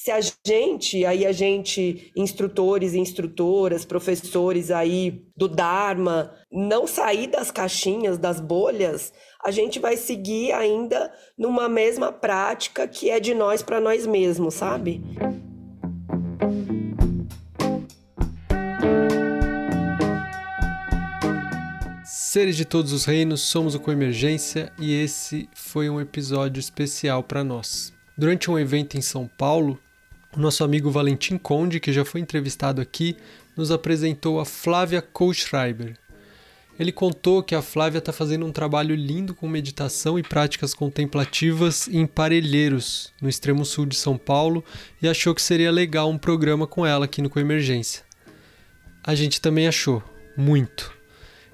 Se a gente, aí a gente, instrutores e instrutoras, professores aí do Dharma, não sair das caixinhas, das bolhas, a gente vai seguir ainda numa mesma prática que é de nós para nós mesmos, sabe? Seres de todos os reinos, somos o Coemergência e esse foi um episódio especial para nós. Durante um evento em São Paulo, o nosso amigo Valentim Conde, que já foi entrevistado aqui, nos apresentou a Flávia Kohlschreiber. Ele contou que a Flávia está fazendo um trabalho lindo com meditação e práticas contemplativas em Parelheiros, no extremo sul de São Paulo, e achou que seria legal um programa com ela aqui no Coemergência. A gente também achou, muito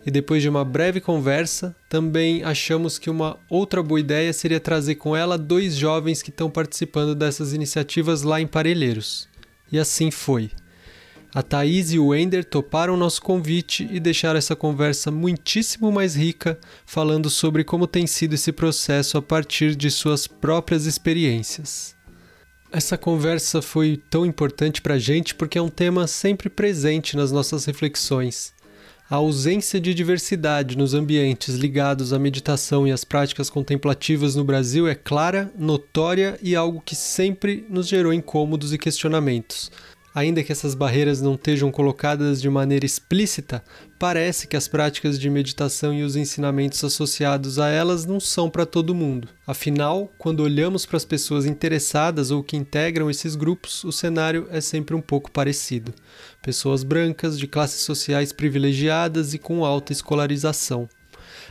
e depois de uma breve conversa, também achamos que uma outra boa ideia seria trazer com ela dois jovens que estão participando dessas iniciativas lá em Parelheiros. E assim foi. A Thaís e o Wender toparam nosso convite e deixaram essa conversa muitíssimo mais rica, falando sobre como tem sido esse processo a partir de suas próprias experiências. Essa conversa foi tão importante para a gente porque é um tema sempre presente nas nossas reflexões a ausência de diversidade nos ambientes ligados à meditação e às práticas contemplativas no Brasil é clara, notória e algo que sempre nos gerou incômodos e questionamentos. Ainda que essas barreiras não estejam colocadas de maneira explícita, parece que as práticas de meditação e os ensinamentos associados a elas não são para todo mundo. Afinal, quando olhamos para as pessoas interessadas ou que integram esses grupos, o cenário é sempre um pouco parecido. Pessoas brancas, de classes sociais privilegiadas e com alta escolarização.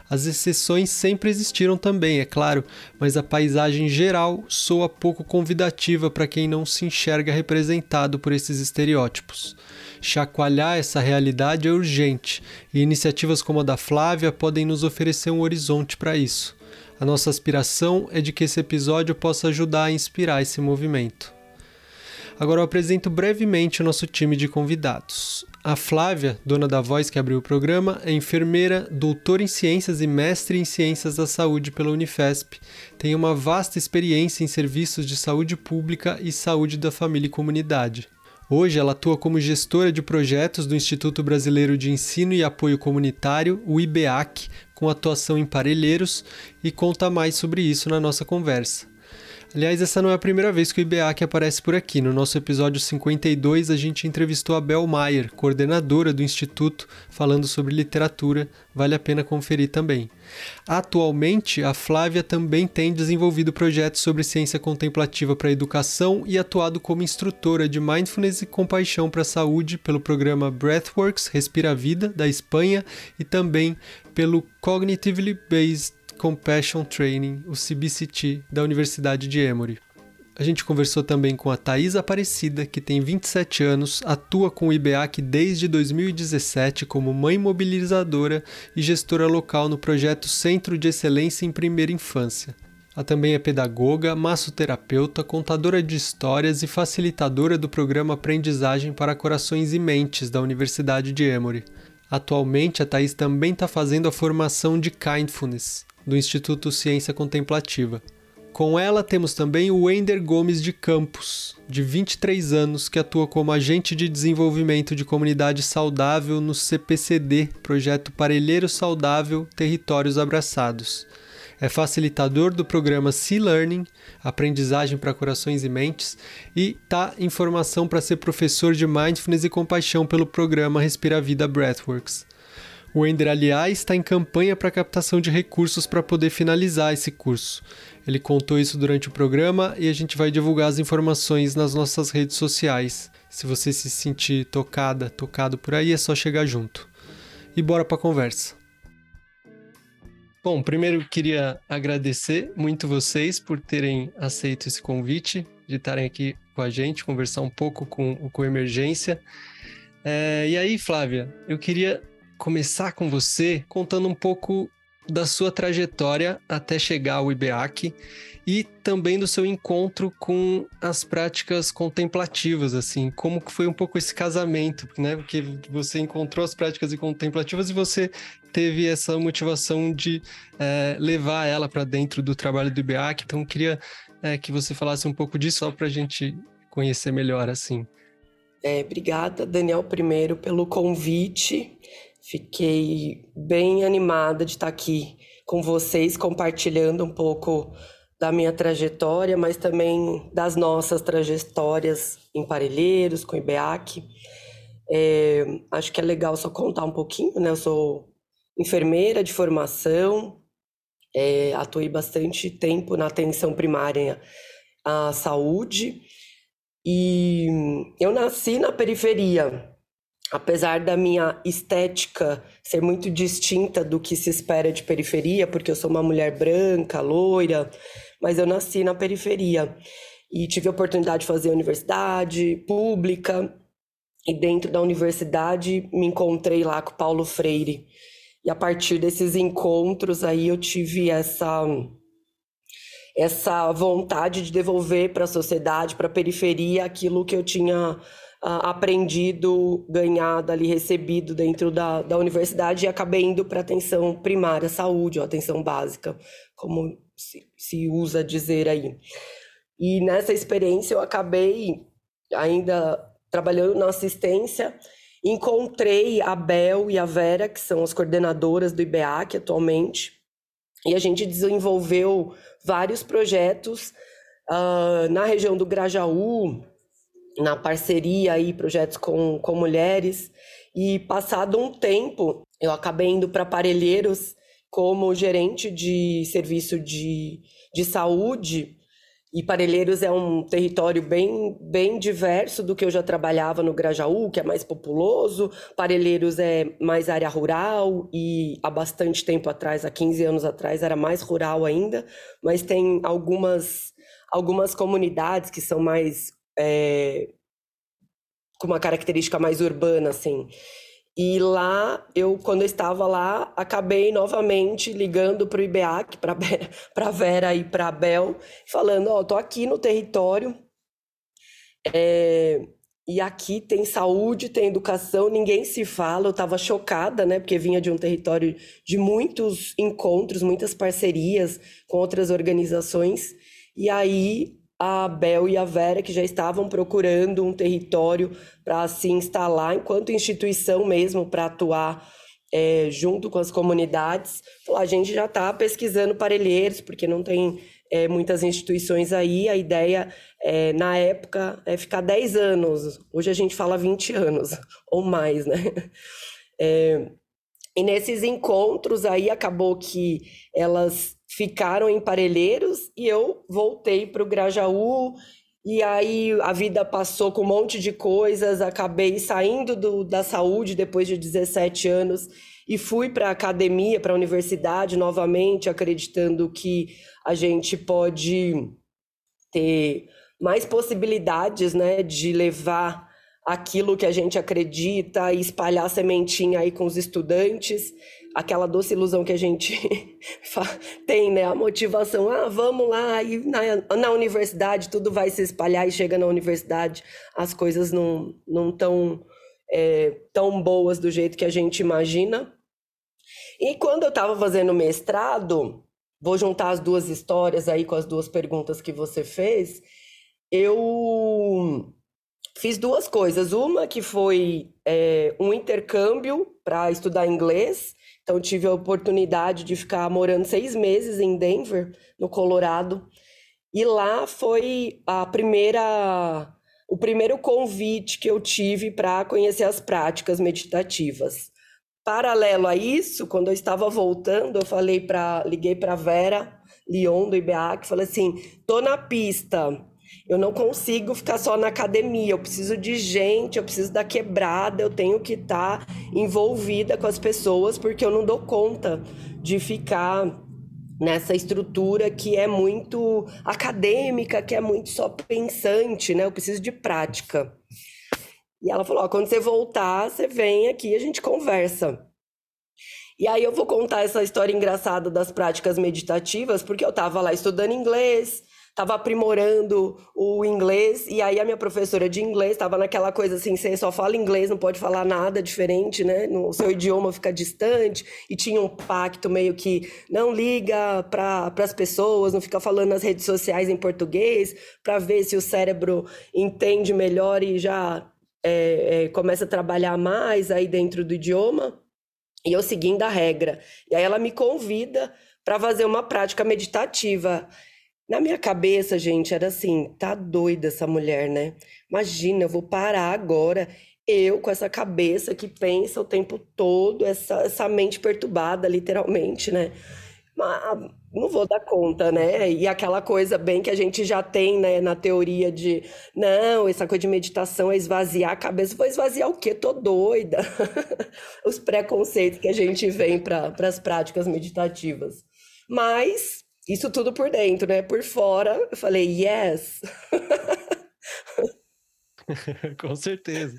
As exceções sempre existiram também, é claro, mas a paisagem geral soa pouco convidativa para quem não se enxerga representado por esses estereótipos. Chacoalhar essa realidade é urgente, e iniciativas como a da Flávia podem nos oferecer um horizonte para isso. A nossa aspiração é de que esse episódio possa ajudar a inspirar esse movimento. Agora eu apresento brevemente o nosso time de convidados. A Flávia, dona da voz que abriu o programa, é enfermeira, doutora em ciências e mestre em ciências da saúde pela Unifesp. Tem uma vasta experiência em serviços de saúde pública e saúde da família e comunidade. Hoje ela atua como gestora de projetos do Instituto Brasileiro de Ensino e Apoio Comunitário, o IBEAC, com atuação em Parelheiros, e conta mais sobre isso na nossa conversa. Aliás, essa não é a primeira vez que o IBEAC aparece por aqui. No nosso episódio 52, a gente entrevistou a Bel Maier, coordenadora do Instituto, falando sobre literatura. Vale a pena conferir também. Atualmente, a Flávia também tem desenvolvido projetos sobre ciência contemplativa para a educação e atuado como instrutora de Mindfulness e Compaixão para a Saúde pelo programa Breathworks Respira a Vida, da Espanha, e também pelo Cognitively Based Compassion Training, o CBCT, da Universidade de Emory. A gente conversou também com a Thais Aparecida, que tem 27 anos, atua com o IBEAC desde 2017 como mãe mobilizadora e gestora local no projeto Centro de Excelência em Primeira Infância. Ela também é pedagoga, massoterapeuta, contadora de histórias e facilitadora do programa Aprendizagem para Corações e Mentes da Universidade de Emory. Atualmente, a Thais também está fazendo a formação de Kindfulness, do Instituto Ciência Contemplativa. Com ela temos também o Wender Gomes de Campos, de 23 anos, que atua como agente de desenvolvimento de comunidade saudável no CPCD, projeto Parelheiro Saudável Territórios Abraçados. É facilitador do programa Sea Learning, aprendizagem para corações e mentes, e tá em formação para ser professor de mindfulness e compaixão pelo programa Respira Vida Breathworks. O Ender, aliás, está em campanha para captação de recursos para poder finalizar esse curso. Ele contou isso durante o programa e a gente vai divulgar as informações nas nossas redes sociais. Se você se sentir tocada, tocado por aí, é só chegar junto. E bora para a conversa. Bom, primeiro queria agradecer muito vocês por terem aceito esse convite, de estarem aqui com a gente, conversar um pouco com o Emergência. É, e aí, Flávia, eu queria começar com você contando um pouco da sua trajetória até chegar ao IBEAC e também do seu encontro com as práticas contemplativas, assim, como que foi um pouco esse casamento, né? Porque você encontrou as práticas contemplativas e você teve essa motivação de é, levar ela para dentro do trabalho do IBEAC. Então, queria é, que você falasse um pouco disso, só para a gente conhecer melhor assim. É, obrigada, Daniel, primeiro pelo convite. Fiquei bem animada de estar aqui com vocês, compartilhando um pouco da minha trajetória, mas também das nossas trajetórias em Parelheiros, com o IBEAC. É, acho que é legal só contar um pouquinho, né? Eu sou enfermeira de formação, é, atuei bastante tempo na atenção primária à saúde e eu nasci na periferia, apesar da minha estética ser muito distinta do que se espera de periferia, porque eu sou uma mulher branca, loira, mas eu nasci na periferia e tive a oportunidade de fazer universidade pública. E dentro da universidade me encontrei lá com Paulo Freire. E a partir desses encontros aí eu tive essa essa vontade de devolver para a sociedade, para a periferia, aquilo que eu tinha uh, aprendido, ganhado ali, recebido dentro da, da universidade e acabei indo para atenção primária, saúde, ou atenção básica, como se, se usa dizer aí. E nessa experiência eu acabei ainda trabalhando na assistência, encontrei a Bel e a Vera, que são as coordenadoras do IBEAC atualmente, e a gente desenvolveu vários projetos uh, na região do Grajaú, na parceria aí, projetos com, com mulheres, e passado um tempo, eu acabei indo para Parelheiros como gerente de serviço de, de saúde, e Parelheiros é um território bem, bem diverso do que eu já trabalhava no Grajaú, que é mais populoso. Parelheiros é mais área rural e há bastante tempo atrás, há 15 anos atrás, era mais rural ainda, mas tem algumas, algumas comunidades que são mais. É, com uma característica mais urbana, assim. E lá, eu, quando eu estava lá, acabei novamente ligando para o IBEAC, para a Vera e para a Bel, falando: Ó, oh, tô aqui no território, é, e aqui tem saúde, tem educação, ninguém se fala. Eu estava chocada, né? Porque vinha de um território de muitos encontros, muitas parcerias com outras organizações. E aí a Bel e a Vera, que já estavam procurando um território para se instalar enquanto instituição mesmo, para atuar é, junto com as comunidades. a gente já está pesquisando parelheiros, porque não tem é, muitas instituições aí. A ideia, é, na época, é ficar 10 anos. Hoje a gente fala 20 anos, ou mais, né? É, e nesses encontros aí acabou que elas ficaram em Parelheiros e eu voltei para o Grajaú. E aí a vida passou com um monte de coisas, acabei saindo do, da saúde depois de 17 anos e fui para a academia, para a universidade novamente, acreditando que a gente pode ter mais possibilidades né, de levar aquilo que a gente acredita e espalhar sementinha aí com os estudantes aquela doce ilusão que a gente tem, né? A motivação, ah, vamos lá, e na, na universidade tudo vai se espalhar e chega na universidade as coisas não não tão é, tão boas do jeito que a gente imagina. E quando eu estava fazendo mestrado, vou juntar as duas histórias aí com as duas perguntas que você fez, eu fiz duas coisas. Uma que foi é, um intercâmbio para estudar inglês então, tive a oportunidade de ficar morando seis meses em Denver, no Colorado. E lá foi a primeira, o primeiro convite que eu tive para conhecer as práticas meditativas. Paralelo a isso, quando eu estava voltando, eu falei para, liguei para Vera Leon do IBEAC, falei assim: "Tô na pista. Eu não consigo ficar só na academia, eu preciso de gente, eu preciso da quebrada, eu tenho que estar tá envolvida com as pessoas, porque eu não dou conta de ficar nessa estrutura que é muito acadêmica, que é muito só pensante, né? Eu preciso de prática. E ela falou: quando você voltar, você vem aqui e a gente conversa. E aí eu vou contar essa história engraçada das práticas meditativas, porque eu estava lá estudando inglês, estava aprimorando o inglês, e aí a minha professora de inglês estava naquela coisa assim, você só fala inglês, não pode falar nada diferente, né? O seu idioma fica distante, e tinha um pacto meio que não liga para as pessoas, não fica falando nas redes sociais em português, para ver se o cérebro entende melhor e já é, é, começa a trabalhar mais aí dentro do idioma. E eu seguindo a regra. E aí ela me convida para fazer uma prática meditativa. Na minha cabeça, gente, era assim: tá doida essa mulher, né? Imagina, eu vou parar agora, eu com essa cabeça que pensa o tempo todo, essa, essa mente perturbada, literalmente, né? Mas não vou dar conta, né? E aquela coisa bem que a gente já tem, né, na teoria de, não, essa coisa de meditação é esvaziar a cabeça. Vou esvaziar o quê? Tô doida. Os preconceitos que a gente vem para as práticas meditativas. Mas isso tudo por dentro, né? Por fora, eu falei, yes. com certeza.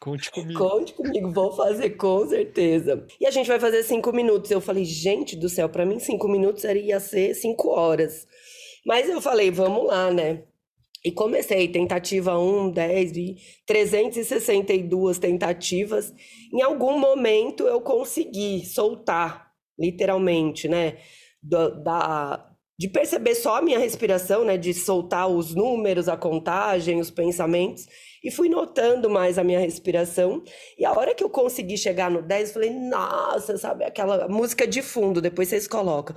Conte comigo. Conte comigo, vou fazer com certeza. E a gente vai fazer cinco minutos. Eu falei, gente do céu, para mim cinco minutos ia ser cinco horas. Mas eu falei, vamos lá, né? E comecei, tentativa 1, 10, 362 tentativas. Em algum momento eu consegui soltar, literalmente, né? Da, da, de perceber só a minha respiração, né? De soltar os números, a contagem, os pensamentos. E fui notando mais a minha respiração. E a hora que eu consegui chegar no 10, eu falei, nossa, sabe? Aquela música de fundo, depois vocês colocam.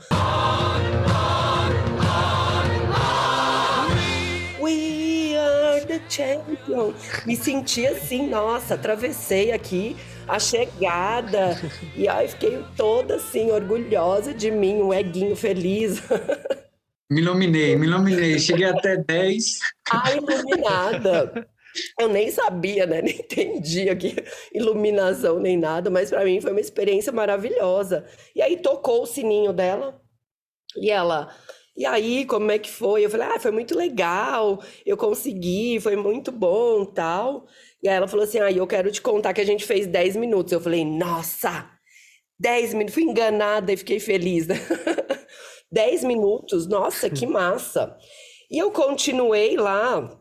Champion. Me senti assim, nossa, atravessei aqui a chegada. E aí fiquei toda assim, orgulhosa de mim, um eguinho feliz. Me iluminei, me iluminei. Cheguei até 10. A iluminada. Eu nem sabia, né? Nem entendia que iluminação nem nada, mas para mim foi uma experiência maravilhosa. E aí tocou o sininho dela e ela. E aí, como é que foi? Eu falei, ah, foi muito legal, eu consegui, foi muito bom, tal. E aí ela falou assim, ah, eu quero te contar que a gente fez 10 minutos. Eu falei, nossa, 10 minutos, fui enganada e fiquei feliz, né? 10 minutos, nossa, que massa. E eu continuei lá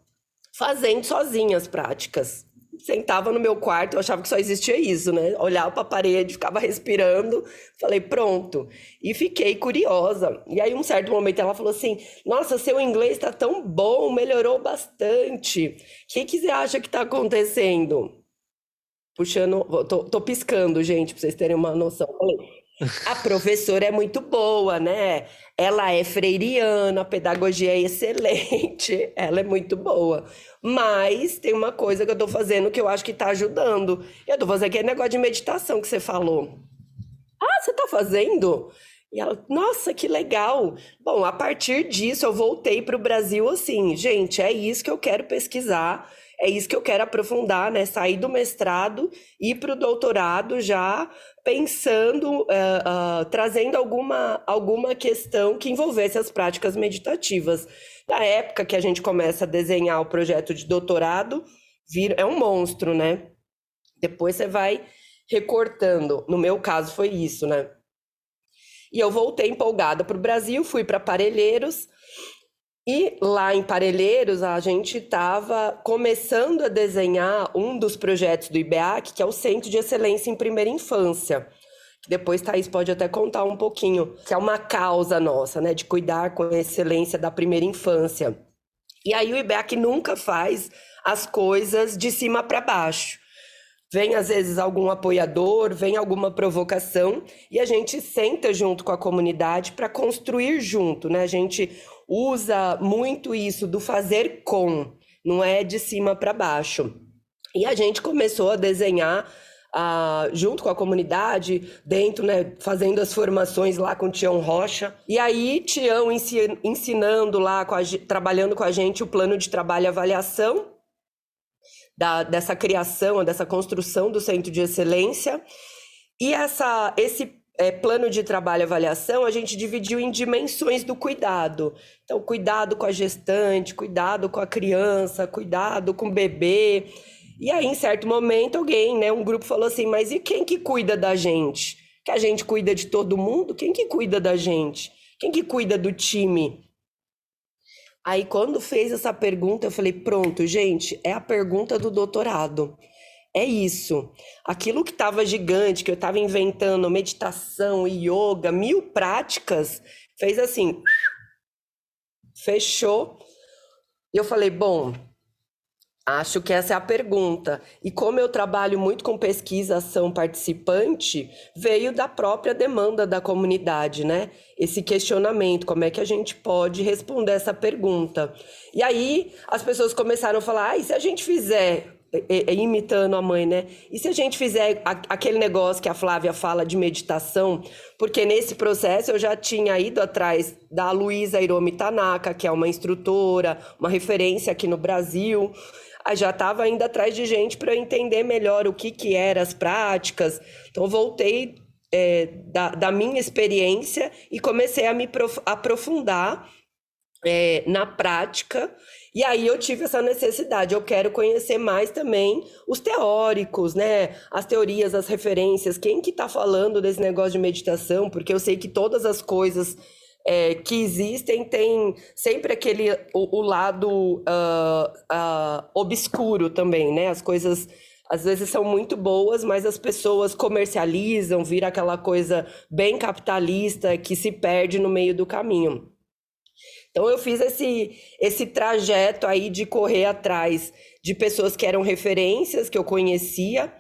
fazendo sozinha as práticas. Sentava no meu quarto, eu achava que só existia isso, né? Olhava para a parede, ficava respirando, falei, pronto. E fiquei curiosa. E aí, um certo momento, ela falou assim: Nossa, seu inglês está tão bom, melhorou bastante. O que, que você acha que está acontecendo? Puxando, tô, tô piscando, gente, para vocês terem uma noção. Falei, a professora é muito boa, né? Ela é freiriana, a pedagogia é excelente, ela é muito boa. Mas tem uma coisa que eu tô fazendo que eu acho que tá ajudando. Eu tô fazendo aquele negócio de meditação que você falou. Ah, você tá fazendo? E ela, nossa, que legal. Bom, a partir disso eu voltei para o Brasil assim, gente, é isso que eu quero pesquisar é isso que eu quero aprofundar, né? Sair do mestrado e ir para o doutorado já pensando, uh, uh, trazendo alguma, alguma questão que envolvesse as práticas meditativas. Na época que a gente começa a desenhar o projeto de doutorado, vira, é um monstro, né? Depois você vai recortando. No meu caso foi isso, né? E eu voltei empolgada para o Brasil, fui para Parelheiros, e lá em Parelheiros, a gente estava começando a desenhar um dos projetos do IBEAC, que é o Centro de Excelência em Primeira Infância. Depois Thaís pode até contar um pouquinho, que é uma causa nossa, né, de cuidar com a excelência da primeira infância. E aí o IBEAC nunca faz as coisas de cima para baixo. Vem às vezes algum apoiador, vem alguma provocação e a gente senta junto com a comunidade para construir junto, né? A gente usa muito isso do fazer com, não é de cima para baixo. E a gente começou a desenhar Uh, junto com a comunidade, dentro, né, fazendo as formações lá com o Tião Rocha. E aí, Tião ensinando lá, com a, trabalhando com a gente o plano de trabalho e avaliação da, dessa criação, dessa construção do centro de excelência. E essa, esse é, plano de trabalho e avaliação, a gente dividiu em dimensões do cuidado. Então, cuidado com a gestante, cuidado com a criança, cuidado com o bebê. E aí, em certo momento, alguém, né, um grupo falou assim: mas e quem que cuida da gente? Que a gente cuida de todo mundo? Quem que cuida da gente? Quem que cuida do time? Aí, quando fez essa pergunta, eu falei: pronto, gente, é a pergunta do doutorado. É isso. Aquilo que estava gigante, que eu estava inventando, meditação, yoga, mil práticas, fez assim. Fechou. E eu falei: bom, Acho que essa é a pergunta. E como eu trabalho muito com pesquisa ação participante, veio da própria demanda da comunidade, né? Esse questionamento, como é que a gente pode responder essa pergunta? E aí as pessoas começaram a falar: ah, e se a gente fizer imitando a mãe, né? E se a gente fizer aquele negócio que a Flávia fala de meditação, porque nesse processo eu já tinha ido atrás da Luísa Hiromi Tanaka, que é uma instrutora, uma referência aqui no Brasil, já estava ainda atrás de gente para entender melhor o que, que eram as práticas. Então, voltei é, da, da minha experiência e comecei a me aprofundar é, na prática. E aí eu tive essa necessidade. Eu quero conhecer mais também os teóricos, né? As teorias, as referências, quem que está falando desse negócio de meditação, porque eu sei que todas as coisas é, que existem tem sempre aquele o, o lado uh, uh, obscuro também, né? As coisas às vezes são muito boas, mas as pessoas comercializam, vira aquela coisa bem capitalista que se perde no meio do caminho. Então eu fiz esse esse trajeto aí de correr atrás de pessoas que eram referências que eu conhecia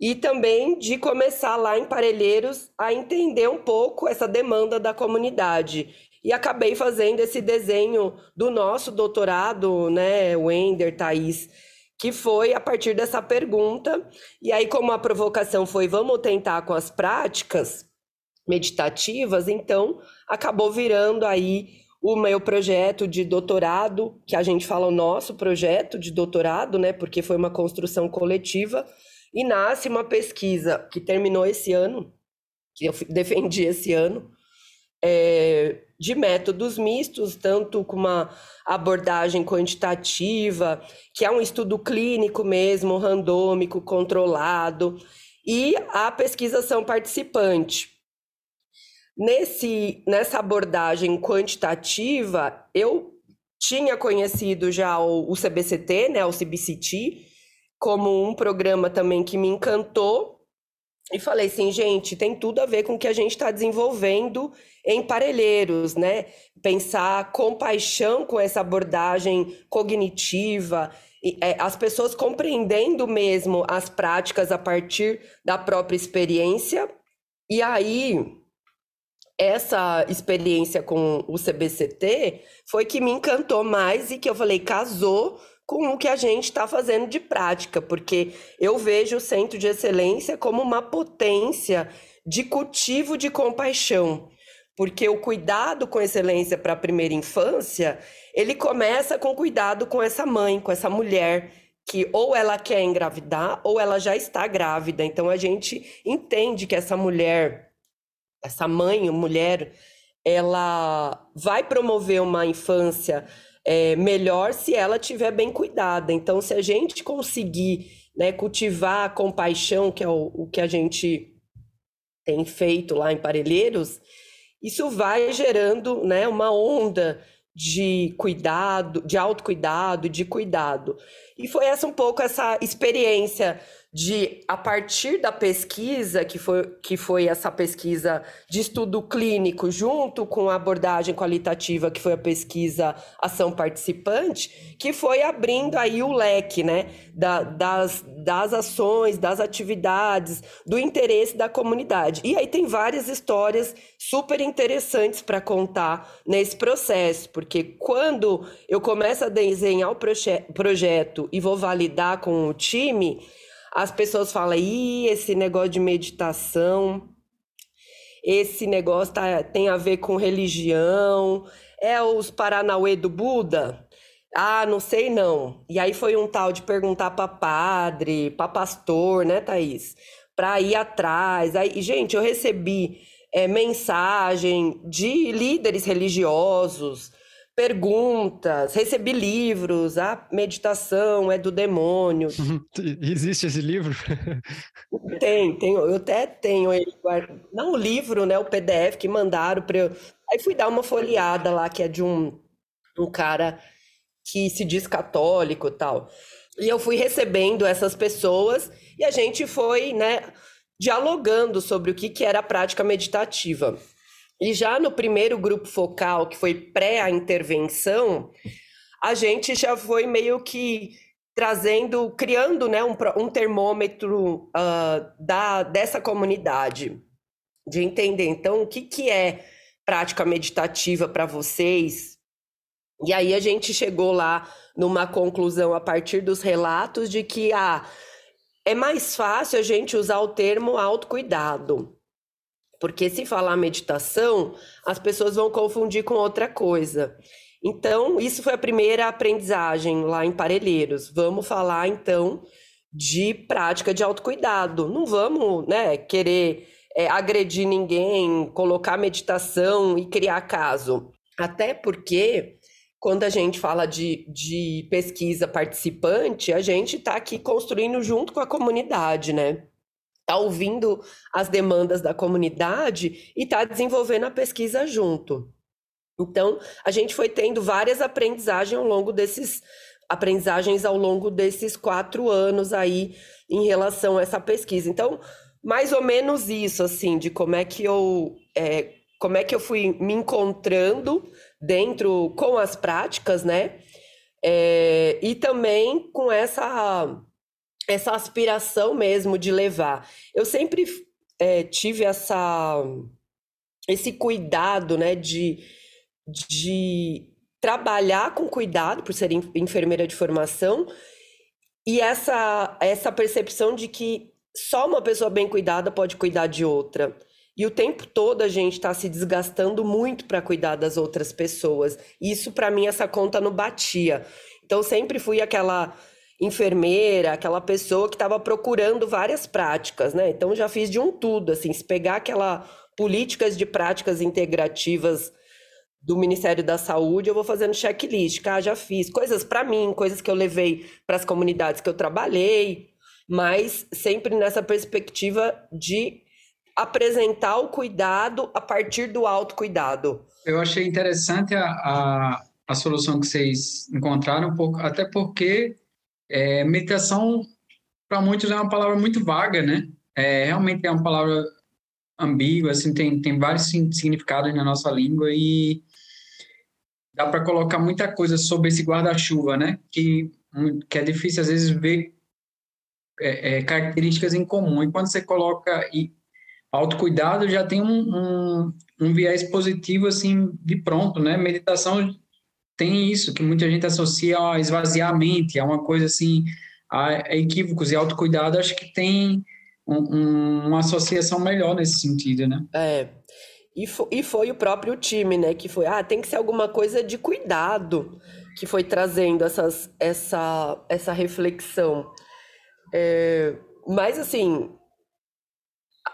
e também de começar lá em Parelheiros a entender um pouco essa demanda da comunidade. E acabei fazendo esse desenho do nosso doutorado, né, Wender, Thaís, que foi a partir dessa pergunta. E aí, como a provocação foi vamos tentar com as práticas meditativas, então acabou virando aí o meu projeto de doutorado, que a gente fala o nosso projeto de doutorado, né, porque foi uma construção coletiva e nasce uma pesquisa que terminou esse ano, que eu defendi esse ano, é, de métodos mistos, tanto com uma abordagem quantitativa, que é um estudo clínico mesmo, randômico, controlado, e a pesquisação participante. Nesse, nessa abordagem quantitativa, eu tinha conhecido já o, o CBCT, né, o CBCT, como um programa também que me encantou. E falei assim, gente, tem tudo a ver com o que a gente está desenvolvendo em Parelheiros, né? Pensar compaixão com essa abordagem cognitiva, é, as pessoas compreendendo mesmo as práticas a partir da própria experiência. E aí, essa experiência com o CBCT foi que me encantou mais e que eu falei, casou com o que a gente está fazendo de prática, porque eu vejo o Centro de Excelência como uma potência de cultivo de compaixão, porque o cuidado com excelência para a primeira infância, ele começa com cuidado com essa mãe, com essa mulher que ou ela quer engravidar ou ela já está grávida. Então a gente entende que essa mulher, essa mãe, mulher, ela vai promover uma infância é, melhor se ela tiver bem cuidada. Então, se a gente conseguir né, cultivar a compaixão, que é o, o que a gente tem feito lá em Parelheiros, isso vai gerando né, uma onda de cuidado, de autocuidado, de cuidado. E foi essa um pouco essa experiência de a partir da pesquisa, que foi, que foi essa pesquisa de estudo clínico, junto com a abordagem qualitativa, que foi a pesquisa ação participante, que foi abrindo aí o leque né, da, das, das ações, das atividades, do interesse da comunidade. E aí tem várias histórias super interessantes para contar nesse processo, porque quando eu começo a desenhar o proje projeto e vou validar com o time as pessoas falam, ih, esse negócio de meditação, esse negócio tá, tem a ver com religião, é os Paranauê do Buda? Ah, não sei não. E aí foi um tal de perguntar para padre, para pastor, né, Thaís? Para ir atrás. Aí, gente, eu recebi é, mensagem de líderes religiosos, perguntas, recebi livros, a meditação é do demônio. Existe esse livro? Tem, tem, eu até tenho ele, não o livro, né, o PDF que mandaram para eu. Aí fui dar uma folheada lá que é de um um cara que se diz católico tal. E eu fui recebendo essas pessoas e a gente foi, né, dialogando sobre o que, que era a prática meditativa. E já no primeiro grupo focal, que foi pré a intervenção, a gente já foi meio que trazendo, criando né, um, um termômetro uh, da, dessa comunidade, de entender, então, o que, que é prática meditativa para vocês. E aí a gente chegou lá numa conclusão a partir dos relatos de que ah, é mais fácil a gente usar o termo autocuidado. Porque se falar meditação, as pessoas vão confundir com outra coisa. Então, isso foi a primeira aprendizagem lá em Parelheiros. Vamos falar então de prática de autocuidado. Não vamos, né, querer é, agredir ninguém, colocar meditação e criar caso. Até porque quando a gente fala de, de pesquisa participante, a gente está aqui construindo junto com a comunidade, né? Está ouvindo as demandas da comunidade e está desenvolvendo a pesquisa junto. Então, a gente foi tendo várias aprendizagens ao longo desses aprendizagens ao longo desses quatro anos aí em relação a essa pesquisa. Então, mais ou menos isso, assim, de como é que eu é, como é que eu fui me encontrando dentro com as práticas, né? É, e também com essa essa aspiração mesmo de levar. Eu sempre é, tive essa esse cuidado, né, de de trabalhar com cuidado, por ser enfermeira de formação, e essa, essa percepção de que só uma pessoa bem cuidada pode cuidar de outra. E o tempo todo a gente está se desgastando muito para cuidar das outras pessoas. Isso, para mim, essa conta não batia. Então, sempre fui aquela enfermeira, aquela pessoa que estava procurando várias práticas, né? Então, já fiz de um tudo, assim, se pegar aquela políticas de práticas integrativas do Ministério da Saúde, eu vou fazendo checklist. Ah, já fiz coisas para mim, coisas que eu levei para as comunidades que eu trabalhei, mas sempre nessa perspectiva de apresentar o cuidado a partir do autocuidado. Eu achei interessante a, a, a solução que vocês encontraram, até porque é, meditação, para muitos, é uma palavra muito vaga, né? É, realmente é uma palavra ambígua, assim, tem, tem vários significados na nossa língua e dá para colocar muita coisa sobre esse guarda-chuva, né? Que, que é difícil às vezes ver é, é, características em comum. E quando você coloca e autocuidado, já tem um, um, um, viés positivo assim de pronto, né? Meditação tem isso que muita gente associa a esvaziar a mente, a uma coisa assim, a, a equívocos e autocuidado. Acho que tem um, uma associação melhor nesse sentido, né? É. E, fo e foi o próprio time, né? Que foi, ah, tem que ser alguma coisa de cuidado que foi trazendo essas, essa, essa reflexão. É, mas, assim,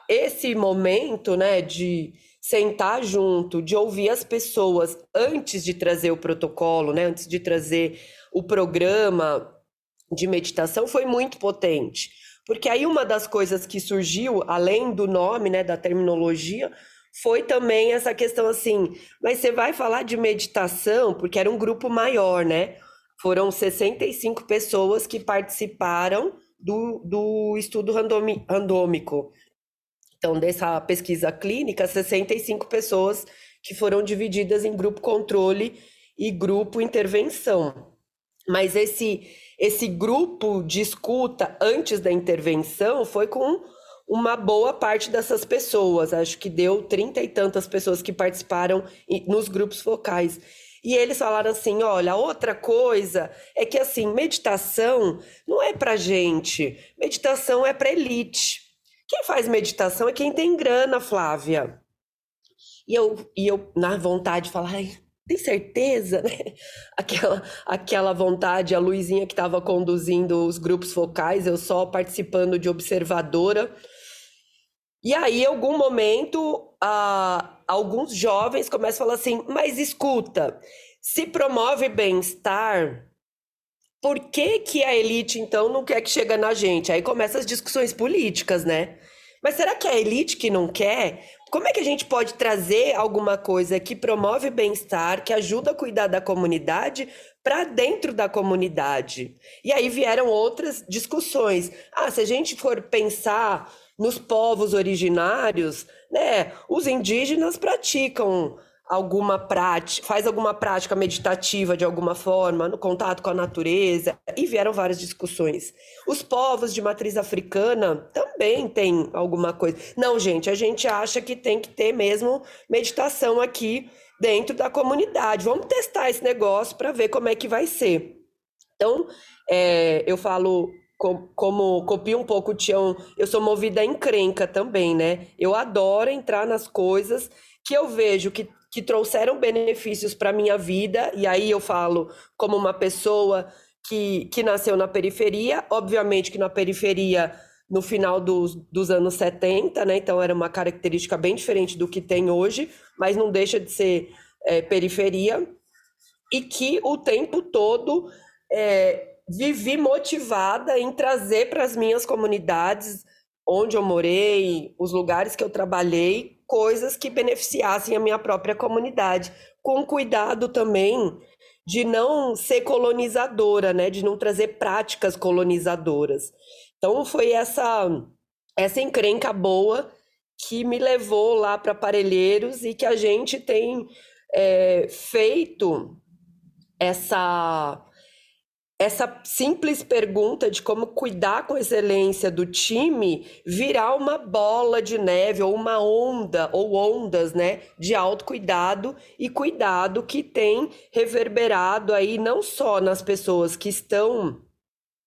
esse momento, né, de sentar junto, de ouvir as pessoas antes de trazer o protocolo, né, antes de trazer o programa de meditação, foi muito potente. Porque aí uma das coisas que surgiu, além do nome, né, da terminologia, foi também essa questão assim, mas você vai falar de meditação, porque era um grupo maior, né? Foram 65 pessoas que participaram do, do estudo randômico. Então, dessa pesquisa clínica, 65 pessoas que foram divididas em grupo controle e grupo intervenção. Mas esse, esse grupo de escuta antes da intervenção foi com uma boa parte dessas pessoas. Acho que deu trinta e tantas pessoas que participaram nos grupos focais. E eles falaram assim: olha, outra coisa é que assim, meditação não é para gente, meditação é para elite. Quem faz meditação é quem tem grana, Flávia. E eu, e eu na vontade de falar, tem certeza, né? Aquela, aquela vontade, a Luizinha que estava conduzindo os grupos focais, eu só participando de observadora. E aí, em algum momento, ah, alguns jovens começam a falar assim: mas escuta, se promove bem-estar, por que, que a elite, então, não quer que chegue na gente? Aí começam as discussões políticas, né? Mas será que é a elite que não quer? Como é que a gente pode trazer alguma coisa que promove bem-estar, que ajuda a cuidar da comunidade para dentro da comunidade? E aí vieram outras discussões. Ah, se a gente for pensar nos povos originários, né, os indígenas praticam alguma prática, faz alguma prática meditativa de alguma forma, no contato com a natureza, e vieram várias discussões. Os povos de matriz africana também têm alguma coisa. Não, gente, a gente acha que tem que ter mesmo meditação aqui dentro da comunidade. Vamos testar esse negócio para ver como é que vai ser. Então, é, eu falo como, como copio um pouco o Tião, eu sou movida a encrenca também, né? Eu adoro entrar nas coisas que eu vejo que que trouxeram benefícios para minha vida, e aí eu falo como uma pessoa que, que nasceu na periferia, obviamente que na periferia no final dos, dos anos 70, né? Então era uma característica bem diferente do que tem hoje, mas não deixa de ser é, periferia, e que o tempo todo é, vivi motivada em trazer para as minhas comunidades onde eu morei, os lugares que eu trabalhei, coisas que beneficiassem a minha própria comunidade, com cuidado também de não ser colonizadora, né, de não trazer práticas colonizadoras. Então foi essa essa encrenca boa que me levou lá para Parelheiros e que a gente tem é, feito essa essa simples pergunta de como cuidar com excelência do time virar uma bola de neve ou uma onda ou ondas, né, de autocuidado e cuidado que tem reverberado aí não só nas pessoas que estão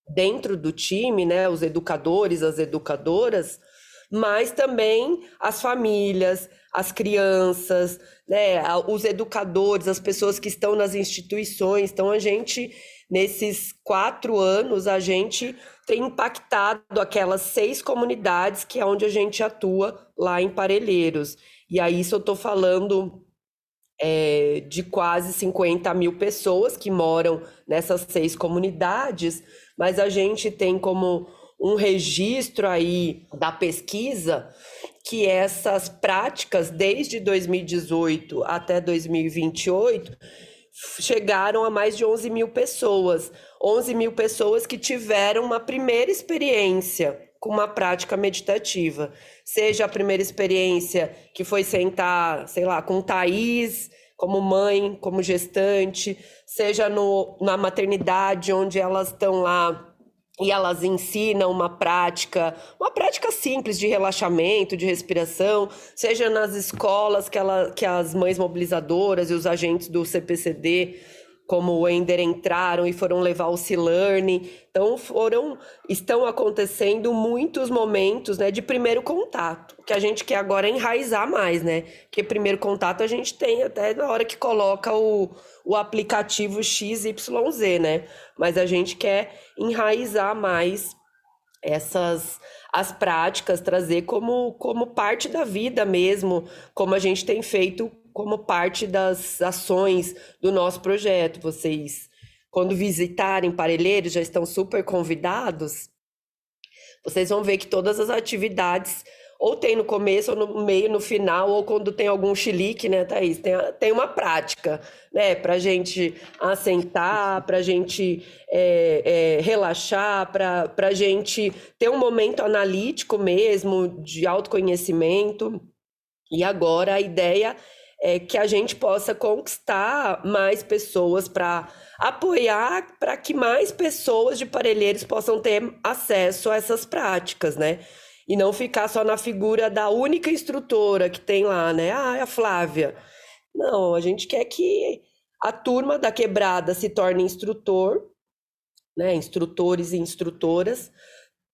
dentro do time, né, os educadores, as educadoras, mas também as famílias, as crianças, né, os educadores, as pessoas que estão nas instituições. Então a gente Nesses quatro anos, a gente tem impactado aquelas seis comunidades que é onde a gente atua lá em Parelheiros. E aí, isso eu estou falando é, de quase 50 mil pessoas que moram nessas seis comunidades, mas a gente tem como um registro aí da pesquisa que essas práticas, desde 2018 até 2028, chegaram a mais de 11 mil pessoas. 11 mil pessoas que tiveram uma primeira experiência com uma prática meditativa. Seja a primeira experiência que foi sentar, sei lá, com Thaís, como mãe, como gestante, seja no, na maternidade, onde elas estão lá e elas ensinam uma prática, uma prática simples de relaxamento, de respiração, seja nas escolas que, ela, que as mães mobilizadoras e os agentes do CPCD como o Ender entraram e foram levar o C-Learning. Então foram estão acontecendo muitos momentos, né, de primeiro contato, que a gente quer agora enraizar mais, né? Porque primeiro contato a gente tem até na hora que coloca o, o aplicativo XYZ, né? Mas a gente quer enraizar mais essas as práticas, trazer como, como parte da vida mesmo, como a gente tem feito como parte das ações do nosso projeto. Vocês, quando visitarem Parelheiros, já estão super convidados. Vocês vão ver que todas as atividades ou tem no começo, ou no meio, no final, ou quando tem algum chilique, né, Thaís? Tem, tem uma prática, né, para gente assentar, para gente é, é, relaxar, para gente ter um momento analítico mesmo, de autoconhecimento. E agora a ideia é, que a gente possa conquistar mais pessoas para apoiar para que mais pessoas de parelheiros possam ter acesso a essas práticas, né? E não ficar só na figura da única instrutora que tem lá, né? Ah, é a Flávia. Não, a gente quer que a turma da quebrada se torne instrutor, né? Instrutores e instrutoras,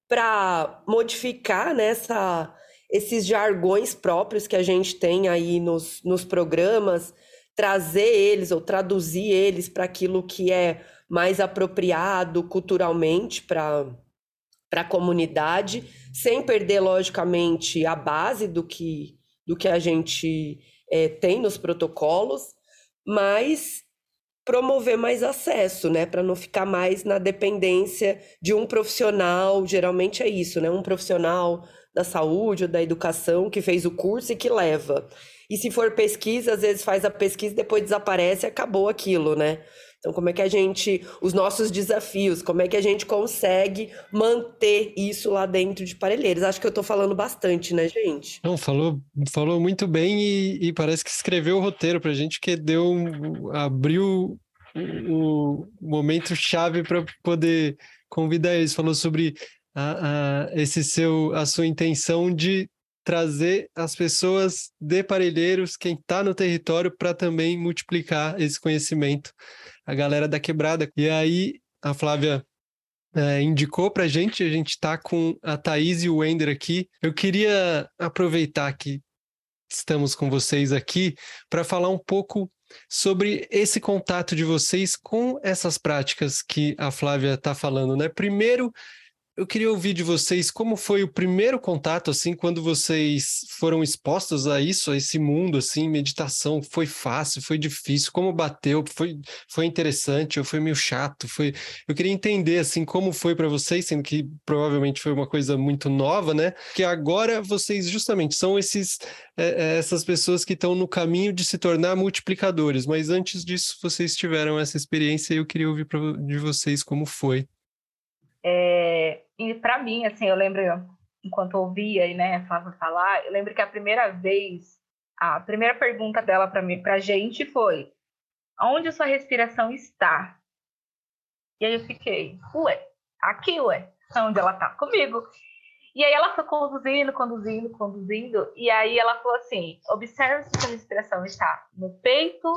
para modificar nessa né, esses jargões próprios que a gente tem aí nos, nos programas, trazer eles ou traduzir eles para aquilo que é mais apropriado culturalmente para a comunidade, sem perder, logicamente, a base do que, do que a gente é, tem nos protocolos, mas promover mais acesso, né, para não ficar mais na dependência de um profissional, geralmente é isso, né, um profissional da saúde ou da educação que fez o curso e que leva. E se for pesquisa, às vezes faz a pesquisa, depois desaparece e acabou aquilo, né? Então, como é que a gente, os nossos desafios, como é que a gente consegue manter isso lá dentro de Parelheiros? Acho que eu estou falando bastante, né, gente? Não, falou, falou muito bem e, e parece que escreveu o roteiro para a gente, que deu, abriu o, momento chave para poder convidar eles. Falou sobre a, a, esse seu, a sua intenção de trazer as pessoas de Parelheiros, quem está no território, para também multiplicar esse conhecimento a galera da quebrada. E aí a Flávia é, indicou para a gente, a gente está com a Thaís e o Wender aqui. Eu queria aproveitar que estamos com vocês aqui para falar um pouco sobre esse contato de vocês com essas práticas que a Flávia está falando, né? Primeiro, eu queria ouvir de vocês como foi o primeiro contato, assim, quando vocês foram expostos a isso, a esse mundo, assim, meditação. Foi fácil, foi difícil, como bateu, foi, foi interessante ou foi meio chato? Foi... Eu queria entender, assim, como foi para vocês, sendo que provavelmente foi uma coisa muito nova, né? Que agora vocês justamente são esses, é, essas pessoas que estão no caminho de se tornar multiplicadores, mas antes disso vocês tiveram essa experiência e eu queria ouvir pra, de vocês como foi. É, e para mim, assim, eu lembro, enquanto ouvia e né, falar, eu lembro que a primeira vez, a primeira pergunta dela para mim, para a gente foi: onde sua respiração está? E aí eu fiquei, ué, aqui, ué, onde ela tá comigo. E aí ela foi conduzindo, conduzindo, conduzindo, e aí ela falou assim: observe se sua respiração está no peito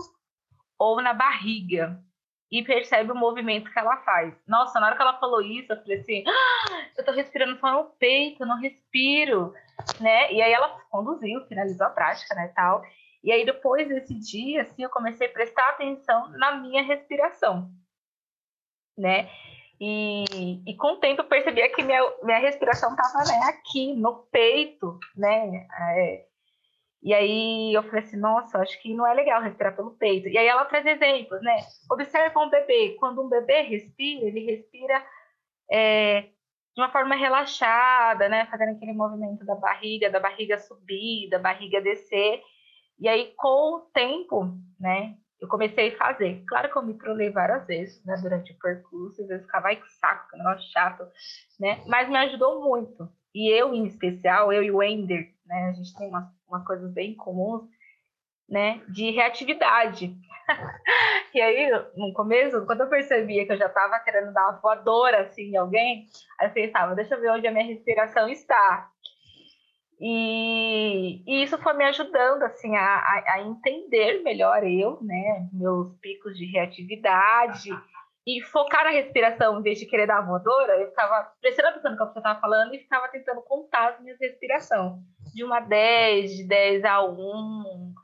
ou na barriga e percebe o movimento que ela faz. Nossa, na hora que ela falou isso, eu falei assim: ah, eu tô respirando só no peito, eu não respiro, né? E aí ela conduziu, finalizou a prática, né, tal. E aí depois desse dia, assim, eu comecei a prestar atenção na minha respiração, né? E, e com o tempo eu percebia que minha, minha respiração estava né, aqui no peito, né? É, e aí eu falei assim, nossa, acho que não é legal respirar pelo peito. E aí ela traz exemplos, né? Observa um bebê. Quando um bebê respira, ele respira é, de uma forma relaxada, né? Fazendo aquele movimento da barriga, da barriga subir, da barriga descer. E aí, com o tempo, né? Eu comecei a fazer. Claro que eu me trolei várias vezes, né? Durante o percurso. Às vezes ficava, ai, que saco, que negócio chato, né? Mas me ajudou muito. E eu, em especial, eu e o Ender, né? A gente tem umas, umas coisas bem comuns, né? De reatividade. e aí, no começo, quando eu percebia que eu já estava querendo dar uma voadora, assim, em alguém, aí eu pensava, deixa eu ver onde a minha respiração está. E, e, isso foi me ajudando assim a, a, a, entender melhor eu, né, meus picos de reatividade e focar na respiração em vez de querer dar a voadora, eu ficava prestando atenção no que você estava falando e ficava tentando contar as minhas respirações. De 1 a 10, de 10 a 1,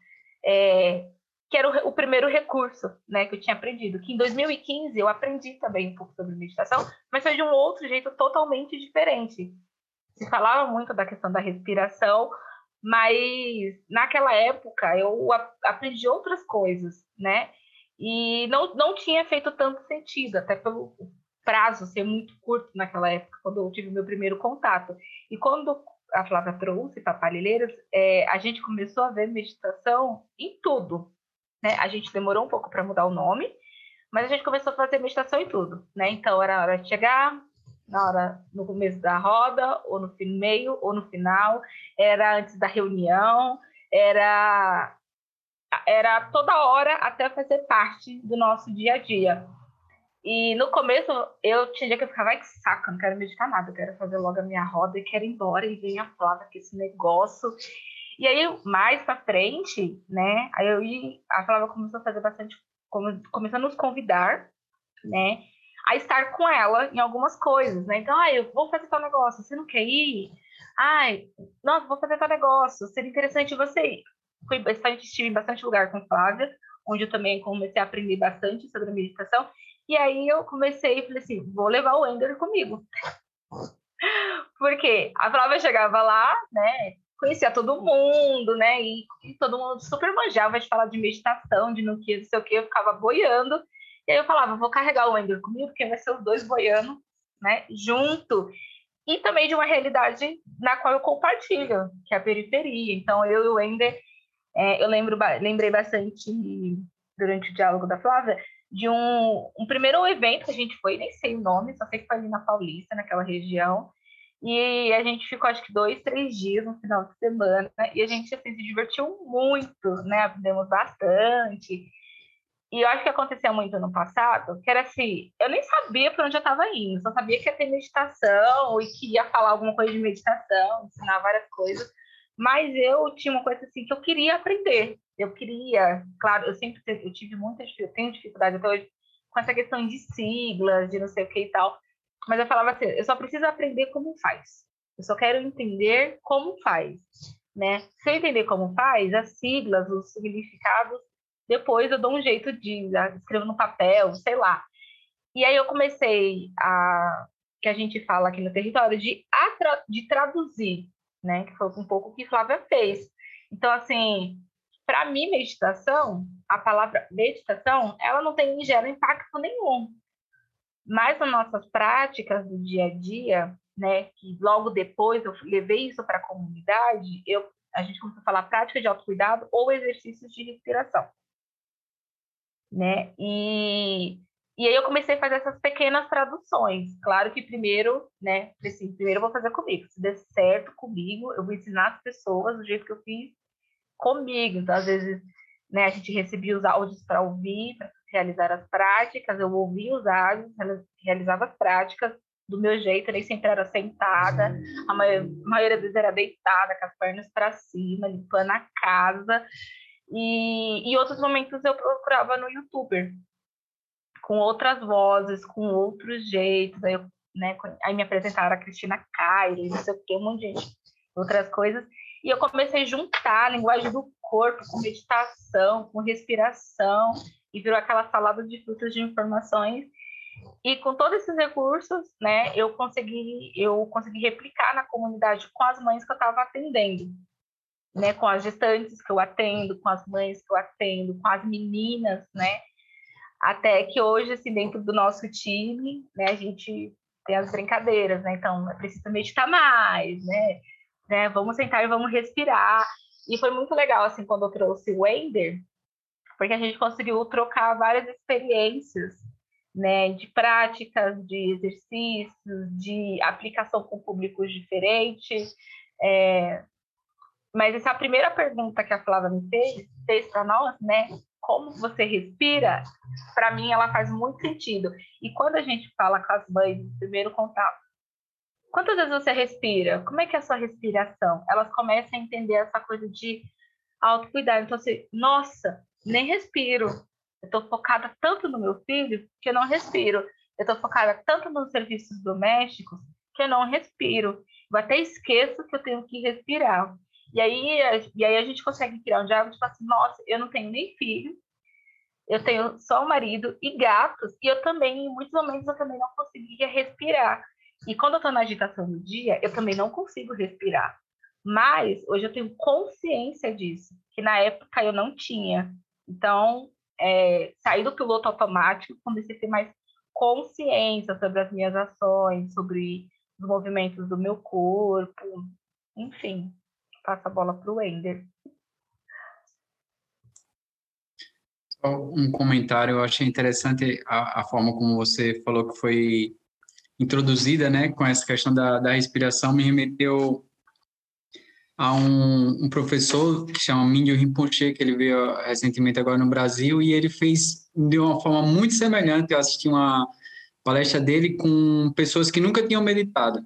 é, que era o, o, primeiro recurso né, que eu tinha aprendido. Que em 2015 eu aprendi também um pouco sobre meditação, mas foi de um outro jeito totalmente diferente. Se falava muito da questão da respiração, mas naquela época eu aprendi outras coisas, né? E não, não tinha feito tanto sentido, até pelo prazo ser muito curto naquela época, quando eu tive meu primeiro contato. E quando a Flávia trouxe para Palheiras, é, a gente começou a ver meditação em tudo. Né? A gente demorou um pouco para mudar o nome, mas a gente começou a fazer meditação em tudo. Né? Então, era a hora de chegar, na hora, no começo da roda, ou no meio, ou no final, era antes da reunião, era era toda hora até fazer parte do nosso dia a dia. E no começo eu tinha dia que eu ficava, ai que saco, não quero meditar nada, quero fazer logo a minha roda e quero ir embora e vem a Flávia com esse negócio. E aí, mais pra frente, né, aí eu ia, a Flávia começou a fazer bastante, começou a nos convidar, né, a estar com ela em algumas coisas, né, então, ai, eu vou fazer tal negócio, você não quer ir? Ai, nossa, vou fazer tal negócio, seria interessante você ir fui bastante, estive em bastante lugar com Flávia, onde eu também comecei a aprender bastante sobre meditação. E aí eu comecei e falei assim, vou levar o Ender comigo. Porque a Flávia chegava lá, né, conhecia todo mundo, né, e, e, todo mundo super manjava de falar de meditação, de no que, não sei o que, eu ficava boiando. E aí eu falava, vou carregar o Ender comigo, porque vai ser os dois boiando, né, junto. e também de uma realidade na qual eu compartilho, que é a periferia. Então, eu e o Wender, é, eu lembro, lembrei bastante, durante o diálogo da Flávia, de um, um primeiro evento que a gente foi, nem sei o nome, só sei que foi ali na Paulista, naquela região, e a gente ficou, acho que, dois, três dias no final de semana, e a gente assim, se divertiu muito, né? Aprendemos bastante. E eu acho que acontecia muito no passado, que era assim, eu nem sabia para onde eu estava indo, só sabia que ia ter meditação e que ia falar alguma coisa de meditação, ensinar várias coisas, mas eu tinha uma coisa assim que eu queria aprender. Eu queria, claro, eu sempre eu tive muita eu tenho dificuldade até hoje com essa questão de siglas, de não sei o que e tal. Mas eu falava assim, eu só preciso aprender como faz. Eu só quero entender como faz, né? Se eu entender como faz, as siglas, os significados, depois eu dou um jeito de ah, escrever no papel, sei lá. E aí eu comecei a que a gente fala aqui no território de atra, de traduzir, né? Que foi um pouco o que Flávia fez. Então assim, para mim meditação, a palavra meditação, ela não tem gera impacto nenhum mas nas nossas práticas do dia a dia, né, que logo depois eu levei isso para a comunidade, eu, a gente começou a falar prática de autocuidado ou exercícios de respiração. Né? E, e aí eu comecei a fazer essas pequenas traduções. Claro que primeiro, né, assim, primeiro eu vou fazer comigo. Se der certo comigo, eu vou ensinar as pessoas do jeito que eu fiz comigo. Então, às vezes, né, a gente recebia os áudios para ouvir, para realizar as práticas, eu ouvia os áudios, realizava as práticas do meu jeito, nem sempre era sentada, a maioria, a maioria vezes era deitada, com as pernas para cima, limpando a casa. E em outros momentos eu procurava no YouTuber, com outras vozes, com outros jeitos. Aí, eu, né, aí me apresentaram a Cristina Cairo, não sei o que, um monte de gente, outras coisas. E eu comecei a juntar a linguagem do corpo com meditação, com respiração e virou aquela salada de frutas de informações. E com todos esses recursos, né, eu consegui, eu consegui replicar na comunidade com as mães que eu estava atendendo, né, com as gestantes que eu atendo, com as mães que eu atendo, com as meninas, né, até que hoje, assim, dentro do nosso time, né, a gente tem as brincadeiras, né, então é preciso meditar mais, né, né, vamos sentar e vamos respirar. E foi muito legal, assim, quando eu trouxe o Wender, porque a gente conseguiu trocar várias experiências, né, de práticas, de exercícios, de aplicação com públicos diferentes. É, mas essa primeira pergunta que a Flávia me fez, fez para nós, né, como você respira, para mim ela faz muito sentido. E quando a gente fala com as mães, no primeiro contato, quantas vezes você respira? Como é que é a sua respiração? Elas começam a entender essa coisa de autocuidado. Então, assim, nossa, nem respiro. Eu estou focada tanto no meu filho que eu não respiro. Eu estou focada tanto nos serviços domésticos que eu não respiro. Eu até esqueço que eu tenho que respirar. E aí, e aí a gente consegue criar um diálogo tipo assim, nossa, eu não tenho nem filho, eu tenho só o marido e gatos, e eu também, em muitos momentos, eu também não conseguia respirar. E quando eu estou na agitação do dia, eu também não consigo respirar. Mas hoje eu tenho consciência disso, que na época eu não tinha. Então, é, saí do piloto automático, comecei a ter mais consciência sobre as minhas ações, sobre os movimentos do meu corpo, enfim, passo a bola para o Ender. Um comentário, eu achei interessante a, a, forma como você falou que foi introduzida, né, com essa questão da, da respiração, me remeteu a um, um professor que chama Mindio Rinpoche, que ele veio recentemente agora no Brasil, e ele fez de uma forma muito semelhante. Eu assisti uma palestra dele com pessoas que nunca tinham meditado.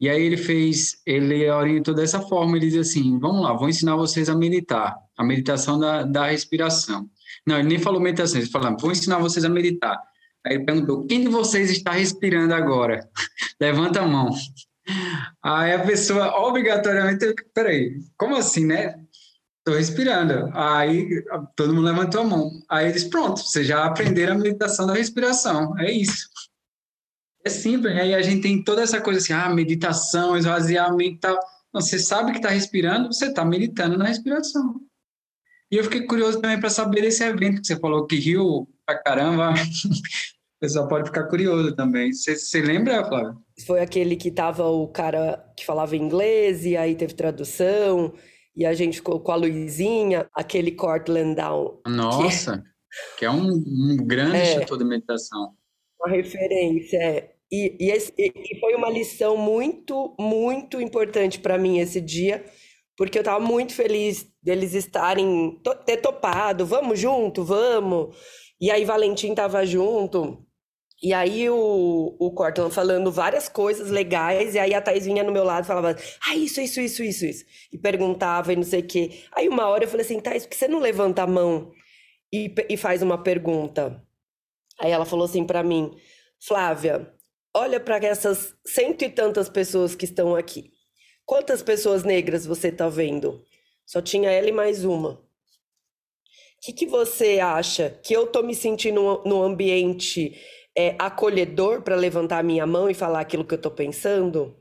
E aí ele fez, ele orientou dessa forma, ele diz assim, vamos lá, vou ensinar vocês a meditar, a meditação da, da respiração. Não, ele nem falou meditação, ele falou, vou ensinar vocês a meditar. Aí ele perguntou, quem de vocês está respirando agora? Levanta a mão. Aí a pessoa obrigatoriamente, peraí, como assim, né? Estou respirando. Aí todo mundo levantou a mão. Aí eles, pronto, vocês já aprenderam a meditação da respiração. É isso. É simples. Aí a gente tem toda essa coisa assim, ah, meditação, esvaziamento e tal. Não, você sabe que está respirando, você está meditando na respiração. E eu fiquei curioso também para saber desse evento que você falou que riu pra caramba. pessoal pode ficar curioso também. Você lembra, Flávio? Foi aquele que tava o cara que falava inglês e aí teve tradução e a gente ficou com a Luizinha, aquele Cortland Down. Nossa, que, que é um, um grande é, de meditação. Uma referência, é. E, e, esse, e foi uma lição muito, muito importante para mim esse dia, porque eu estava muito feliz deles estarem, ter topado, vamos junto, vamos. E aí Valentim estava junto, e aí o, o Cortland falando várias coisas legais, e aí a Thais vinha no meu lado e falava, ah, isso, isso, isso, isso, isso. E perguntava e não sei o quê. Aí uma hora eu falei assim, Thais, por que você não levanta a mão e, e faz uma pergunta? Aí ela falou assim para mim, Flávia, olha para essas cento e tantas pessoas que estão aqui. Quantas pessoas negras você tá vendo? Só tinha ela e mais uma. O que, que você acha que eu tô me sentindo no ambiente é, acolhedor para levantar a minha mão e falar aquilo que eu estou pensando?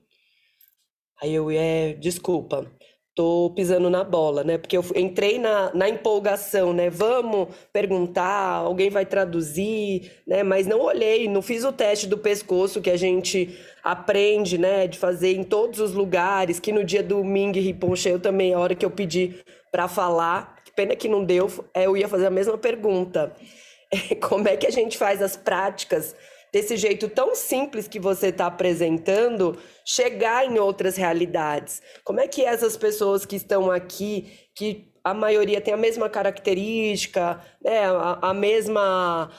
Aí eu, é, desculpa, tô pisando na bola, né? Porque eu entrei na, na empolgação, né? Vamos perguntar, alguém vai traduzir, né? Mas não olhei, não fiz o teste do pescoço que a gente aprende, né? De fazer em todos os lugares, que no dia do Ming Riponche eu também, a hora que eu pedi para falar, pena que não deu, é, eu ia fazer a mesma pergunta. como é que a gente faz as práticas desse jeito tão simples que você está apresentando chegar em outras realidades? Como é que essas pessoas que estão aqui, que a maioria tem a mesma característica, né, a, a mesma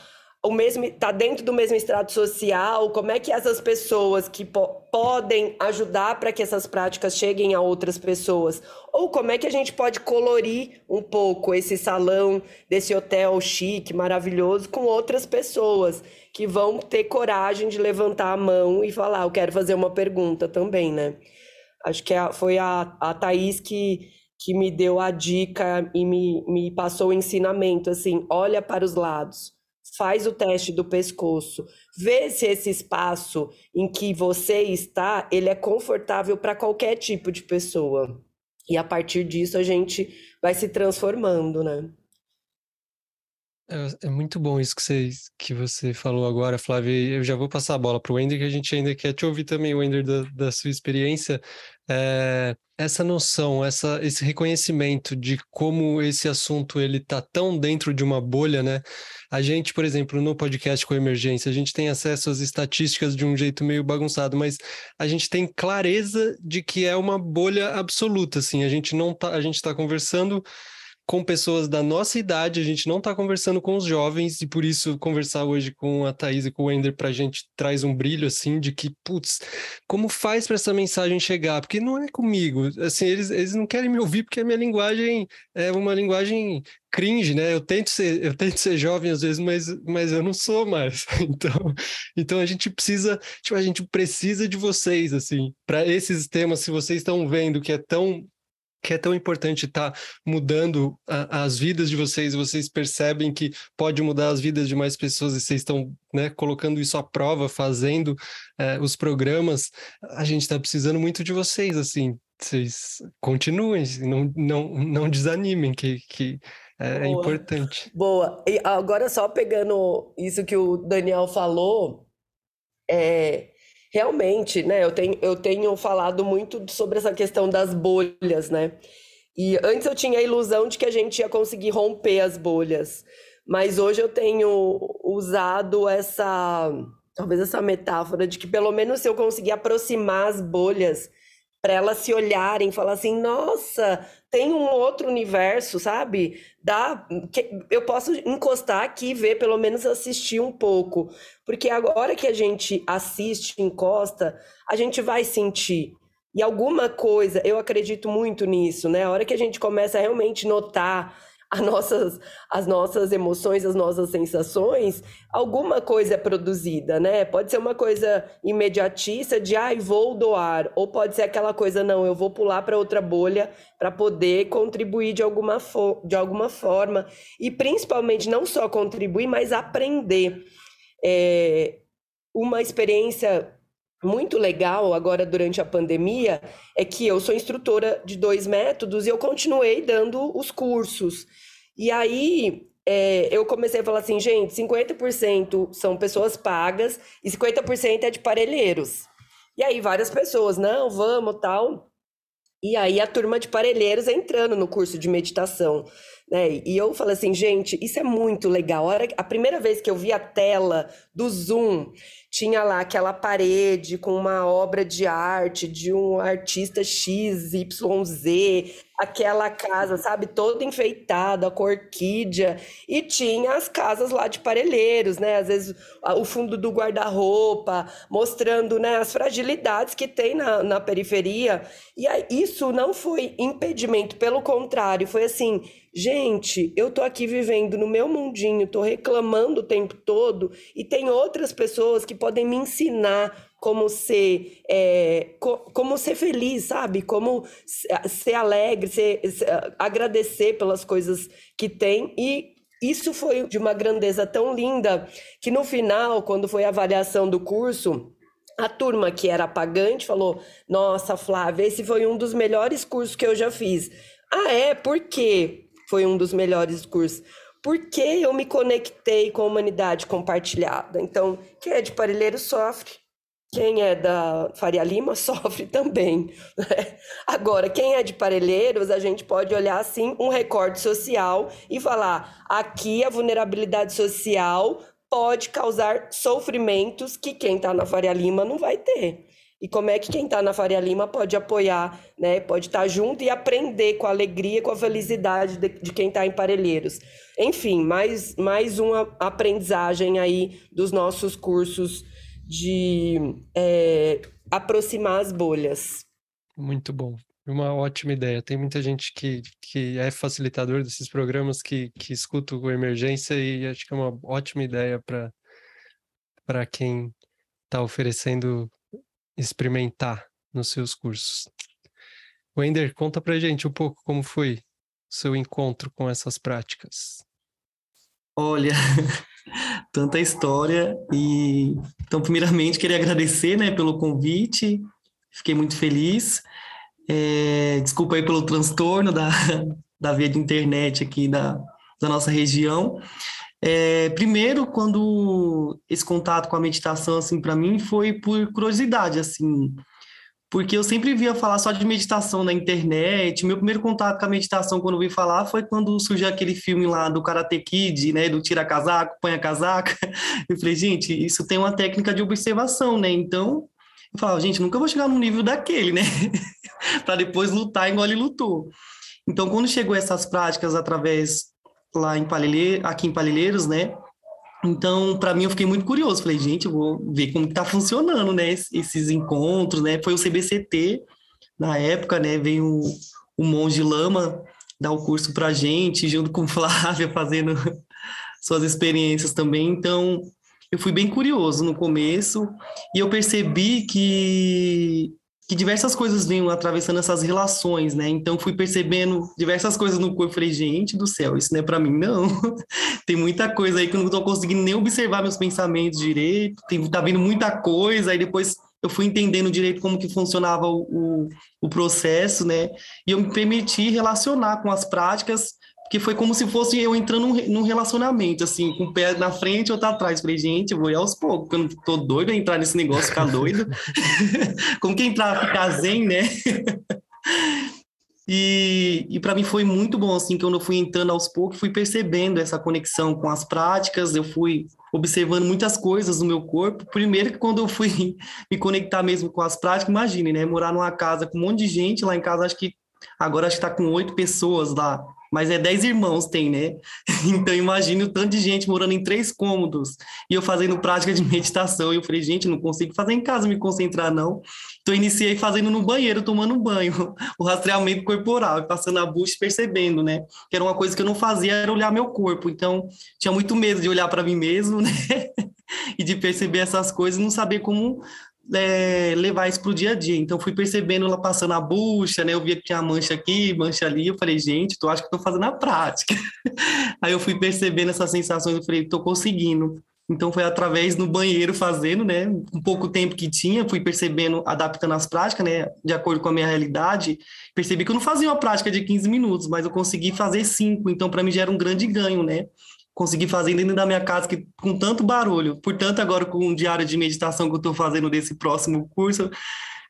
o mesmo está dentro do mesmo estrato social, como é que essas pessoas que po podem ajudar para que essas práticas cheguem a outras pessoas, ou como é que a gente pode colorir um pouco esse salão desse hotel chique, maravilhoso com outras pessoas que vão ter coragem de levantar a mão e falar, eu quero fazer uma pergunta também, né? Acho que é foi a, a Thaís que que me deu a dica e me, me passou o ensinamento, assim, olha para os lados faz o teste do pescoço, vê se esse espaço em que você está, ele é confortável para qualquer tipo de pessoa. E a partir disso a gente vai se transformando, né? É, é muito bom isso que você, que você falou agora, Flávia. Eu já vou passar a bola para o Wender, que a gente ainda quer te ouvir também, Wender, da, da sua experiência. É, essa noção, essa, esse reconhecimento de como esse assunto ele está tão dentro de uma bolha, né? A gente, por exemplo, no podcast com emergência, a gente tem acesso às estatísticas de um jeito meio bagunçado, mas a gente tem clareza de que é uma bolha absoluta, assim. A gente não tá, a gente está conversando com pessoas da nossa idade, a gente não está conversando com os jovens, e por isso conversar hoje com a Thaís e com o Ender para a gente traz um brilho assim de que, putz, como faz para essa mensagem chegar? Porque não é comigo, assim, eles, eles não querem me ouvir porque a minha linguagem é uma linguagem cringe, né? Eu tento ser, eu tento ser jovem às vezes, mas, mas eu não sou mais. Então, então a gente precisa, tipo, a gente precisa de vocês assim, para esses temas, se vocês estão vendo que é tão que é tão importante estar tá mudando a, as vidas de vocês, vocês percebem que pode mudar as vidas de mais pessoas e vocês estão né, colocando isso à prova, fazendo é, os programas, a gente está precisando muito de vocês, assim, vocês continuem, não, não, não desanimem, que, que é, é importante. Boa. E agora só pegando isso que o Daniel falou, é, realmente, né, eu tenho, eu tenho falado muito sobre essa questão das bolhas, né? E antes eu tinha a ilusão de que a gente ia conseguir romper as bolhas, mas hoje eu tenho usado essa, talvez essa metáfora de que pelo menos se eu conseguir aproximar as bolhas para elas se olharem, falar assim, nossa, tem um outro universo, sabe? Dá, eu posso encostar aqui e ver, pelo menos assistir um pouco. Porque agora que a gente assiste, encosta, a gente vai sentir. E alguma coisa, eu acredito muito nisso, né? A hora que a gente começa a realmente notar as nossas, as nossas emoções, as nossas sensações, alguma coisa é produzida, né? Pode ser uma coisa imediatista de, ai, vou doar, ou pode ser aquela coisa, não, eu vou pular para outra bolha para poder contribuir de alguma, de alguma forma. E principalmente, não só contribuir, mas aprender. É, uma experiência muito legal agora durante a pandemia é que eu sou instrutora de dois métodos e eu continuei dando os cursos. E aí é, eu comecei a falar assim, gente, 50% são pessoas pagas e 50% é de parelheiros. E aí várias pessoas, não, vamos, tal. E aí a turma de parelheiros entrando no curso de meditação. Né? E eu falei assim, gente, isso é muito legal. A, hora, a primeira vez que eu vi a tela do Zoom, tinha lá aquela parede com uma obra de arte de um artista XYZ, aquela casa, sabe, toda enfeitada, com orquídea, e tinha as casas lá de parelheiros, né? Às vezes o fundo do guarda-roupa, mostrando né, as fragilidades que tem na, na periferia. E aí, isso não foi impedimento, pelo contrário, foi assim Gente, eu tô aqui vivendo no meu mundinho, tô reclamando o tempo todo e tem outras pessoas que podem me ensinar como ser, é, co como ser feliz, sabe? Como ser alegre, ser, ser, agradecer pelas coisas que tem e isso foi de uma grandeza tão linda que no final, quando foi a avaliação do curso, a turma que era pagante falou: Nossa, Flávia, esse foi um dos melhores cursos que eu já fiz. Ah, é? Por quê? foi um dos melhores cursos. Porque eu me conectei com a humanidade compartilhada. Então, quem é de Parelheiro sofre, quem é da Faria Lima sofre também. Né? Agora, quem é de Parelheiros, a gente pode olhar assim um recorte social e falar: aqui a vulnerabilidade social pode causar sofrimentos que quem está na Faria Lima não vai ter e como é que quem está na Faria Lima pode apoiar, né? Pode estar tá junto e aprender com a alegria, com a felicidade de, de quem está em Parelheiros. Enfim, mais, mais uma aprendizagem aí dos nossos cursos de é, aproximar as bolhas. Muito bom. Uma ótima ideia. Tem muita gente que, que é facilitador desses programas que, que escuta o Emergência e acho que é uma ótima ideia para quem está oferecendo experimentar nos seus cursos. Wender, conta pra gente um pouco como foi o seu encontro com essas práticas. Olha, tanta história e então primeiramente queria agradecer, né, pelo convite. Fiquei muito feliz. É, desculpa aí pelo transtorno da, da via de internet aqui da, da nossa região. É, primeiro, quando esse contato com a meditação, assim, para mim foi por curiosidade, assim, porque eu sempre via falar só de meditação na internet. Meu primeiro contato com a meditação, quando eu vi falar, foi quando surgiu aquele filme lá do Karate Kid, né, do tira casaco, põe a casaca. Eu falei, gente, isso tem uma técnica de observação, né? Então, eu falava, gente, nunca vou chegar no nível daquele, né? para depois lutar igual ele lutou. Então, quando chegou essas práticas através lá em Palheiro, aqui em Palheiros, né? Então, para mim, eu fiquei muito curioso. Falei, gente, eu vou ver como está funcionando, né? Esses encontros, né? Foi o CBCT, na época, né? Veio o, o Monge Lama dar o curso para gente, junto com Flávia, fazendo suas experiências também. Então, eu fui bem curioso no começo e eu percebi que que diversas coisas vinham atravessando essas relações, né? Então fui percebendo diversas coisas no corpo, falei, gente do céu, isso não é para mim não. tem muita coisa aí que eu não tô conseguindo nem observar meus pensamentos direito, tem, tá vindo muita coisa, aí depois eu fui entendendo direito como que funcionava o, o, o processo, né? E eu me permiti relacionar com as práticas que foi como se fosse eu entrando num, relacionamento, assim, com o pé na frente e outro atrás. Falei, gente, eu vou ir aos poucos, porque eu não tô doido a entrar nesse negócio, ficar doido. como que entrar, ficar zen, né? E, e para mim foi muito bom, assim, que eu fui entrando aos poucos, fui percebendo essa conexão com as práticas, eu fui observando muitas coisas no meu corpo. Primeiro que quando eu fui me conectar mesmo com as práticas, imagine, né, morar numa casa com um monte de gente, lá em casa acho que agora acho que tá com oito pessoas lá, mas é dez irmãos tem, né? Então imagine o tanto de gente morando em três cômodos e eu fazendo prática de meditação. E eu falei, gente, não consigo fazer em casa, me concentrar, não. Então iniciei fazendo no banheiro, tomando banho, o rastreamento corporal, passando a bucha percebendo, né? Que era uma coisa que eu não fazia, era olhar meu corpo. Então tinha muito medo de olhar para mim mesmo, né? e de perceber essas coisas, não saber como é, levar isso para o dia a dia. Então, fui percebendo ela passando a bucha, né? Eu via que tinha mancha aqui, mancha ali. Eu falei, gente, tu acho que estou fazendo a prática. Aí eu fui percebendo essas sensações. Eu falei, estou conseguindo. Então foi através no banheiro fazendo, né? Um pouco tempo que tinha, fui percebendo, adaptando as práticas, né? De acordo com a minha realidade, percebi que eu não fazia uma prática de 15 minutos, mas eu consegui fazer cinco. Então para mim já era um grande ganho, né? Consegui fazer dentro da minha casa que, com tanto barulho. Portanto, agora com o diário de meditação que eu estou fazendo desse próximo curso,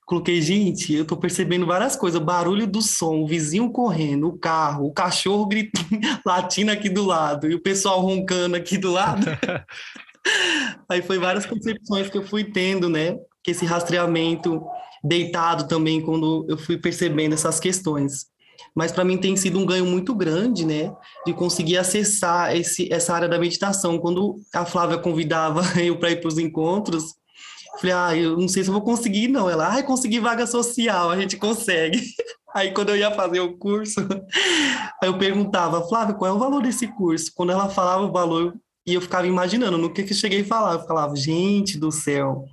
coloquei, gente, eu tô percebendo várias coisas, o barulho do som, o vizinho correndo, o carro, o cachorro gritando, latindo aqui do lado, e o pessoal roncando aqui do lado. Aí foi várias concepções que eu fui tendo, né? Que esse rastreamento deitado também, quando eu fui percebendo essas questões. Mas para mim tem sido um ganho muito grande, né? De conseguir acessar esse, essa área da meditação. Quando a Flávia convidava eu para ir para os encontros, Falei, ah, eu não sei se eu vou conseguir, não. Ela, ah, consegui vaga social, a gente consegue. Aí, quando eu ia fazer o curso, aí eu perguntava, Flávia, qual é o valor desse curso? Quando ela falava o valor, e eu ficava imaginando no que que eu cheguei a falar. Eu falava, gente do céu,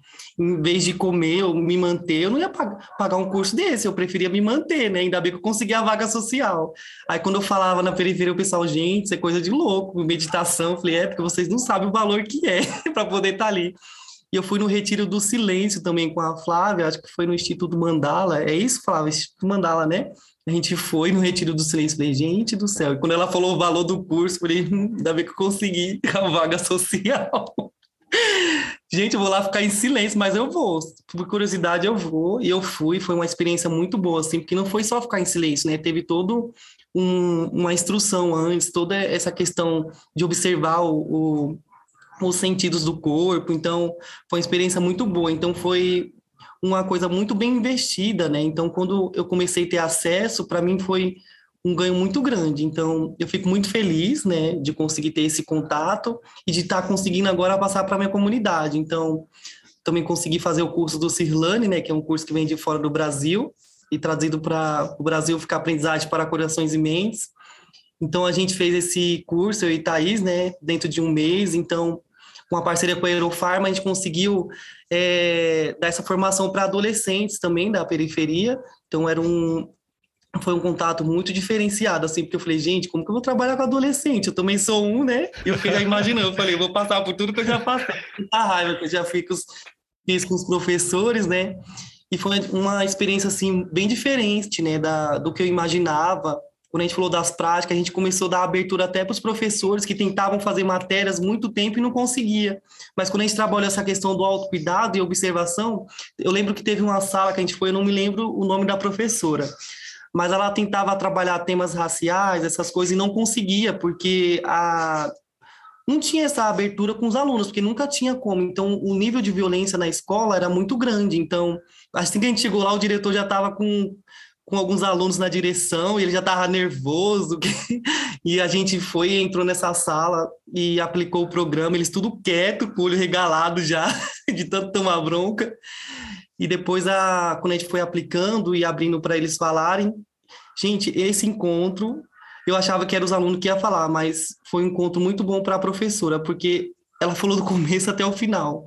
em vez de comer ou me manter, eu não ia pagar um curso desse, eu preferia me manter, né? Ainda bem que eu consegui a vaga social. Aí quando eu falava na periferia, o pessoal, gente, isso é coisa de louco, meditação. Eu falei, é, porque vocês não sabem o valor que é para poder estar tá ali. E eu fui no Retiro do Silêncio também com a Flávia, acho que foi no Instituto Mandala. É isso, Flávia? Instituto Mandala, né? A gente foi no Retiro do Silêncio. Falei, gente do céu. E quando ela falou o valor do curso, falei, hum, ainda bem que eu consegui a vaga social. Gente, eu vou lá ficar em silêncio, mas eu vou. Por curiosidade, eu vou. E eu fui. Foi uma experiência muito boa, assim, porque não foi só ficar em silêncio, né? Teve todo um, uma instrução antes, toda essa questão de observar o, o os sentidos do corpo. Então, foi uma experiência muito boa. Então, foi uma coisa muito bem investida, né? Então, quando eu comecei a ter acesso, para mim foi um ganho muito grande. Então, eu fico muito feliz, né, de conseguir ter esse contato e de estar tá conseguindo agora passar para minha comunidade. Então, também consegui fazer o curso do Cirlane, né, que é um curso que vem de fora do Brasil e trazido para o Brasil ficar aprendizagem para corações e mentes. Então, a gente fez esse curso, eu e Thaís, né, dentro de um mês. Então, com a parceria com a Aerofarma, a gente conseguiu é, dar essa formação para adolescentes também da periferia. Então, era um, foi um contato muito diferenciado, assim, porque eu falei, gente, como que eu vou trabalhar com adolescente? Eu também sou um, né? E eu fiquei imaginando, eu falei, vou passar por tudo que eu já passei, a raiva que eu já fiz, fiz com os professores, né? E foi uma experiência, assim, bem diferente, né, da, do que eu imaginava quando a gente falou das práticas, a gente começou a dar abertura até para os professores que tentavam fazer matérias muito tempo e não conseguia. Mas quando a gente trabalha essa questão do autocuidado e observação, eu lembro que teve uma sala que a gente foi, eu não me lembro o nome da professora, mas ela tentava trabalhar temas raciais, essas coisas, e não conseguia, porque a, não tinha essa abertura com os alunos, porque nunca tinha como. Então, o nível de violência na escola era muito grande. Então, assim que a gente chegou lá, o diretor já estava com com alguns alunos na direção e ele já estava nervoso. e a gente foi, entrou nessa sala e aplicou o programa, eles tudo quieto, com o olho regalado já, de tanto tomar bronca. E depois, a, quando a gente foi aplicando e abrindo para eles falarem, gente, esse encontro, eu achava que era os alunos que ia falar, mas foi um encontro muito bom para a professora, porque ela falou do começo até o final.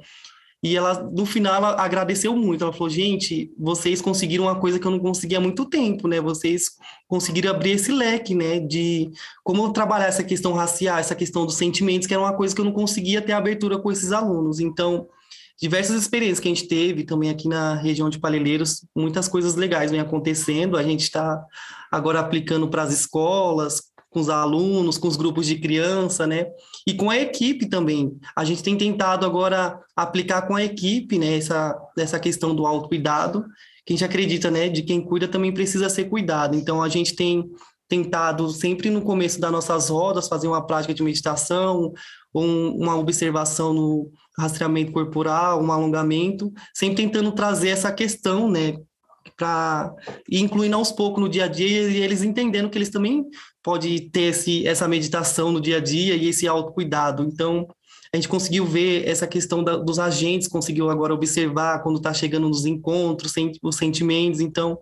E ela, no final, ela agradeceu muito. Ela falou: gente, vocês conseguiram uma coisa que eu não conseguia há muito tempo, né? Vocês conseguiram abrir esse leque, né? De como trabalhar essa questão racial, essa questão dos sentimentos, que era uma coisa que eu não conseguia ter abertura com esses alunos. Então, diversas experiências que a gente teve também aqui na região de Palelheiros, muitas coisas legais vêm acontecendo. A gente está agora aplicando para as escolas, com os alunos, com os grupos de criança, né? E com a equipe também. A gente tem tentado agora aplicar com a equipe, né, essa, essa questão do autocuidado, que a gente acredita, né, de quem cuida também precisa ser cuidado. Então a gente tem tentado sempre no começo das nossas rodas fazer uma prática de meditação, um, uma observação no rastreamento corporal, um alongamento, sempre tentando trazer essa questão, né, para incluindo aos poucos no dia a dia e eles entendendo que eles também pode ter esse, essa meditação no dia a dia e esse autocuidado. Então, a gente conseguiu ver essa questão da, dos agentes, conseguiu agora observar quando está chegando nos encontros, os sentimentos. Então,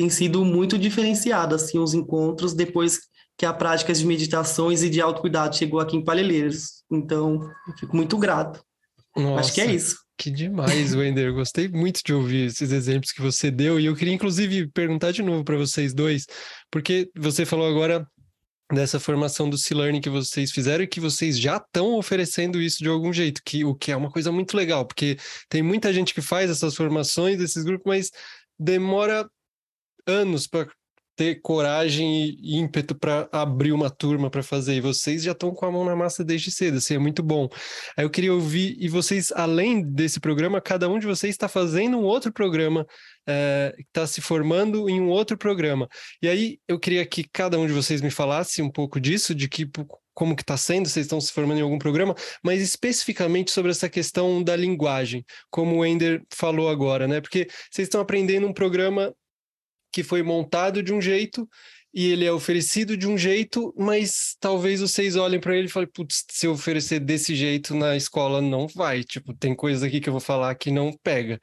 tem sido muito diferenciado assim os encontros depois que a prática de meditações e de autocuidado chegou aqui em Palhelheiros. Então, eu fico muito grato. Nossa, Acho que é isso. Que demais, Wender. Gostei muito de ouvir esses exemplos que você deu. E eu queria, inclusive, perguntar de novo para vocês dois, porque você falou agora dessa formação do C-Learning que vocês fizeram e que vocês já estão oferecendo isso de algum jeito, que o que é uma coisa muito legal, porque tem muita gente que faz essas formações desses grupos, mas demora anos para ter coragem e ímpeto para abrir uma turma para fazer. E vocês já estão com a mão na massa desde cedo, assim, é muito bom. Aí eu queria ouvir, e vocês, além desse programa, cada um de vocês está fazendo um outro programa, é, está se formando em um outro programa. E aí eu queria que cada um de vocês me falasse um pouco disso, de que como que está sendo, vocês estão se formando em algum programa, mas especificamente sobre essa questão da linguagem, como o Ender falou agora, né? Porque vocês estão aprendendo um programa que foi montado de um jeito e ele é oferecido de um jeito, mas talvez vocês olhem para ele e falem, putz, se eu oferecer desse jeito na escola não vai, tipo, tem coisa aqui que eu vou falar que não pega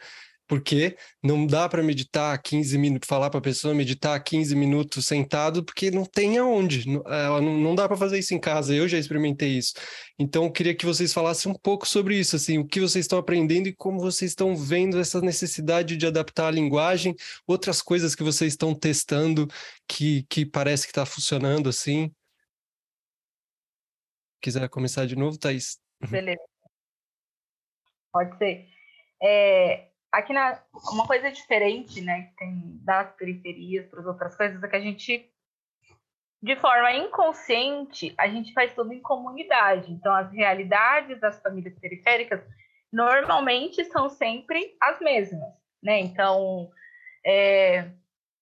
porque não dá para meditar 15 minutos, falar para a pessoa meditar 15 minutos sentado, porque não tem aonde, não, não dá para fazer isso em casa, eu já experimentei isso. Então, eu queria que vocês falassem um pouco sobre isso, assim, o que vocês estão aprendendo e como vocês estão vendo essa necessidade de adaptar a linguagem, outras coisas que vocês estão testando que, que parece que está funcionando, assim. Quiser começar de novo, Thaís? Beleza. Pode ser. É, Aqui na uma coisa diferente, né, que tem das periferias para as outras coisas é que a gente de forma inconsciente, a gente faz tudo em comunidade. Então as realidades das famílias periféricas normalmente são sempre as mesmas, né? Então, é,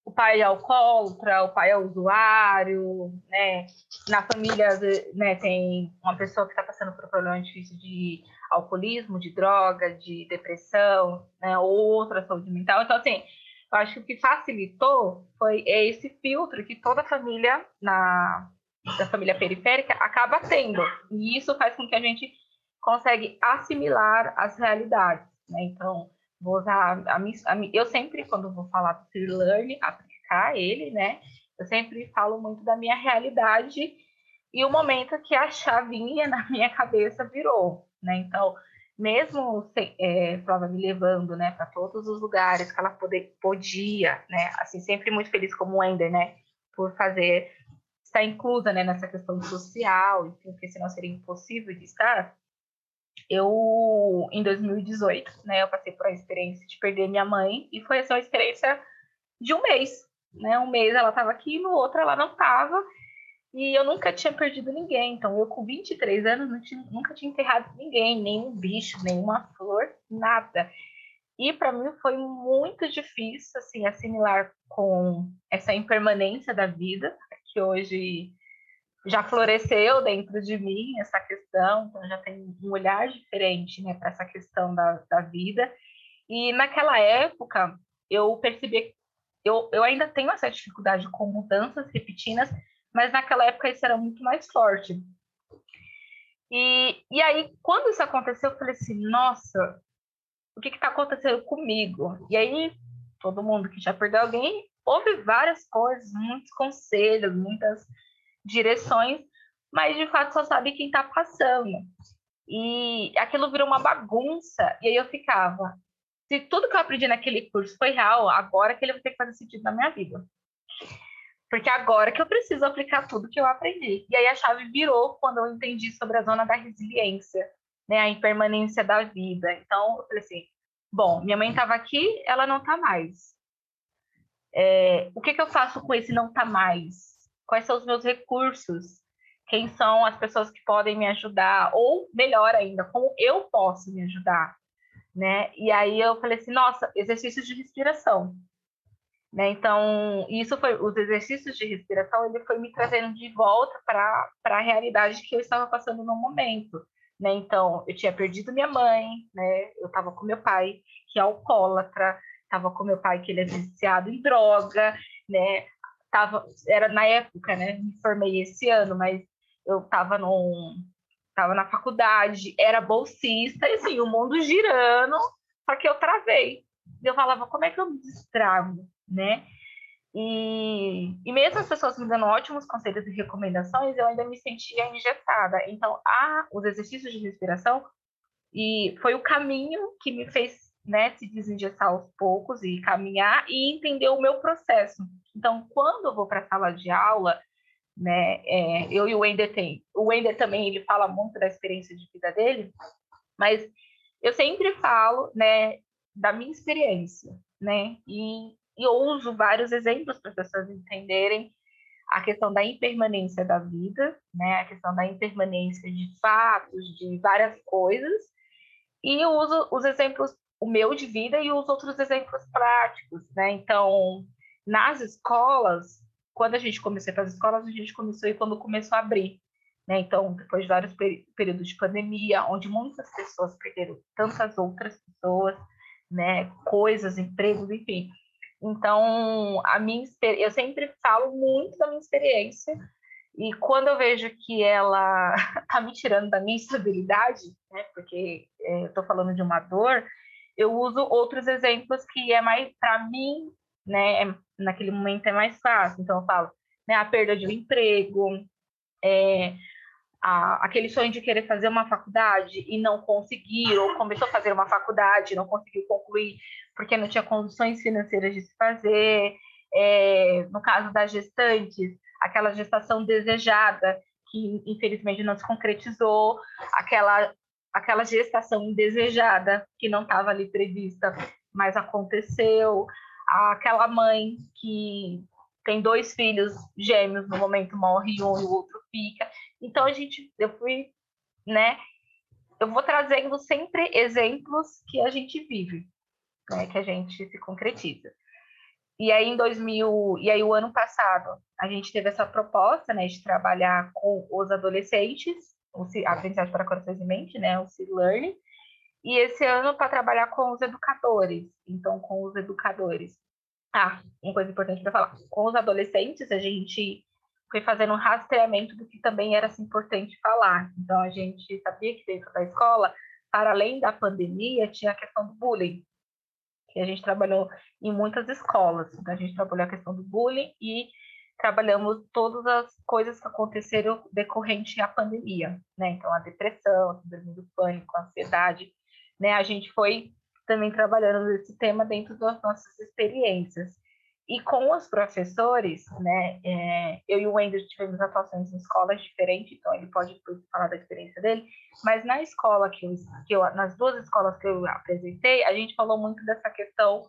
o pai é alcoólatra, o pai é usuário, né? Na família, né, tem uma pessoa que está passando por um problema difícil de alcoolismo, de droga, de depressão, né, ou outra saúde mental. Então, assim, eu acho que o que facilitou foi esse filtro que toda família na da família periférica acaba tendo. E isso faz com que a gente consegue assimilar as realidades, né? Então, vou usar a, a, eu sempre quando vou falar do learning, aplicar ele, né? Eu sempre falo muito da minha realidade e o momento que a chavinha na minha cabeça virou, né? Então, mesmo é, prova me levando, né, para todos os lugares que ela poder, podia, né, assim sempre muito feliz como Wender, né, por fazer estar inclusa, né, nessa questão social, porque senão seria impossível de estar. Eu, em 2018, né, eu passei por a experiência de perder minha mãe e foi essa uma experiência de um mês, né, um mês ela estava aqui, no outro ela não estava e eu nunca tinha perdido ninguém. Então, eu com 23 anos tinha, nunca tinha enterrado ninguém, nenhum bicho, nenhuma flor, nada. E para mim foi muito difícil assim assimilar com essa impermanência da vida, que hoje já floresceu dentro de mim essa questão, então já tem um olhar diferente né, para essa questão da, da vida. E naquela época eu percebi, eu, eu ainda tenho essa dificuldade com mudanças repetidas, mas naquela época isso era muito mais forte. E, e aí, quando isso aconteceu, eu falei assim: nossa, o que está acontecendo comigo? E aí, todo mundo que já perdeu alguém, houve várias coisas, muitos conselhos, muitas direções, mas de fato só sabe quem está passando. E aquilo virou uma bagunça, e aí eu ficava: se tudo que eu aprendi naquele curso foi real, agora que ele vai ter que fazer sentido na minha vida. Porque agora que eu preciso aplicar tudo que eu aprendi. E aí a chave virou quando eu entendi sobre a zona da resiliência, né, a impermanência da vida. Então, eu falei assim: bom, minha mãe estava aqui, ela não está mais. É, o que, que eu faço com esse não está mais? Quais são os meus recursos? Quem são as pessoas que podem me ajudar? Ou, melhor ainda, como eu posso me ajudar? Né? E aí eu falei assim: nossa, exercícios de respiração. Né? Então, isso foi os exercícios de respiração, ele foi me trazendo de volta para a realidade que eu estava passando no momento. Né? Então, eu tinha perdido minha mãe, né? eu estava com meu pai, que é alcoólatra, estava com meu pai, que ele é viciado em droga, né? Tava, era na época, né? Me formei esse ano, mas eu estava num, tava na faculdade, era bolsista, e assim, o mundo girando, só que eu travei. Eu falava, como é que eu me distrago? Né? E, e mesmo as pessoas me dando ótimos conselhos e recomendações, eu ainda me sentia injetada. Então, há os exercícios de respiração e foi o caminho que me fez né, se desinjetar aos poucos e caminhar e entender o meu processo. Então, quando eu vou para a sala de aula, né? É, eu e o Wender tem. O Wender também ele fala muito da experiência de vida dele, mas eu sempre falo, né, da minha experiência, né? E, e eu uso vários exemplos para as pessoas entenderem a questão da impermanência da vida, né? A questão da impermanência de fatos, de várias coisas. E eu uso os exemplos, o meu de vida e os outros exemplos práticos, né? Então, nas escolas, quando a gente começou para as escolas, a gente começou e quando começou a abrir. Né? Então, depois de vários períodos de pandemia, onde muitas pessoas perderam tantas outras pessoas, né? coisas, empregos, enfim. Então, a minha eu sempre falo muito da minha experiência e quando eu vejo que ela está me tirando da minha estabilidade, né, porque é, eu estou falando de uma dor, eu uso outros exemplos que é mais para mim, né, é, naquele momento é mais fácil. Então eu falo, né, a perda de um emprego, é, a, aquele sonho de querer fazer uma faculdade e não conseguir, ou começou a fazer uma faculdade e não conseguiu concluir porque não tinha condições financeiras de se fazer. É, no caso das gestantes, aquela gestação desejada, que infelizmente não se concretizou, aquela, aquela gestação indesejada, que não estava ali prevista, mas aconteceu, aquela mãe que tem dois filhos gêmeos, no momento morre um e o outro fica. Então a gente, eu fui, né? Eu vou trazendo sempre exemplos que a gente vive né, que a gente se concretiza. E aí em 2000, e aí o ano passado, a gente teve essa proposta, né, de trabalhar com os adolescentes, o aprendizagem para corações e mente, né, o C-Learning, e esse ano para trabalhar com os educadores, então com os educadores. Ah, uma coisa importante para falar, com os adolescentes a gente foi fazendo um rastreamento do que também era assim, importante falar. Então a gente sabia que dentro da escola, para além da pandemia, tinha a questão do bullying, que a gente trabalhou em muitas escolas. Então, a gente trabalhou a questão do bullying e trabalhamos todas as coisas que aconteceram decorrente à pandemia, né? Então, a depressão, a síndrome do pânico, a ansiedade, né? A gente foi também trabalhando esse tema dentro das nossas experiências. E com os professores, né, é, eu e o Wendel tivemos atuações em escolas diferentes, então ele pode falar da experiência dele, mas na escola que eu, que eu, nas duas escolas que eu apresentei, a gente falou muito dessa questão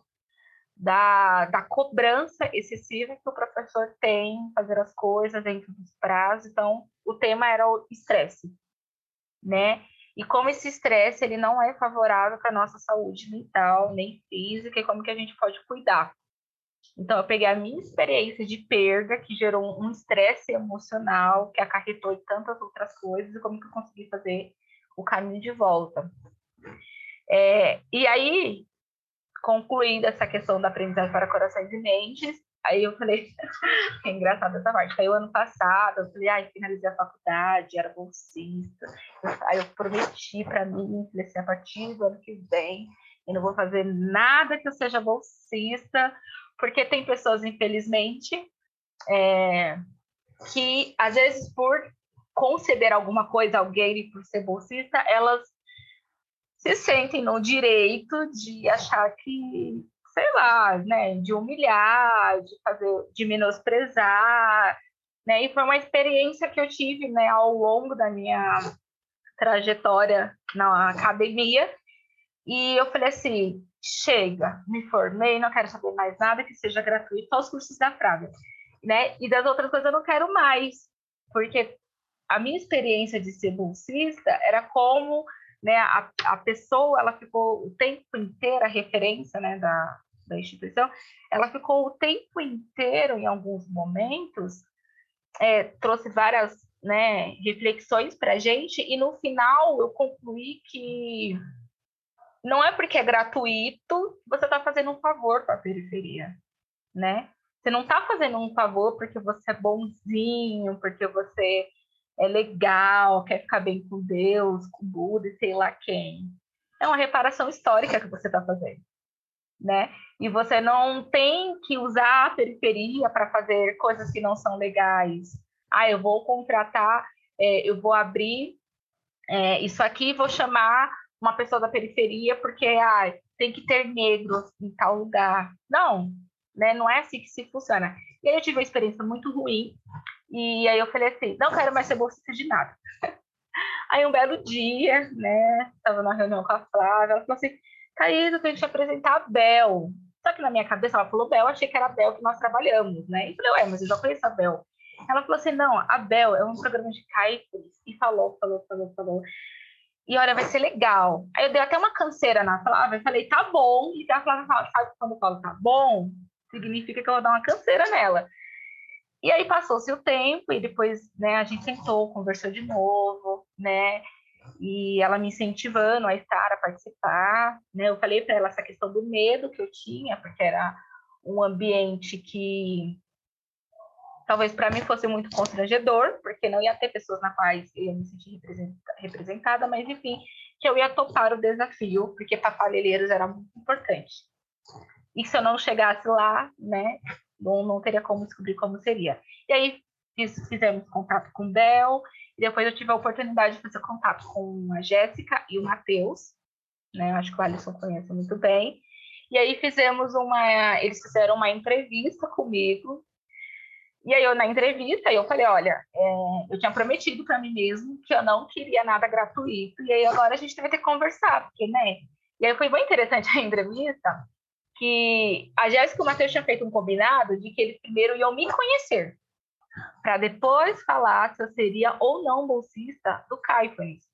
da, da cobrança excessiva que o professor tem fazer as coisas dentro dos prazos, então o tema era o estresse, né? E como esse estresse ele não é favorável para nossa saúde mental, nem física, e como que a gente pode cuidar. Então, eu peguei a minha experiência de perda, que gerou um estresse emocional, que acarretou em tantas outras coisas, e como que eu consegui fazer o caminho de volta. É, e aí, concluindo essa questão da aprendizagem para corações e mentes, aí eu falei, é engraçado essa parte, aí o ano passado, eu falei, ai, finalizei a faculdade, era bolsista, aí eu prometi para mim, falei assim, a partir do ano que vem, eu não vou fazer nada que eu seja bolsista, porque tem pessoas, infelizmente, é, que às vezes por conceder alguma coisa a alguém por ser bolsista, elas se sentem no direito de achar que, sei lá, né, de humilhar, de fazer, de menosprezar, né? E foi uma experiência que eu tive, né, ao longo da minha trajetória na academia. E eu falei assim, chega, me formei, não quero saber mais nada que seja gratuito, só os cursos da Fraga, né? E das outras coisas eu não quero mais, porque a minha experiência de ser bolsista era como né, a, a pessoa, ela ficou o tempo inteiro, a referência né, da, da instituição, ela ficou o tempo inteiro, em alguns momentos, é, trouxe várias né, reflexões para a gente, e no final eu concluí que não é porque é gratuito você está fazendo um favor para a periferia, né? Você não está fazendo um favor porque você é bonzinho, porque você é legal, quer ficar bem com Deus, com Buda e sei lá quem. É uma reparação histórica que você está fazendo, né? E você não tem que usar a periferia para fazer coisas que não são legais. Ah, eu vou contratar, é, eu vou abrir é, isso aqui, vou chamar uma pessoa da periferia porque ah, tem que ter negros em tal lugar. Não, né? Não é assim que se funciona. E aí eu tive uma experiência muito ruim E aí eu falei assim, não quero mais ser bolsista de nada. Aí um belo dia, né, estava na reunião com a Flávia, ela falou assim, Thaís, eu tenho que te apresentar a Bel. Só que na minha cabeça ela falou Bel, achei que era a Bel que nós trabalhamos, né? E falei, ué, mas eu já conheço a Bel. Ela falou assim, não, a Bel é um programa de cálculos. E falou, falou, falou, falou. E olha, vai ser legal. Aí eu dei até uma canseira na Flávia, falei, tá bom. E a Flávia fala, sabe quando eu falo tá bom? Significa que eu vou dar uma canseira nela. E aí passou-se o tempo e depois, né, a gente sentou, conversou de novo, né? E ela me incentivando a estar, a participar, né? Eu falei para ela essa questão do medo que eu tinha, porque era um ambiente que talvez para mim fosse muito constrangedor, porque não ia ter pessoas na quais eu ia me sentir representada, mas enfim, que eu ia topar o desafio, porque para falheiros era muito importante. E se eu não chegasse lá, né, não, não teria como descobrir como seria. E aí fiz, fizemos contato com o Bel, e depois eu tive a oportunidade de fazer contato com a Jéssica e o Matheus, né? Acho que o Alisson conhece muito bem. E aí fizemos uma, eles fizeram uma entrevista comigo. E aí eu na entrevista eu falei, olha, é, eu tinha prometido para mim mesmo que eu não queria nada gratuito. E aí agora a gente vai ter que conversar, porque né? E aí foi bem interessante a entrevista, que a Jéssica e o Matheus tinham feito um combinado de que eles primeiro iam me conhecer, para depois falar se eu seria ou não bolsista do Caifanes.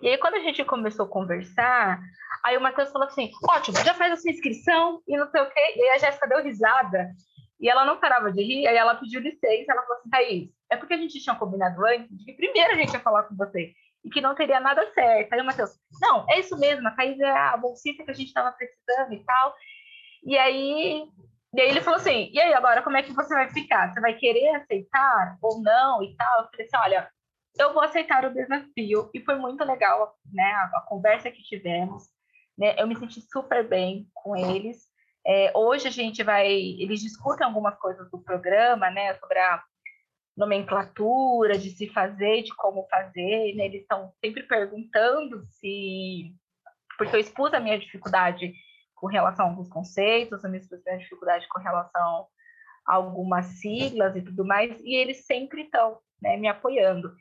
E aí, quando a gente começou a conversar, aí o Matheus falou assim: ótimo, já faz a sua inscrição e não sei o quê. E aí a Jéssica deu risada. E ela não parava de rir, aí ela pediu licença. Ela falou assim: Thaís, é porque a gente tinha combinado antes de que primeiro a gente ia falar com você e que não teria nada certo. Aí o Matheus, não, é isso mesmo, a Thaís é a bolsista que a gente estava precisando e tal. E aí, e aí ele falou assim, e aí agora como é que você vai ficar? Você vai querer aceitar ou não e tal? Eu falei assim, olha, eu vou aceitar o desafio e foi muito legal, né, a, a conversa que tivemos, né, eu me senti super bem com eles. É, hoje a gente vai, eles discutem algumas coisas do programa, né, sobre a nomenclatura, de se fazer, de como fazer, né? eles estão sempre perguntando se. Porque eu expus a minha dificuldade com relação a alguns conceitos, a minha dificuldade com relação a algumas siglas e tudo mais, e eles sempre estão né, me apoiando.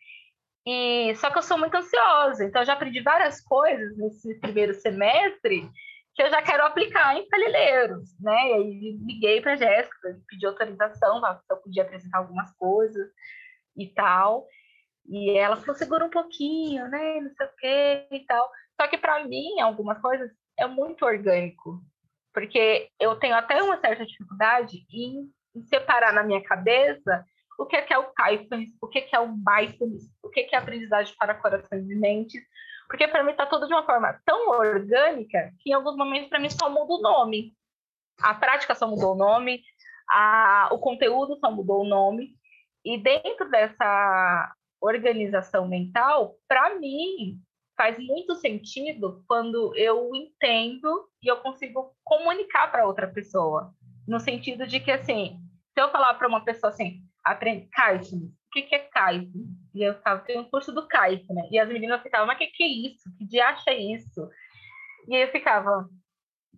E só que eu sou muito ansiosa, então eu já aprendi várias coisas nesse primeiro semestre que eu já quero aplicar em Palilheiros, né? E aí liguei para Jéssica, pedi autorização, se eu podia apresentar algumas coisas e tal. E ela falou, segura um pouquinho, né? Não sei o quê e tal. Só que para mim, algumas coisas é muito orgânico, porque eu tenho até uma certa dificuldade em, em separar na minha cabeça o que é, que é o Kaifans, o que é, que é o Mindfulness, o que é, que é aprendizagem para corações e mentes, porque para mim está tudo de uma forma tão orgânica que em alguns momentos para mim só muda o nome. A prática só mudou o nome, a, o conteúdo só mudou o nome. E dentro dessa organização mental, para mim, faz muito sentido quando eu entendo e eu consigo comunicar para outra pessoa. No sentido de que, assim, se eu falar para uma pessoa assim, aprende, Kaizen, o que, que é Kaizen? E eu ficava, tem um curso do Kaizen, né? E as meninas ficavam, mas que, que é isso? Que de acha isso? E eu ficava,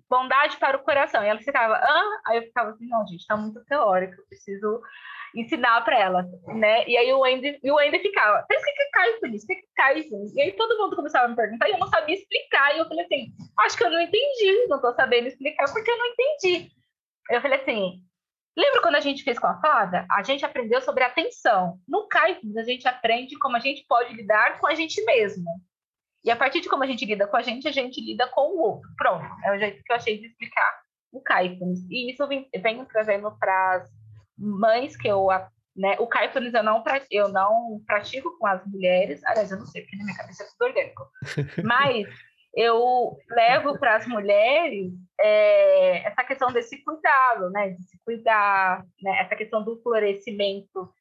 bondade para o coração. E ela ficava, ah? Aí eu ficava assim, não, gente, tá muito teórico, eu preciso ensinar para ela, né? E aí o Andy, o Andy ficava, mas o que é Kaizen? O que é Kaizen? E aí todo mundo começava a me perguntar e eu não sabia explicar. E eu falei assim, acho que eu não entendi, não tô sabendo explicar porque eu não entendi. Eu falei assim, Lembra quando a gente fez com a fada? A gente aprendeu sobre atenção. No Kindness, a gente aprende como a gente pode lidar com a gente mesmo. E a partir de como a gente lida com a gente, a gente lida com o outro. Pronto, é o jeito que eu achei de explicar o Kindness. E isso vem, venho trazendo para as mães que eu... Né, o Kindness eu não, eu não pratico com as mulheres. Aliás, eu não sei, porque na minha cabeça é tudo orgânico. Mas eu levo para as mulheres é, essa questão desse cuidado, né, de se cuidar, né, essa questão do florescimento,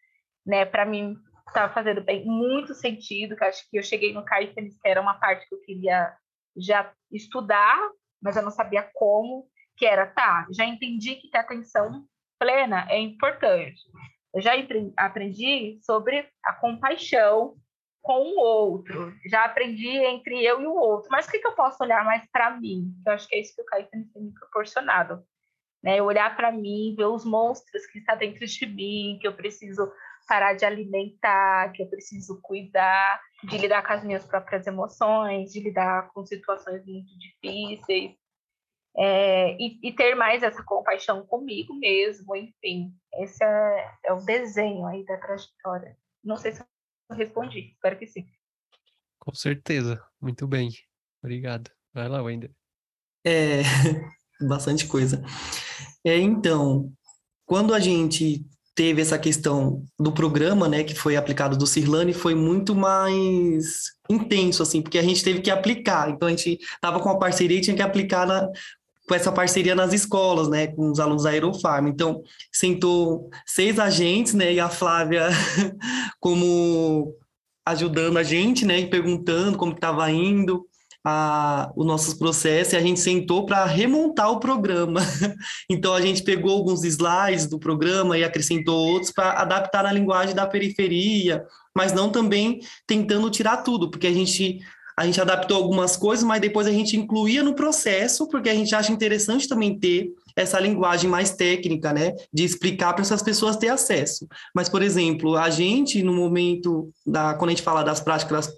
né, para mim estava tá fazendo bem, muito sentido, que acho que eu cheguei no Caifanes, que era uma parte que eu queria já estudar, mas eu não sabia como, que era, tá, já entendi que ter atenção plena é importante. Eu já aprendi sobre a compaixão, com o outro. Já aprendi entre eu e o outro. Mas o que, que eu posso olhar mais para mim? Eu acho que é isso que o Caetano tem me proporcionado. né? Olhar para mim, ver os monstros que está dentro de mim, que eu preciso parar de alimentar, que eu preciso cuidar, de lidar com as minhas próprias emoções, de lidar com situações muito difíceis, é, e, e, ter mais essa compaixão comigo mesmo, enfim, esse é, é o desenho aí da trajetória. Não sei se eu respondi, espero que sim. Com certeza, muito bem, obrigado. Vai lá, Wender. É, bastante coisa. É, então, quando a gente teve essa questão do programa, né, que foi aplicado do Cirlane, foi muito mais intenso, assim, porque a gente teve que aplicar. Então, a gente estava com a parceria e tinha que aplicar na, com essa parceria nas escolas, né, com os alunos da Aerofarm. Então, sentou seis agentes, né, e a Flávia como ajudando a gente, né, e perguntando como estava indo a, os nossos processos, e a gente sentou para remontar o programa. então, a gente pegou alguns slides do programa e acrescentou outros para adaptar na linguagem da periferia, mas não também tentando tirar tudo, porque a gente a gente adaptou algumas coisas, mas depois a gente incluía no processo, porque a gente acha interessante também ter essa linguagem mais técnica, né, de explicar para essas pessoas ter acesso. Mas, por exemplo, a gente, no momento, da, quando a gente fala das práticas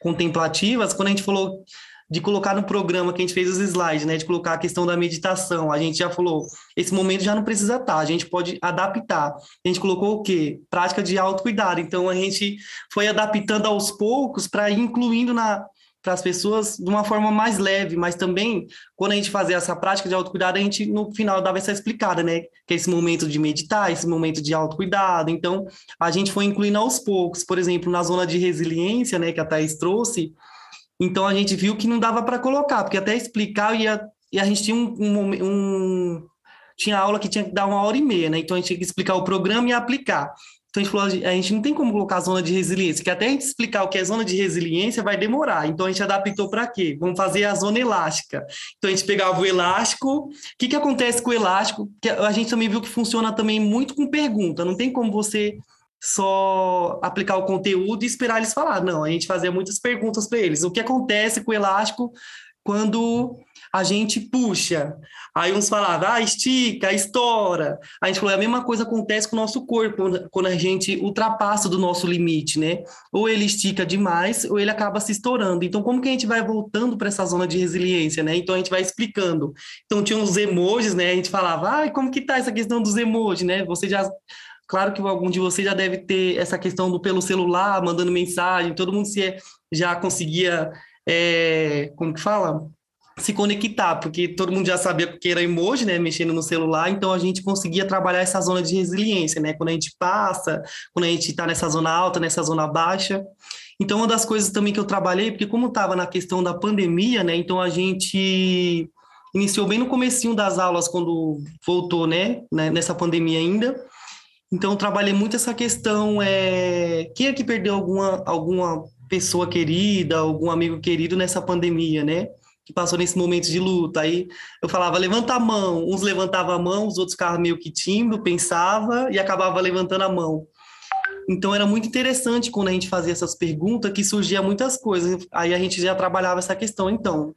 contemplativas, quando a gente falou de colocar no programa que a gente fez os slides, né, de colocar a questão da meditação, a gente já falou, esse momento já não precisa estar, a gente pode adaptar. A gente colocou o quê? Prática de autocuidado. Então a gente foi adaptando aos poucos para incluindo na para as pessoas de uma forma mais leve, mas também quando a gente fazia essa prática de autocuidado, a gente no final dava essa explicada, né? Que é esse momento de meditar, esse momento de autocuidado. Então, a gente foi incluindo aos poucos, por exemplo, na zona de resiliência, né, que a Thais trouxe, então a gente viu que não dava para colocar, porque até explicar ia, e a gente tinha um, um, um tinha aula que tinha que dar uma hora e meia, né? Então a gente tinha que explicar o programa e aplicar. Então a gente falou, a gente não tem como colocar a zona de resiliência, que até a gente explicar o que é zona de resiliência vai demorar. Então a gente adaptou para quê? Vamos fazer a zona elástica. Então a gente pegava o elástico. O que, que acontece com o elástico? Que a gente também viu que funciona também muito com pergunta. Não tem como você só aplicar o conteúdo e esperar eles falar. Não, a gente fazia muitas perguntas para eles. O que acontece com o elástico quando a gente puxa. Aí uns falavam, ah, estica, estoura. A gente falou, a mesma coisa acontece com o nosso corpo, quando a gente ultrapassa do nosso limite, né? Ou ele estica demais, ou ele acaba se estourando. Então, como que a gente vai voltando para essa zona de resiliência, né? Então, a gente vai explicando. Então, tinha uns emojis, né? A gente falava, ah, como que tá essa questão dos emojis, né? Você já Claro que algum de vocês já deve ter essa questão do pelo celular, mandando mensagem, todo mundo se já conseguia, é, como que fala? Se conectar, porque todo mundo já sabia que era emoji, né, mexendo no celular, então a gente conseguia trabalhar essa zona de resiliência, né, quando a gente passa, quando a gente está nessa zona alta, nessa zona baixa. Então, uma das coisas também que eu trabalhei, porque como estava na questão da pandemia, né, então a gente iniciou bem no comecinho das aulas, quando voltou, né, né nessa pandemia ainda, então, trabalhei muito essa questão, é, quem é que perdeu alguma, alguma pessoa querida, algum amigo querido nessa pandemia, né? Que passou nesse momento de luta. Aí eu falava, levanta a mão. Uns levantavam a mão, os outros ficavam meio que tímido, pensava e acabava levantando a mão. Então era muito interessante quando a gente fazia essas perguntas que surgia muitas coisas. Aí a gente já trabalhava essa questão. Então,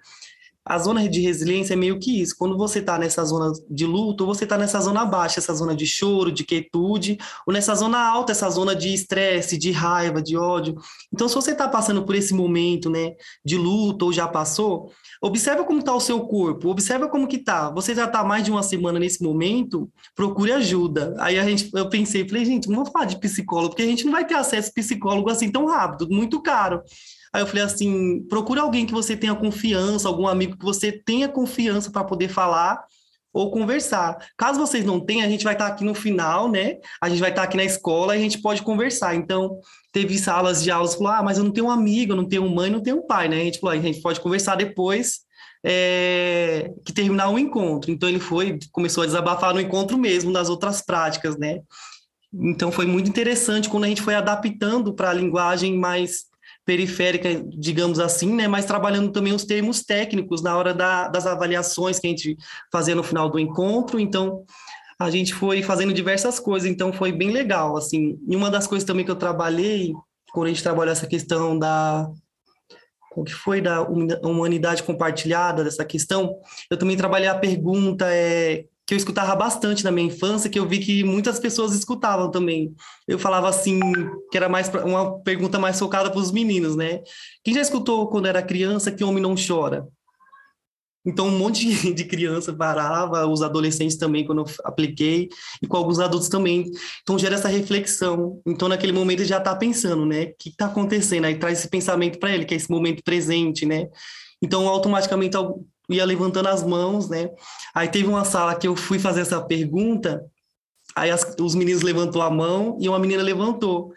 a zona de resiliência é meio que isso. Quando você está nessa zona de luto, você está nessa zona baixa, essa zona de choro, de quietude, ou nessa zona alta, essa zona de estresse, de raiva, de ódio. Então, se você está passando por esse momento, né, de luto ou já passou, observa como está o seu corpo, observa como que está. Você já está mais de uma semana nesse momento, procure ajuda. Aí a gente, eu pensei, falei, gente, não vou falar de psicólogo, porque a gente não vai ter acesso a psicólogo assim tão rápido, muito caro. Aí eu falei assim: procura alguém que você tenha confiança, algum amigo que você tenha confiança para poder falar ou conversar. Caso vocês não tenham, a gente vai estar aqui no final, né? A gente vai estar aqui na escola e a gente pode conversar. Então, teve salas de aulas, falou, ah, mas eu não tenho um amigo, eu não tenho mãe, não tenho pai, né? A gente falou, a gente pode conversar depois é, que terminar o encontro. Então, ele foi, começou a desabafar no encontro mesmo, nas outras práticas, né? Então, foi muito interessante quando a gente foi adaptando para a linguagem mais periférica, digamos assim, né? mas trabalhando também os termos técnicos na hora da, das avaliações que a gente fazia no final do encontro. Então, a gente foi fazendo diversas coisas, então foi bem legal, assim. E uma das coisas também que eu trabalhei, quando a gente trabalhou essa questão da o que foi da humanidade compartilhada dessa questão, eu também trabalhei a pergunta é que eu escutava bastante na minha infância, que eu vi que muitas pessoas escutavam também. Eu falava assim, que era mais uma pergunta mais focada para os meninos, né? Quem já escutou quando era criança que homem não chora? Então, um monte de criança parava, os adolescentes também, quando eu apliquei, e com alguns adultos também. Então, gera essa reflexão. Então, naquele momento, ele já está pensando, né? O que está acontecendo? Aí traz esse pensamento para ele, que é esse momento presente, né? Então, automaticamente, ia levantando as mãos, né? Aí teve uma sala que eu fui fazer essa pergunta, aí as, os meninos levantou a mão e uma menina levantou.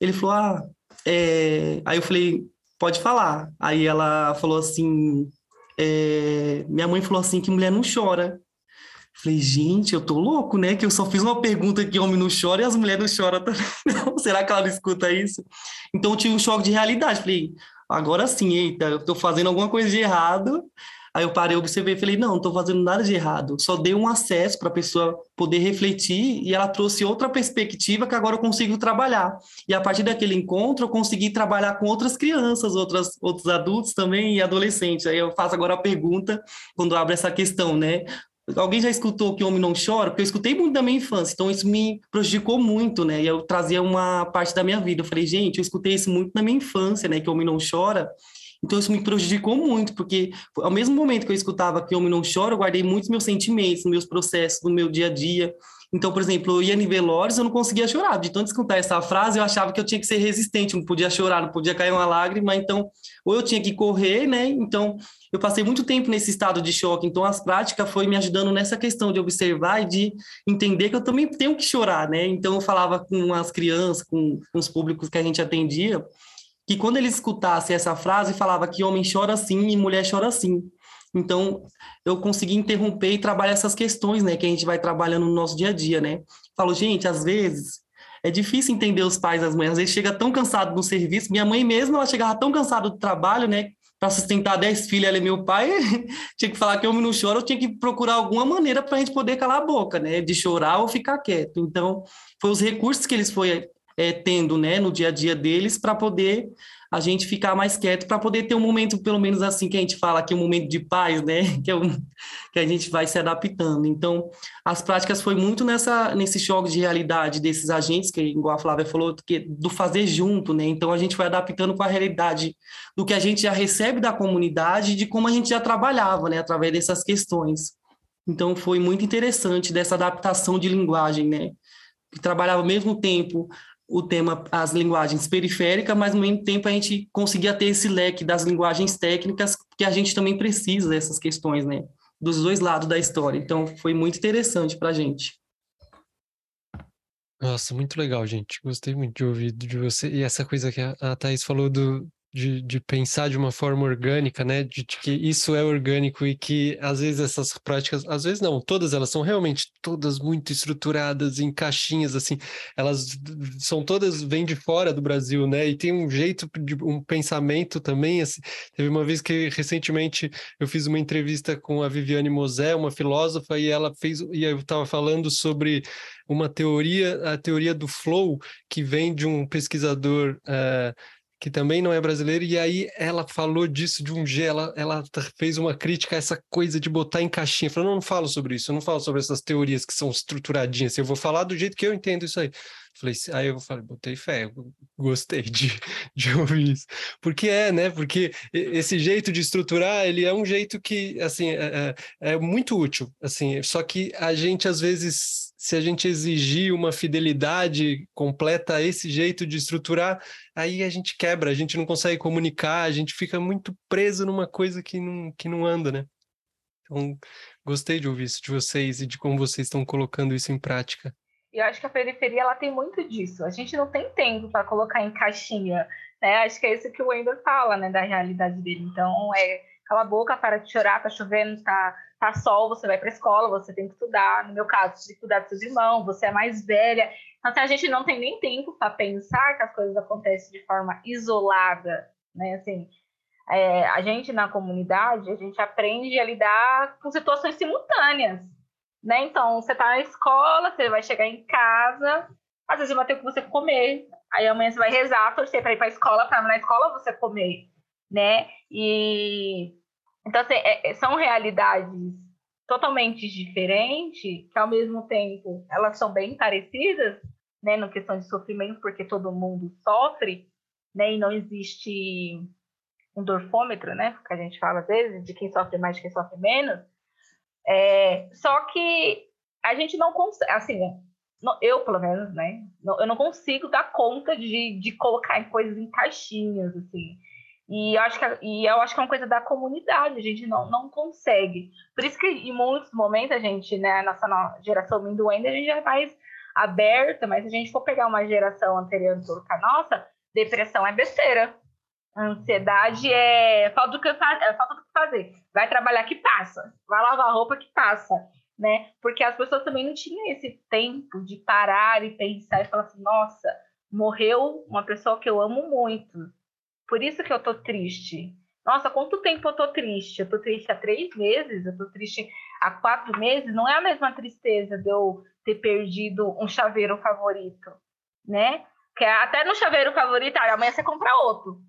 Ele falou, ah, é... aí eu falei, pode falar. Aí ela falou assim, é, minha mãe falou assim que mulher não chora. Falei, gente, eu tô louco, né? Que eu só fiz uma pergunta que homem não chora e as mulheres não choram também. Será que ela não escuta isso? Então eu tive um choque de realidade. Falei, agora sim, eita, eu tô fazendo alguma coisa de errado. Aí eu parei, observei e falei, não, não estou fazendo nada de errado. Só dei um acesso para a pessoa poder refletir e ela trouxe outra perspectiva que agora eu consigo trabalhar. E a partir daquele encontro eu consegui trabalhar com outras crianças, outras, outros adultos também e adolescentes. Aí eu faço agora a pergunta quando abre essa questão, né? Alguém já escutou que homem não chora? Porque eu escutei muito da minha infância, então isso me prejudicou muito, né? E eu trazia uma parte da minha vida. Eu falei, gente, eu escutei isso muito na minha infância, né? Que homem não chora. Então isso me prejudicou muito, porque ao mesmo momento que eu escutava que homem não chora, eu guardei muitos meus sentimentos, meus processos, no meu dia a dia. Então, por exemplo, eu ia em velórios, eu não conseguia chorar. De tanto escutar essa frase, eu achava que eu tinha que ser resistente, não podia chorar, não podia cair uma lágrima. Então, ou eu tinha que correr, né? Então, eu passei muito tempo nesse estado de choque. Então, as práticas foi me ajudando nessa questão de observar e de entender que eu também tenho que chorar, né? Então, eu falava com as crianças, com, com os públicos que a gente atendia, que quando ele escutasse essa frase, falava que homem chora assim e mulher chora assim. Então, eu consegui interromper e trabalhar essas questões, né, que a gente vai trabalhando no nosso dia a dia, né? Falo, gente, às vezes é difícil entender os pais das mães, às vezes chega tão cansado no serviço. Minha mãe mesmo, ela chegava tão cansada do trabalho, né, para sustentar 10 filhos, ela e meu pai, tinha que falar que homem não chora, eu tinha que procurar alguma maneira para a gente poder calar a boca, né, de chorar ou ficar quieto. Então, foi os recursos que eles foi é, tendo né, no dia a dia deles para poder a gente ficar mais quieto, para poder ter um momento, pelo menos assim, que a gente fala aqui, um momento de paz, né? Que, é um, que a gente vai se adaptando. Então, as práticas foi muito nessa, nesse choque de realidade desses agentes, que, igual a Flávia falou, que, do fazer junto, né? Então, a gente vai adaptando com a realidade do que a gente já recebe da comunidade, de como a gente já trabalhava, né? Através dessas questões. Então, foi muito interessante dessa adaptação de linguagem, né? Que trabalhava ao mesmo tempo o tema, as linguagens periféricas, mas ao mesmo tempo a gente conseguia ter esse leque das linguagens técnicas, que a gente também precisa dessas questões, né? Dos dois lados da história. Então, foi muito interessante para a gente. Nossa, muito legal, gente. Gostei muito de ouvir de você. E essa coisa que a Thaís falou do, de, de pensar de uma forma orgânica, né? De, de, que isso é orgânico e que às vezes essas práticas, às vezes não, todas elas são realmente todas muito estruturadas em caixinhas, assim, elas são todas vêm de fora do Brasil, né? E tem um jeito de um pensamento também. Assim, teve uma vez que recentemente eu fiz uma entrevista com a Viviane Mosé, uma filósofa, e ela fez, e eu estava falando sobre uma teoria, a teoria do flow, que vem de um pesquisador. Uh, que também não é brasileira, e aí ela falou disso de um jeito, ela, ela fez uma crítica a essa coisa de botar em caixinha, falou, não, não falo sobre isso, eu não falo sobre essas teorias que são estruturadinhas, eu vou falar do jeito que eu entendo isso aí. Falei, aí eu falei, botei fé, gostei de, de ouvir isso. Porque é, né? Porque esse jeito de estruturar, ele é um jeito que, assim, é, é, é muito útil, assim, só que a gente, às vezes, se a gente exigir uma fidelidade completa a esse jeito de estruturar, aí a gente quebra, a gente não consegue comunicar, a gente fica muito preso numa coisa que não, que não anda, né? Então, gostei de ouvir isso de vocês e de como vocês estão colocando isso em prática. E eu acho que a periferia ela tem muito disso. A gente não tem tempo para colocar em caixinha, né? Acho que é isso que o Wendel fala, né, da realidade dele. Então, é cala a boca, para de chorar, tá chovendo, tá, tá sol, você vai para a escola, você tem que estudar. No meu caso, você tem que cuidar dos seus irmãos, você é mais velha. Então, assim, a gente não tem nem tempo para pensar que as coisas acontecem de forma isolada, né? Assim, é, a gente na comunidade, a gente aprende a lidar com situações simultâneas né? Então, você tá na escola, você vai chegar em casa, às vezes vai ter que você comer, aí amanhã você vai rezar, torcer para ir para a escola, para na escola você comer, né? E então assim, é, é, são realidades totalmente diferentes, que ao mesmo tempo elas são bem parecidas, né, na questão de sofrimento, porque todo mundo sofre, né, e não existe um dorfômetro, né, que a gente fala às vezes, de quem sofre mais, de quem sofre menos. É, só que a gente não consegue, assim, eu pelo menos, né, eu não consigo dar conta de, de colocar coisas em caixinhas, assim. E eu acho que, e eu acho que é uma coisa da comunidade, a gente não, não consegue. Por isso que em muitos momentos a gente, né, a nossa geração Minduenda, a gente é mais aberta, mas se a gente for pegar uma geração anterior do a nossa, depressão é besteira. Ansiedade é falta do que, é falta do que fazer. Vai trabalhar que passa. Vai lavar roupa que passa. Né? Porque as pessoas também não tinham esse tempo de parar e pensar e falar assim, nossa, morreu uma pessoa que eu amo muito por isso que eu tô triste. Nossa, quanto tempo eu tô triste? Eu tô triste há três meses, eu tô triste há quatro meses. Não é a mesma tristeza de eu ter perdido um chaveiro favorito, né? Que é até no chaveiro favorito, aí amanhã você compra outro.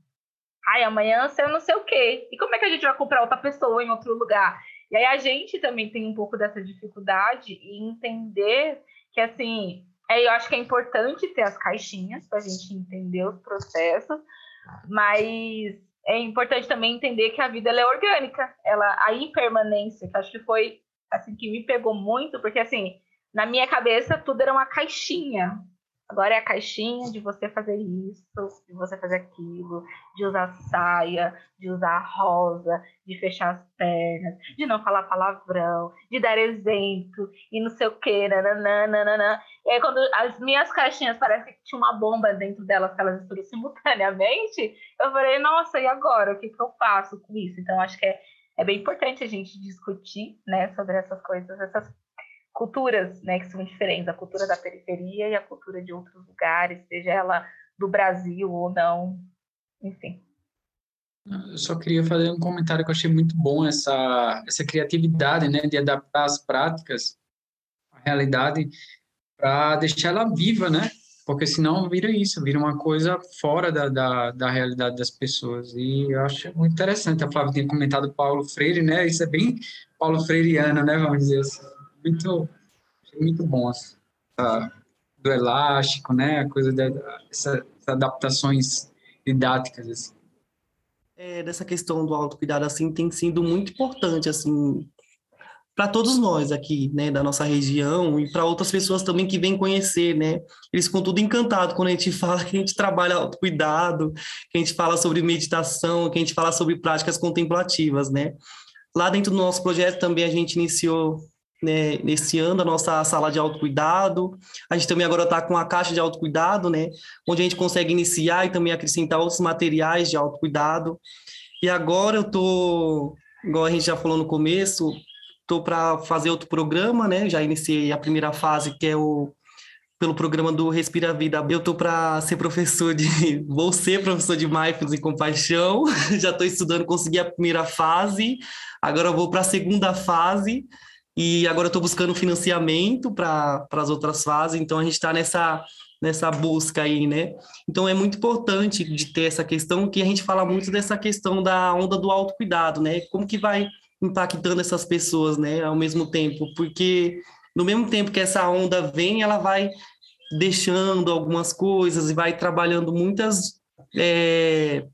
Ai, amanhã você não sei o quê. E como é que a gente vai comprar outra pessoa em outro lugar? E aí a gente também tem um pouco dessa dificuldade em entender que, assim, é, eu acho que é importante ter as caixinhas para a gente entender os processos, mas é importante também entender que a vida é orgânica, ela a impermanência, que acho que foi assim que me pegou muito, porque assim, na minha cabeça tudo era uma caixinha. Agora é a caixinha de você fazer isso, de você fazer aquilo, de usar saia, de usar rosa, de fechar as pernas, de não falar palavrão, de dar exemplo e não sei o que, nananana. E aí, quando as minhas caixinhas parecem que tinha uma bomba dentro delas, que elas estouram simultaneamente, eu falei, nossa, e agora? O que, que eu faço com isso? Então, acho que é, é bem importante a gente discutir né, sobre essas coisas, essas culturas né, que são diferentes, a cultura da periferia e a cultura de outros lugares, seja ela do Brasil ou não, enfim. Eu só queria fazer um comentário que eu achei muito bom, essa, essa criatividade né, de adaptar as práticas à realidade para deixar ela viva, né? Porque senão vira isso, vira uma coisa fora da, da, da realidade das pessoas. E eu acho muito interessante. A Flávia tinha comentado Paulo Freire, né? Isso é bem Paulo Freireano, né? Vamos dizer assim muito, muito bom. Essa, do elástico, né? A coisa dessas adaptações didáticas, assim. É, dessa questão do autocuidado, assim, tem sido muito importante, assim, para todos nós aqui, né, da nossa região e para outras pessoas também que vêm conhecer, né? Eles ficam tudo encantados quando a gente fala que a gente trabalha autocuidado, que a gente fala sobre meditação, que a gente fala sobre práticas contemplativas, né? Lá dentro do nosso projeto também a gente iniciou né, nesse ano, a nossa sala de autocuidado. A gente também agora está com a caixa de autocuidado, né, onde a gente consegue iniciar e também acrescentar outros materiais de autocuidado. E agora eu estou, igual a gente já falou no começo, estou para fazer outro programa, né, já iniciei a primeira fase, que é o pelo programa do Respira Vida. Eu estou para ser professor de. Vou ser professor de Mindfulness e Compaixão. Já estou estudando, consegui a primeira fase. Agora vou para a segunda fase, e agora estou buscando financiamento para as outras fases, então a gente está nessa, nessa busca aí, né? Então é muito importante de ter essa questão, que a gente fala muito dessa questão da onda do autocuidado, né? Como que vai impactando essas pessoas, né, ao mesmo tempo, porque no mesmo tempo que essa onda vem, ela vai deixando algumas coisas e vai trabalhando muitas é,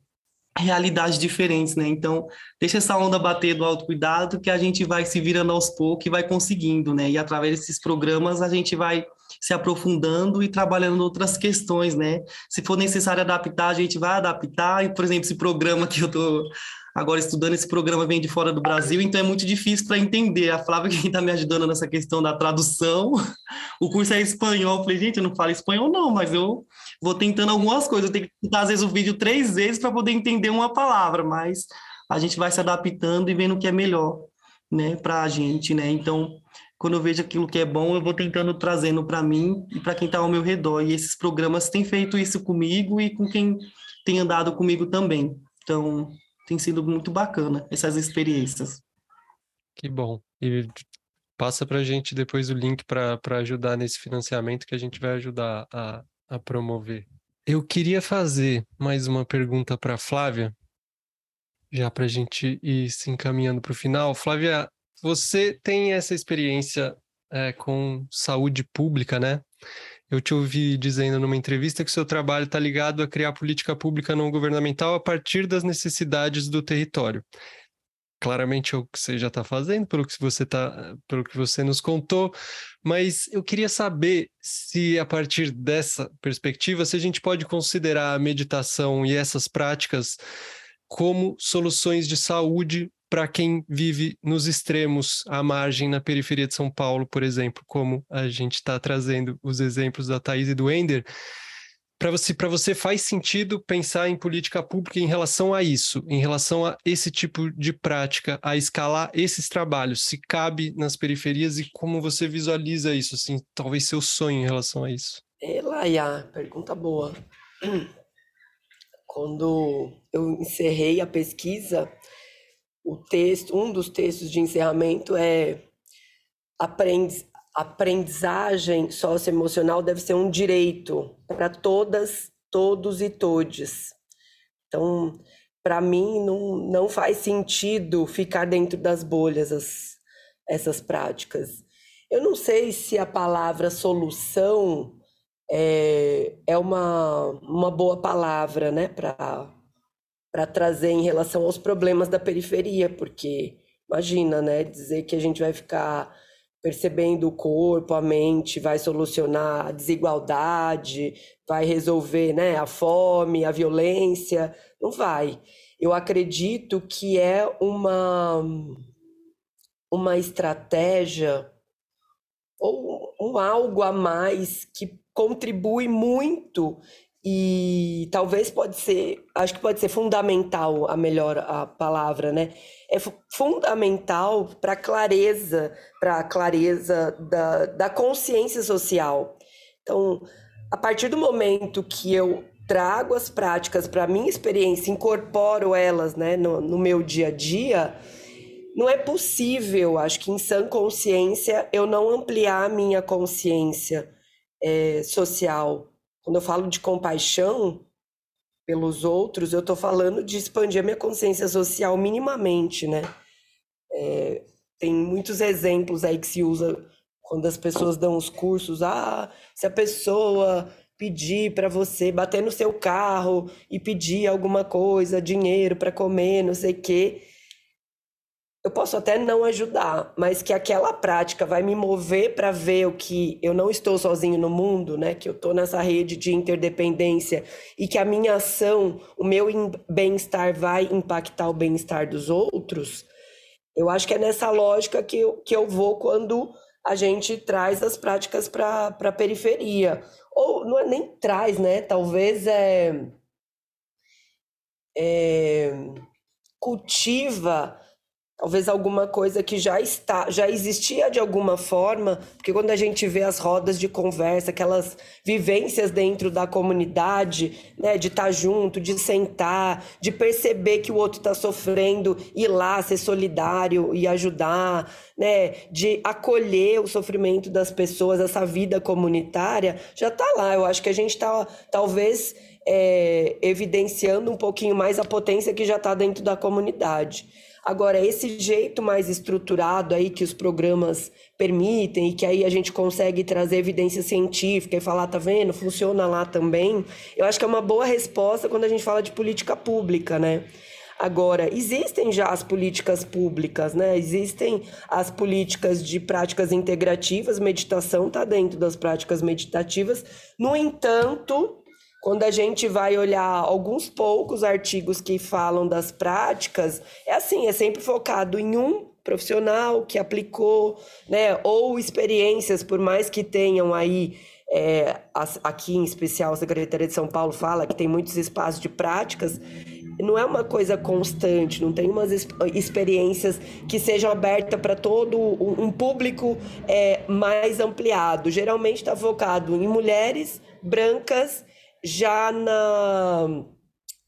realidades diferentes, né? Então, deixa essa onda bater do autocuidado que a gente vai se virando aos poucos e vai conseguindo, né? E através desses programas a gente vai se aprofundando e trabalhando outras questões, né? Se for necessário adaptar, a gente vai adaptar. E, por exemplo, esse programa que eu tô agora estudando, esse programa vem de fora do Brasil, então é muito difícil para entender. A Flávia que está me ajudando nessa questão da tradução. O curso é espanhol. Eu falei, gente, eu não falo espanhol não, mas eu vou tentando algumas coisas. Eu tenho que escutar, às vezes, o vídeo três vezes para poder entender uma palavra, mas a gente vai se adaptando e vendo o que é melhor, né, para a gente, né? Então, quando eu vejo aquilo que é bom, eu vou tentando trazendo para mim e para quem está ao meu redor. E esses programas têm feito isso comigo e com quem tem andado comigo também. Então, tem sido muito bacana essas experiências. Que bom. E passa para a gente depois o link para ajudar nesse financiamento que a gente vai ajudar a, a promover. Eu queria fazer mais uma pergunta para Flávia, já para a gente ir se encaminhando para o final. Flávia, você tem essa experiência é, com saúde pública, né? Eu te ouvi dizendo numa entrevista que seu trabalho está ligado a criar política pública não governamental a partir das necessidades do território. Claramente é o que você já está fazendo, pelo que você tá, pelo que você nos contou, mas eu queria saber se a partir dessa perspectiva, se a gente pode considerar a meditação e essas práticas como soluções de saúde para quem vive nos extremos, à margem, na periferia de São Paulo, por exemplo, como a gente está trazendo os exemplos da Thaís e do Ender, para você, você faz sentido pensar em política pública em relação a isso, em relação a esse tipo de prática, a escalar esses trabalhos, se cabe nas periferias e como você visualiza isso, assim, talvez seu sonho em relação a isso. Elaia, pergunta boa. Quando eu encerrei a pesquisa, o texto, um dos textos de encerramento é aprendiz, aprendizagem socioemocional deve ser um direito para todas, todos e todes. Então, para mim, não, não faz sentido ficar dentro das bolhas as, essas práticas. Eu não sei se a palavra solução é, é uma, uma boa palavra né, para para trazer em relação aos problemas da periferia, porque imagina, né, dizer que a gente vai ficar percebendo o corpo, a mente, vai solucionar a desigualdade, vai resolver, né, a fome, a violência, não vai. Eu acredito que é uma uma estratégia ou um algo a mais que contribui muito e talvez pode ser, acho que pode ser fundamental a melhor a palavra, né? É fundamental para clareza, para a clareza da, da consciência social. Então, a partir do momento que eu trago as práticas para a minha experiência, incorporo elas né, no, no meu dia a dia, não é possível, acho que em sã consciência, eu não ampliar a minha consciência é, social quando eu falo de compaixão pelos outros, eu estou falando de expandir a minha consciência social minimamente, né? É, tem muitos exemplos aí que se usa quando as pessoas dão os cursos. Ah, se a pessoa pedir para você bater no seu carro e pedir alguma coisa, dinheiro para comer, não sei o quê eu posso até não ajudar, mas que aquela prática vai me mover para ver o que eu não estou sozinho no mundo, né? Que eu estou nessa rede de interdependência e que a minha ação, o meu bem-estar vai impactar o bem-estar dos outros. Eu acho que é nessa lógica que eu, que eu vou quando a gente traz as práticas para a periferia. Ou não é nem traz, né? Talvez é, é cultiva talvez alguma coisa que já está, já existia de alguma forma, porque quando a gente vê as rodas de conversa, aquelas vivências dentro da comunidade, né, de estar junto, de sentar, de perceber que o outro está sofrendo, ir lá ser solidário e ajudar, né, de acolher o sofrimento das pessoas, essa vida comunitária, já está lá. Eu acho que a gente está talvez é, evidenciando um pouquinho mais a potência que já está dentro da comunidade. Agora, esse jeito mais estruturado aí que os programas permitem e que aí a gente consegue trazer evidência científica e falar, tá vendo, funciona lá também, eu acho que é uma boa resposta quando a gente fala de política pública, né? Agora, existem já as políticas públicas, né? Existem as políticas de práticas integrativas, meditação está dentro das práticas meditativas. No entanto, quando a gente vai olhar alguns poucos artigos que falam das práticas, é assim, é sempre focado em um profissional que aplicou, né, ou experiências, por mais que tenham aí é, aqui em especial a Secretaria de São Paulo fala que tem muitos espaços de práticas, não é uma coisa constante, não tem umas experiências que sejam abertas para todo um público é, mais ampliado. Geralmente está focado em mulheres brancas já na,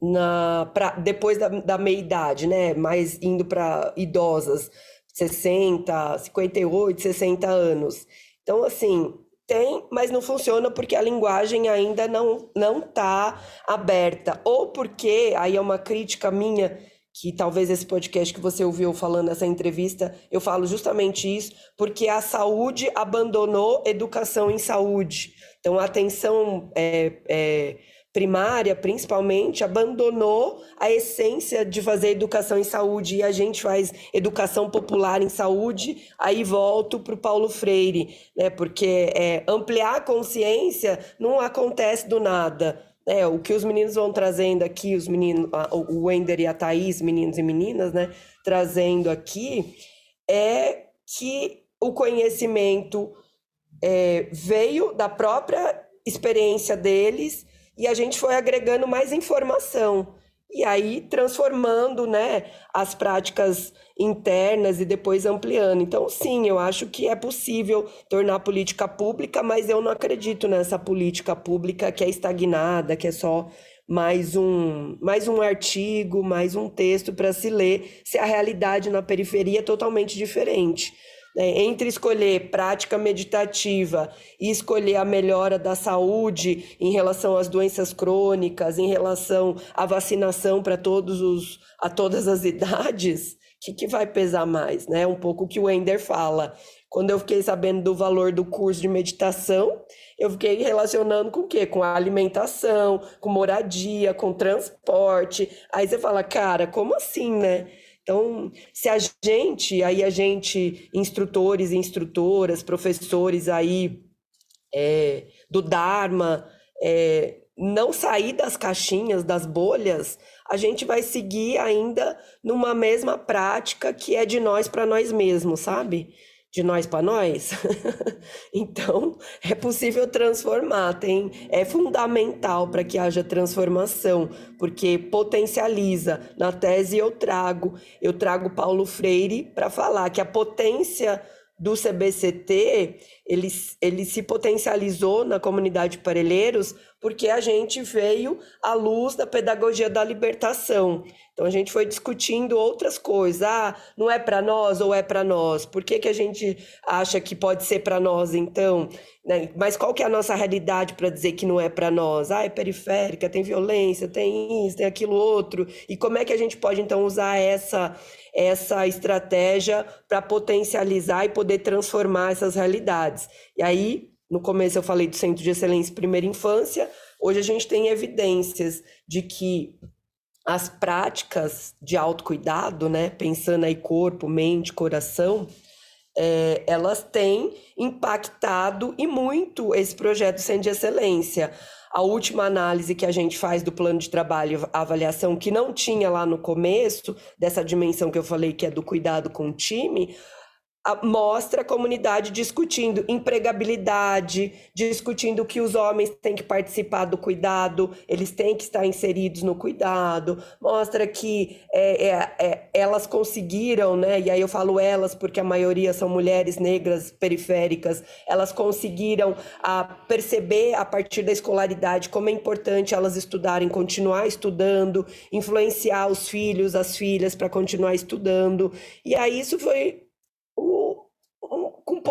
na pra, depois da, da meia-idade, né? Mais indo para idosas, 60, 58, 60 anos. Então, assim, tem, mas não funciona porque a linguagem ainda não não está aberta. Ou porque, aí é uma crítica minha, que talvez esse podcast que você ouviu falando essa entrevista, eu falo justamente isso, porque a saúde abandonou educação em saúde. Então, a atenção é, é, primária, principalmente, abandonou a essência de fazer educação em saúde e a gente faz educação popular em saúde. Aí volto para o Paulo Freire, né? Porque é, ampliar a consciência não acontece do nada é, o que os meninos vão trazendo aqui, os meninos, o Wender e a Thaís, meninos e meninas, né, trazendo aqui, é que o conhecimento é, veio da própria experiência deles e a gente foi agregando mais informação e aí transformando né, as práticas internas e depois ampliando. Então, sim, eu acho que é possível tornar política pública, mas eu não acredito nessa política pública que é estagnada, que é só mais um, mais um artigo, mais um texto para se ler, se a realidade na periferia é totalmente diferente. Né? Entre escolher prática meditativa e escolher a melhora da saúde em relação às doenças crônicas, em relação à vacinação para todos os a todas as idades, o que, que vai pesar mais, né? Um pouco o que o Ender fala. Quando eu fiquei sabendo do valor do curso de meditação, eu fiquei relacionando com o quê? Com a alimentação, com moradia, com transporte. Aí você fala, cara, como assim, né? Então, se a gente, aí a gente, instrutores e instrutoras, professores aí é, do Dharma, é, não sair das caixinhas, das bolhas, a gente vai seguir ainda numa mesma prática que é de nós para nós mesmos, sabe? De nós para nós. então, é possível transformar, tem é fundamental para que haja transformação, porque potencializa. Na tese eu trago, eu trago Paulo Freire para falar que a potência do CBCT, ele, ele se potencializou na comunidade Parelheiros porque a gente veio à luz da pedagogia da libertação. Então a gente foi discutindo outras coisas. Ah, não é para nós ou é para nós? Por que, que a gente acha que pode ser para nós então? Né? Mas qual que é a nossa realidade para dizer que não é para nós? Ah, é periférica, tem violência, tem isso, tem aquilo outro. E como é que a gente pode então usar essa essa estratégia para potencializar e poder transformar essas realidades. E aí, no começo eu falei do Centro de Excelência Primeira Infância, hoje a gente tem evidências de que as práticas de autocuidado, né, pensando aí corpo, mente, coração, é, elas têm impactado e muito esse projeto Centro de Excelência. A última análise que a gente faz do plano de trabalho, avaliação que não tinha lá no começo, dessa dimensão que eu falei que é do cuidado com o time, mostra a comunidade discutindo empregabilidade, discutindo que os homens têm que participar do cuidado, eles têm que estar inseridos no cuidado, mostra que é, é, é, elas conseguiram, né? E aí eu falo elas porque a maioria são mulheres negras periféricas, elas conseguiram a perceber a partir da escolaridade como é importante elas estudarem, continuar estudando, influenciar os filhos, as filhas para continuar estudando. E aí isso foi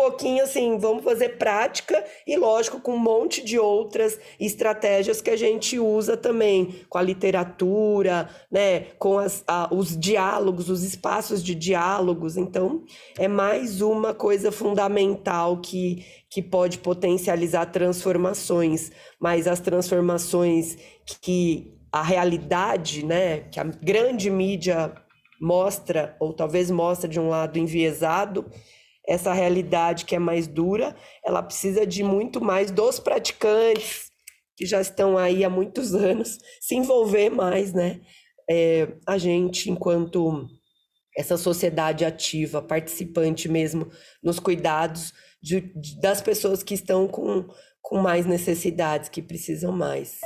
pouquinho assim, vamos fazer prática e, lógico, com um monte de outras estratégias que a gente usa também, com a literatura, né, com as, a, os diálogos, os espaços de diálogos. Então, é mais uma coisa fundamental que, que pode potencializar transformações, mas as transformações que a realidade, né, que a grande mídia mostra, ou talvez mostra de um lado enviesado, essa realidade que é mais dura, ela precisa de muito mais dos praticantes que já estão aí há muitos anos se envolver mais, né? É, a gente, enquanto essa sociedade ativa, participante mesmo nos cuidados de, de, das pessoas que estão com, com mais necessidades, que precisam mais.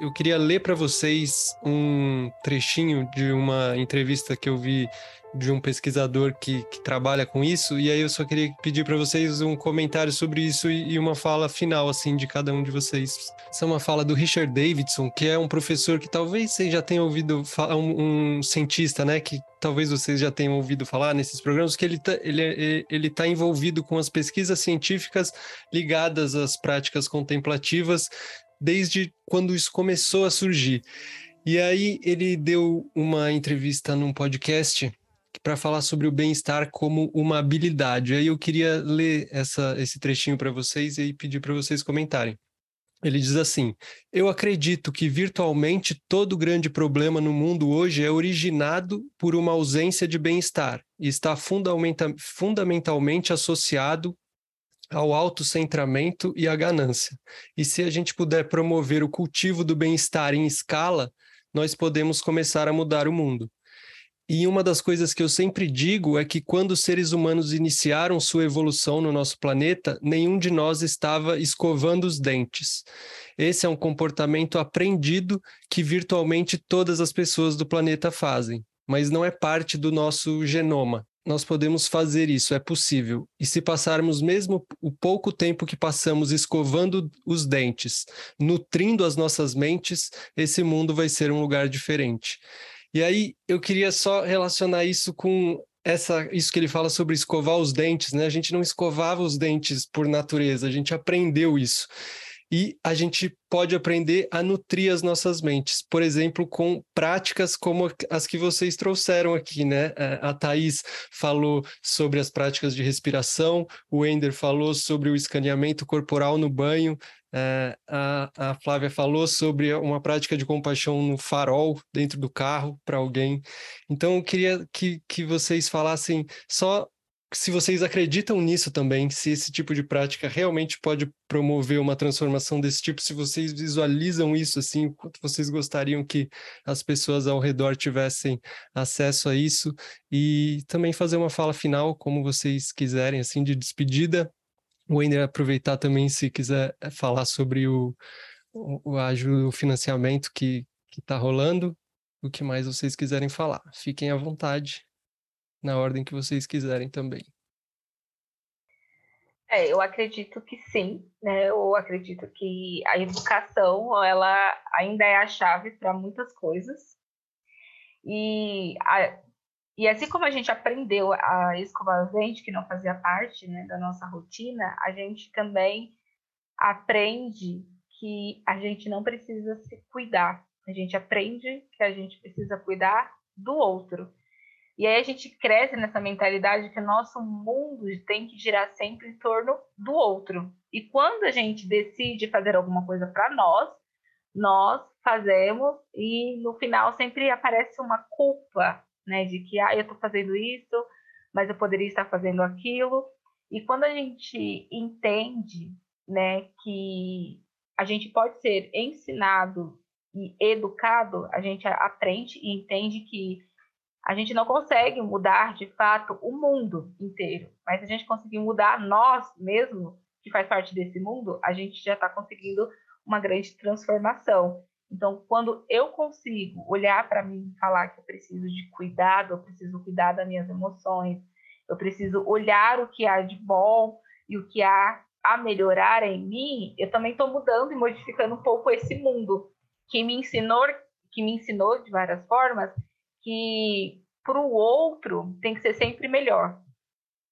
Eu queria ler para vocês um trechinho de uma entrevista que eu vi de um pesquisador que, que trabalha com isso, e aí eu só queria pedir para vocês um comentário sobre isso e, e, uma fala final, assim, de cada um de vocês. Essa é uma fala do Richard Davidson, que é um professor que talvez vocês já tenham ouvido falar, um, um cientista, né, que talvez vocês já tenham ouvido falar nesses programas, que ele está ele, é, ele tá envolvido com as pesquisas científicas ligadas às práticas contemplativas desde quando isso começou a surgir. E aí ele deu uma entrevista num podcast para falar sobre o bem-estar como uma habilidade. Aí eu queria ler essa, esse trechinho para vocês e pedir para vocês comentarem. Ele diz assim: Eu acredito que virtualmente todo grande problema no mundo hoje é originado por uma ausência de bem-estar e está fundamenta fundamentalmente associado ao autocentramento e à ganância. E se a gente puder promover o cultivo do bem-estar em escala, nós podemos começar a mudar o mundo. E uma das coisas que eu sempre digo é que quando os seres humanos iniciaram sua evolução no nosso planeta, nenhum de nós estava escovando os dentes. Esse é um comportamento aprendido que virtualmente todas as pessoas do planeta fazem, mas não é parte do nosso genoma. Nós podemos fazer isso, é possível. E se passarmos mesmo o pouco tempo que passamos escovando os dentes, nutrindo as nossas mentes, esse mundo vai ser um lugar diferente. E aí eu queria só relacionar isso com essa, isso que ele fala sobre escovar os dentes, né? A gente não escovava os dentes por natureza, a gente aprendeu isso. E a gente pode aprender a nutrir as nossas mentes, por exemplo, com práticas como as que vocês trouxeram aqui, né? A Thais falou sobre as práticas de respiração, o Ender falou sobre o escaneamento corporal no banho, é, a, a Flávia falou sobre uma prática de compaixão no farol dentro do carro para alguém. Então, eu queria que, que vocês falassem só se vocês acreditam nisso também, se esse tipo de prática realmente pode promover uma transformação desse tipo, se vocês visualizam isso assim, o quanto vocês gostariam que as pessoas ao redor tivessem acesso a isso. E também fazer uma fala final, como vocês quiserem, assim, de despedida, o Ender aproveitar também se quiser eh, falar sobre o, o, o o financiamento que está rolando, o que mais vocês quiserem falar. Fiquem à vontade, na ordem que vocês quiserem também. É, eu acredito que sim, né? Eu acredito que a educação ela ainda é a chave para muitas coisas. E a, e assim como a gente aprendeu a escovar os dentes, que não fazia parte né, da nossa rotina, a gente também aprende que a gente não precisa se cuidar. A gente aprende que a gente precisa cuidar do outro. E aí a gente cresce nessa mentalidade que o nosso mundo tem que girar sempre em torno do outro. E quando a gente decide fazer alguma coisa para nós, nós fazemos e no final sempre aparece uma culpa né? De que, ah, eu estou fazendo isso, mas eu poderia estar fazendo aquilo. E quando a gente entende, né, que a gente pode ser ensinado e educado, a gente aprende e entende que a gente não consegue mudar de fato o mundo inteiro, mas a gente conseguir mudar nós mesmo, que faz parte desse mundo, a gente já está conseguindo uma grande transformação. Então, quando eu consigo olhar para mim e falar que eu preciso de cuidado, eu preciso cuidar das minhas emoções, eu preciso olhar o que há de bom e o que há a melhorar em mim, eu também estou mudando e modificando um pouco esse mundo que me ensinou, que me ensinou de várias formas que para o outro tem que ser sempre melhor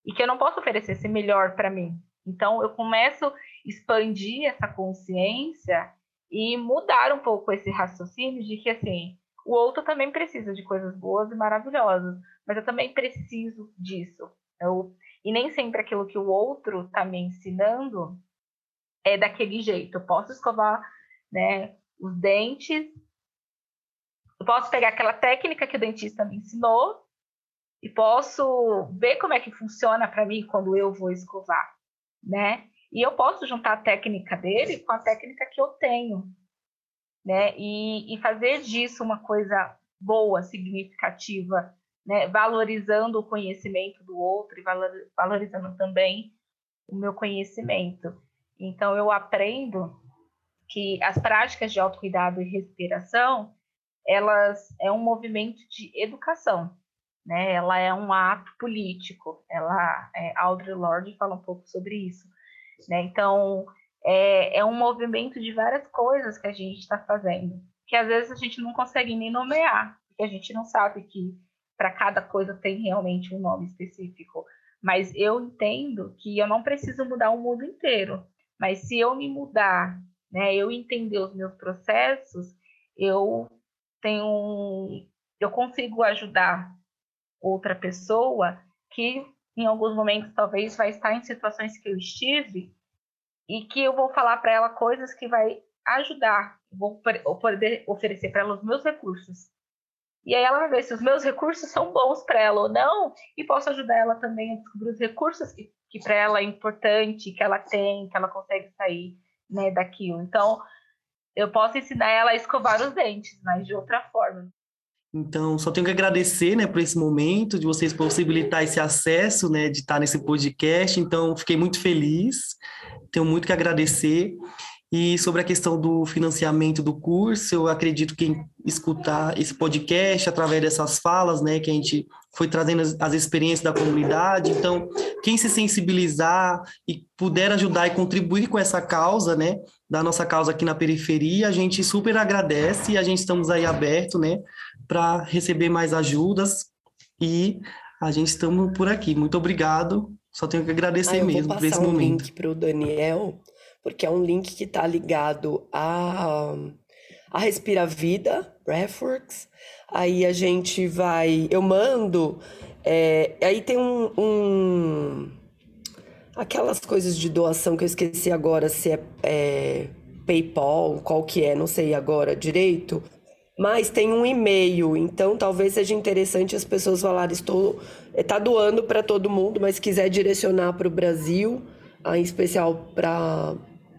e que eu não posso oferecer esse melhor para mim. Então eu começo a expandir essa consciência e mudar um pouco esse raciocínio de que assim o outro também precisa de coisas boas e maravilhosas, mas eu também preciso disso. Eu, e nem sempre aquilo que o outro está me ensinando é daquele jeito. Eu posso escovar né, os dentes, eu posso pegar aquela técnica que o dentista me ensinou e posso ver como é que funciona para mim quando eu vou escovar, né? E eu posso juntar a técnica dele com a técnica que eu tenho, né? E, e fazer disso uma coisa boa, significativa, né? Valorizando o conhecimento do outro e valorizando também o meu conhecimento. Então, eu aprendo que as práticas de autocuidado e respiração, elas é um movimento de educação, né? Ela é um ato político. Ela, é, Audre Lorde fala um pouco sobre isso. Né? Então, é, é um movimento de várias coisas que a gente está fazendo, que às vezes a gente não consegue nem nomear, porque a gente não sabe que para cada coisa tem realmente um nome específico. Mas eu entendo que eu não preciso mudar o mundo inteiro. Mas se eu me mudar né? Eu entender os meus processos, eu tenho, eu consigo ajudar outra pessoa que em alguns momentos talvez vai estar em situações que eu estive e que eu vou falar para ela coisas que vai ajudar, vou poder oferecer para ela os meus recursos. E aí ela vai ver se os meus recursos são bons para ela ou não, e posso ajudar ela também a descobrir os recursos que, que para ela é importante, que ela tem, que ela consegue sair né, daquilo. Então, eu posso ensinar ela a escovar os dentes, mas de outra forma. Então, só tenho que agradecer, né, por esse momento, de vocês possibilitar esse acesso, né, de estar nesse podcast. Então, fiquei muito feliz, tenho muito que agradecer. E sobre a questão do financiamento do curso, eu acredito que quem escutar esse podcast através dessas falas, né, que a gente foi trazendo as, as, experiências da comunidade. Então, quem se sensibilizar e puder ajudar e contribuir com essa causa, né, da nossa causa aqui na periferia, a gente super agradece e a gente estamos aí aberto, né, para receber mais ajudas e a gente estamos por aqui. Muito obrigado. Só tenho que agradecer ah, mesmo por esse um momento. link para o Daniel porque é um link que está ligado a, a Respira Vida, Breathworks. Aí a gente vai. Eu mando. É, aí tem um, um, Aquelas coisas de doação que eu esqueci agora se é, é PayPal, qual que é, não sei agora direito. Mas tem um e-mail, então talvez seja interessante as pessoas falarem: estou. Está doando para todo mundo, mas quiser direcionar para o Brasil, em especial para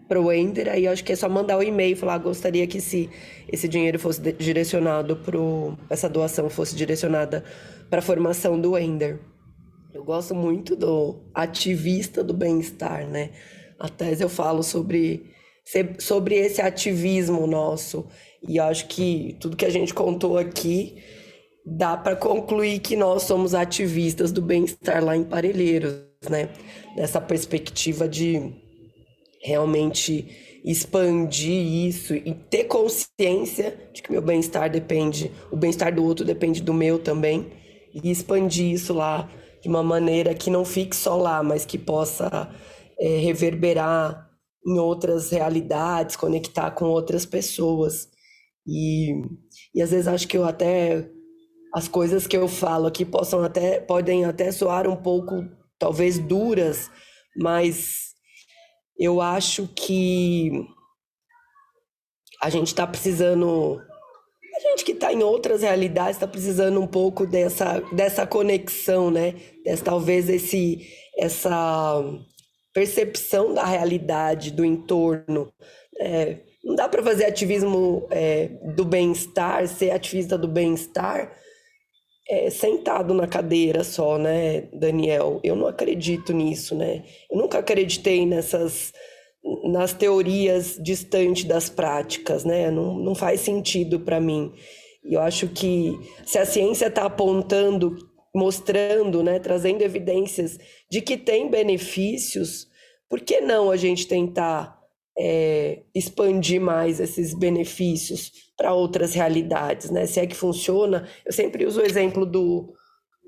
para o Ender, aí acho que é só mandar o um e-mail e falar, ah, gostaria que se esse dinheiro fosse direcionado para essa doação fosse direcionada para a formação do Ender. Eu gosto muito do ativista do bem-estar, né? A tese eu falo sobre, sobre esse ativismo nosso. E acho que tudo que a gente contou aqui dá para concluir que nós somos ativistas do bem-estar lá em Parelheiros, né? Nessa perspectiva de realmente expandir isso e ter consciência de que meu bem-estar depende, o bem-estar do outro depende do meu também, e expandir isso lá de uma maneira que não fique só lá, mas que possa é, reverberar em outras realidades, conectar com outras pessoas. E, e às vezes acho que eu até as coisas que eu falo aqui possam até podem até soar um pouco talvez duras, mas eu acho que a gente está precisando. A gente que está em outras realidades está precisando um pouco dessa, dessa conexão, né? Dessa, talvez esse, essa percepção da realidade, do entorno. É, não dá para fazer ativismo é, do bem-estar, ser ativista do bem-estar é, sentado na cadeira só, né, Daniel? Eu não acredito nisso, né? Eu nunca acreditei nessas nas teorias distantes das práticas, né? Não, não faz sentido para mim. E eu acho que se a ciência está apontando, mostrando, né, trazendo evidências de que tem benefícios, por que não a gente tentar é, expandir mais esses benefícios para outras realidades, né? Se é que funciona, eu sempre uso o exemplo do,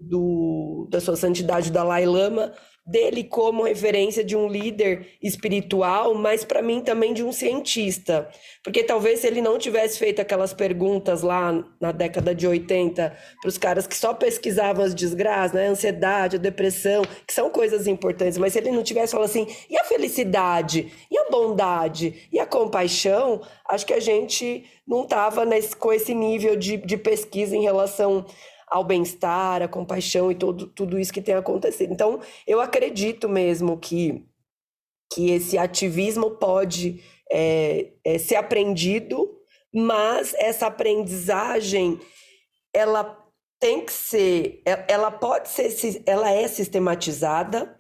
do da sua santidade Dalai Lama, dele como referência de um líder espiritual, mas para mim também de um cientista. Porque talvez se ele não tivesse feito aquelas perguntas lá na década de 80 para os caras que só pesquisavam as desgraças, né? a ansiedade, a depressão, que são coisas importantes, mas se ele não tivesse falado assim, e a felicidade, e a bondade, e a compaixão, acho que a gente não estava com esse nível de, de pesquisa em relação ao bem-estar, à compaixão e todo, tudo isso que tem acontecido. Então, eu acredito mesmo que, que esse ativismo pode é, é, ser aprendido, mas essa aprendizagem ela tem que ser, ela pode ser, ela é sistematizada,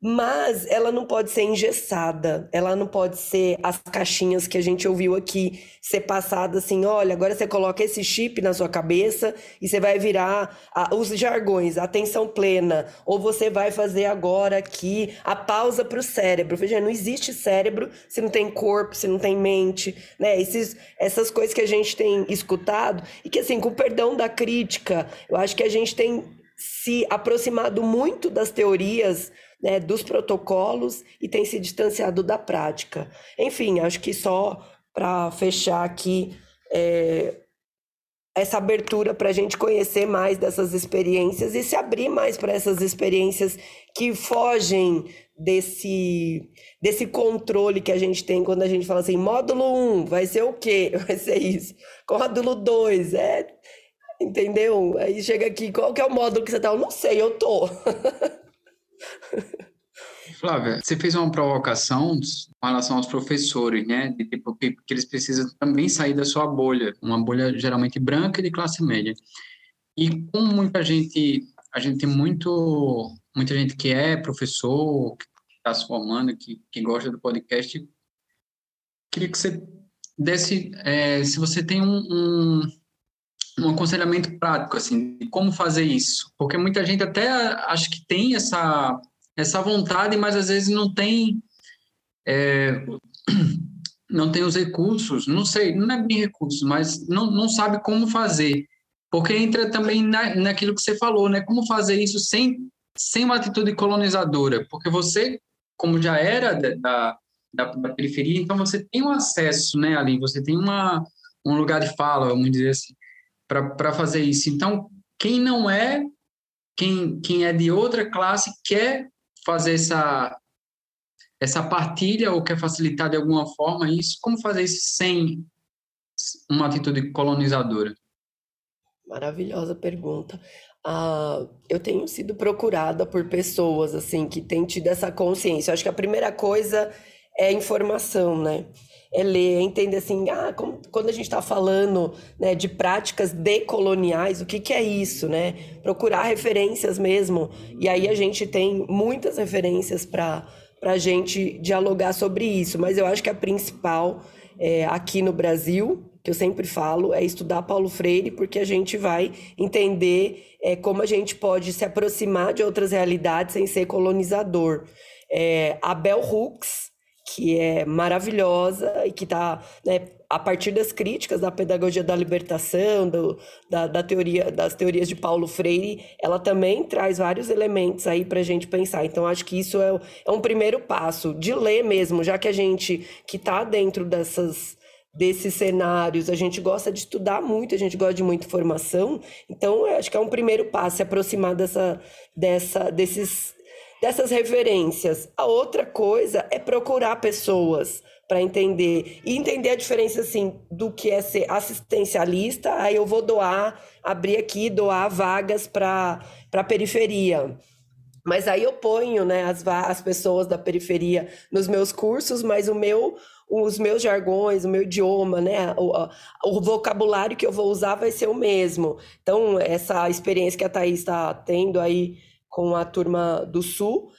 mas ela não pode ser engessada, ela não pode ser as caixinhas que a gente ouviu aqui, ser passada assim, olha, agora você coloca esse chip na sua cabeça e você vai virar a, os jargões, atenção plena, ou você vai fazer agora aqui a pausa para o cérebro. Veja, não existe cérebro se não tem corpo, se não tem mente, né? Esses, essas coisas que a gente tem escutado e que assim, com perdão da crítica, eu acho que a gente tem se aproximado muito das teorias, né, dos protocolos e tem se distanciado da prática. Enfim, acho que só para fechar aqui é, essa abertura para a gente conhecer mais dessas experiências e se abrir mais para essas experiências que fogem desse, desse controle que a gente tem quando a gente fala assim, módulo 1 vai ser o quê? Vai ser isso. Módulo 2 é... Entendeu? Aí chega aqui, qual que é o módulo que você tá? Eu não sei, eu tô. Flávia, você fez uma provocação com relação aos professores, né? De tipo, que, que eles precisam também sair da sua bolha, uma bolha geralmente branca de classe média. E como muita gente, a gente tem muito, muita gente que é professor, que está se formando, que, que gosta do podcast, queria que você desse, é, se você tem um, um, um aconselhamento prático, assim, de como fazer isso. Porque muita gente até acho que tem essa essa vontade, mas às vezes não tem é, não tem os recursos, não sei, não é bem recursos, mas não, não sabe como fazer. Porque entra também na, naquilo que você falou, né? Como fazer isso sem, sem uma atitude colonizadora? Porque você, como já era da, da, da periferia, então você tem um acesso né, ali, você tem uma, um lugar de fala, vamos dizer assim, para fazer isso. Então, quem não é, quem, quem é de outra classe, quer fazer essa essa partilha ou quer facilitar de alguma forma isso? Como fazer isso sem uma atitude colonizadora? Maravilhosa pergunta. Ah, eu tenho sido procurada por pessoas assim que têm tido essa consciência. Eu acho que a primeira coisa é informação, né? É ler, é entender assim, ah, como, quando a gente está falando né, de práticas decoloniais, o que, que é isso, né? Procurar referências mesmo. E aí a gente tem muitas referências para a gente dialogar sobre isso. Mas eu acho que a principal é, aqui no Brasil, que eu sempre falo, é estudar Paulo Freire, porque a gente vai entender é, como a gente pode se aproximar de outras realidades sem ser colonizador. É, a Bell Hooks, que é maravilhosa e que está, né, a partir das críticas da pedagogia da libertação, do, da, da, teoria, das teorias de Paulo Freire, ela também traz vários elementos aí para a gente pensar. Então, acho que isso é, é um primeiro passo, de ler mesmo, já que a gente que está dentro dessas desses cenários, a gente gosta de estudar muito, a gente gosta de muita informação, então acho que é um primeiro passo se aproximar dessa, dessa, desses dessas referências. A outra coisa é procurar pessoas para entender e entender a diferença assim do que é ser assistencialista. Aí eu vou doar, abrir aqui, doar vagas para para periferia. Mas aí eu ponho, né, as, as pessoas da periferia nos meus cursos, mas o meu os meus jargões, o meu idioma, né, o, o vocabulário que eu vou usar vai ser o mesmo. Então, essa experiência que a Thaís está tendo aí com a turma do Sul,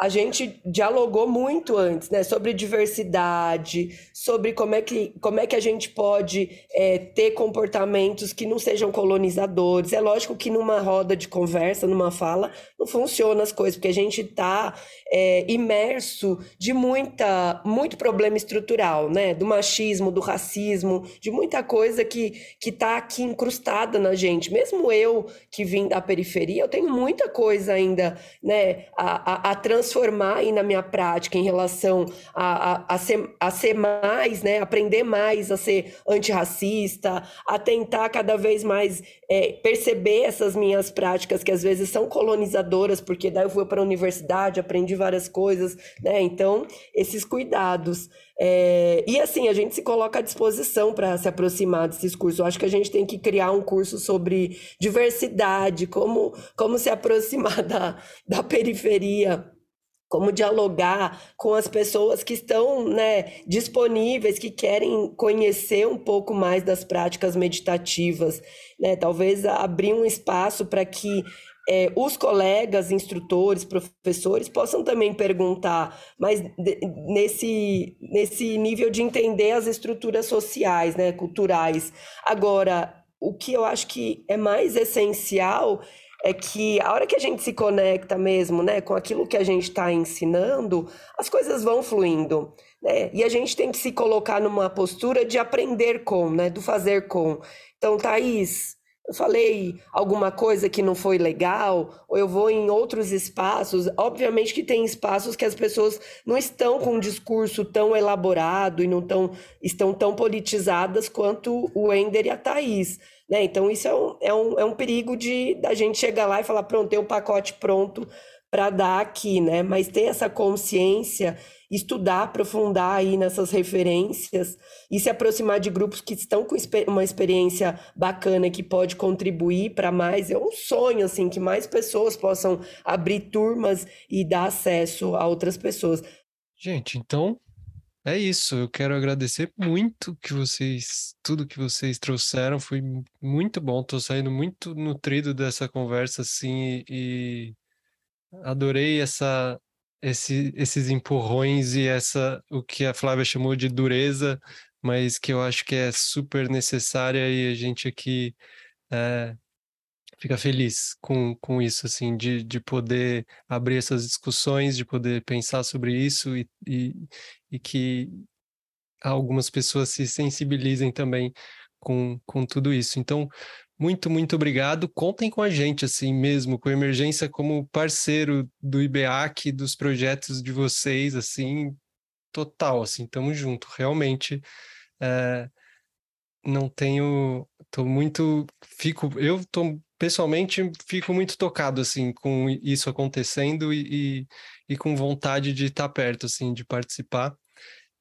a gente dialogou muito antes, né, sobre diversidade, sobre como é que, como é que a gente pode é, ter comportamentos que não sejam colonizadores. É lógico que numa roda de conversa, numa fala, não funciona as coisas, porque a gente está é, imerso de muita, muito problema estrutural, né, do machismo, do racismo, de muita coisa que que está aqui incrustada na gente. Mesmo eu que vim da periferia, eu tenho muita coisa ainda, né, a, a, a trans transformar aí na minha prática em relação a, a, a, ser, a ser mais, né, aprender mais a ser antirracista, a tentar cada vez mais é, perceber essas minhas práticas que às vezes são colonizadoras, porque daí eu fui para a universidade, aprendi várias coisas, né? Então, esses cuidados. É, e assim, a gente se coloca à disposição para se aproximar desses cursos. Eu acho que a gente tem que criar um curso sobre diversidade, como, como se aproximar da, da periferia como dialogar com as pessoas que estão né, disponíveis, que querem conhecer um pouco mais das práticas meditativas, né? Talvez abrir um espaço para que é, os colegas, instrutores, professores possam também perguntar, mas nesse, nesse nível de entender as estruturas sociais, né, culturais. Agora, o que eu acho que é mais essencial é que a hora que a gente se conecta mesmo, né, com aquilo que a gente está ensinando, as coisas vão fluindo, né? E a gente tem que se colocar numa postura de aprender com, né, do fazer com. Então, Thaís, eu falei alguma coisa que não foi legal, ou eu vou em outros espaços. Obviamente que tem espaços que as pessoas não estão com um discurso tão elaborado e não tão, estão tão politizadas quanto o Ender e a Thaís. Né? Então, isso é um, é, um, é um perigo de da gente chegar lá e falar, pronto, tem um pacote pronto para dar aqui, né? Mas ter essa consciência, estudar, aprofundar aí nessas referências e se aproximar de grupos que estão com uma experiência bacana que pode contribuir para mais. É um sonho assim que mais pessoas possam abrir turmas e dar acesso a outras pessoas. Gente, então é isso. Eu quero agradecer muito que vocês, tudo que vocês trouxeram foi muito bom. Estou saindo muito nutrido dessa conversa assim e adorei essa, esse, esses empurrões e essa o que a Flávia chamou de dureza, mas que eu acho que é super necessária e a gente aqui é, fica feliz com, com isso, assim, de, de poder abrir essas discussões, de poder pensar sobre isso e, e, e que algumas pessoas se sensibilizem também com, com tudo isso. Então, muito, muito obrigado. Contem com a gente, assim mesmo, com a Emergência como parceiro do IBEAC, dos projetos de vocês, assim, total, assim, estamos junto. Realmente, é, não tenho, tô muito, fico, eu tô, pessoalmente, fico muito tocado, assim, com isso acontecendo e, e, e com vontade de estar perto, assim, de participar.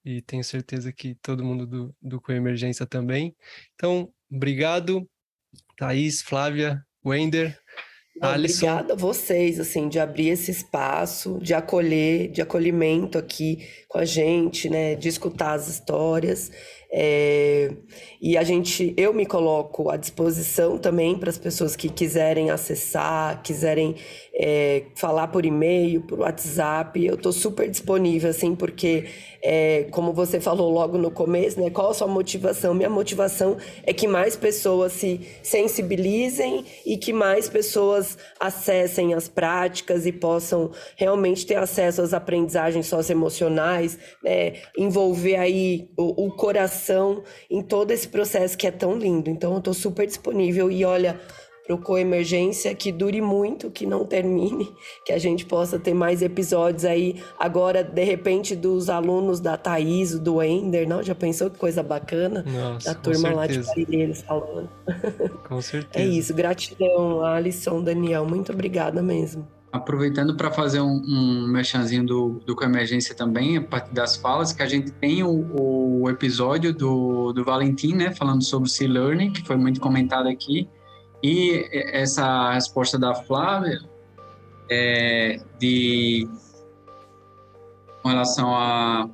E tenho certeza que todo mundo do, do Coemergência também. Então, obrigado. Thaís, Flávia, Wender, Alisson. Obrigada a vocês, assim, de abrir esse espaço, de acolher, de acolhimento aqui com a gente, né, de escutar as histórias. É, e a gente, eu me coloco à disposição também para as pessoas que quiserem acessar, quiserem é, falar por e-mail, por WhatsApp. Eu estou super disponível, assim, porque, é, como você falou logo no começo, né? Qual a sua motivação? Minha motivação é que mais pessoas se sensibilizem e que mais pessoas acessem as práticas e possam realmente ter acesso às aprendizagens socioemocionais, né? envolver aí o, o coração em todo esse processo que é tão lindo. Então, eu estou super disponível e olha para o Coemergência que dure muito, que não termine, que a gente possa ter mais episódios aí agora, de repente, dos alunos da Thaís, do Ender, não? Já pensou que coisa bacana? Nossa, da turma lá de Parelheiros falando. Com certeza. É isso, gratidão, Alisson, Daniel, muito obrigada mesmo. Aproveitando para fazer um, um merchanzinho do, do Coemergência também, a partir das falas, que a gente tem o, o episódio do, do Valentim, né, falando sobre o C-Learning, que foi muito comentado aqui, e essa resposta da Flávia é, de com relação a,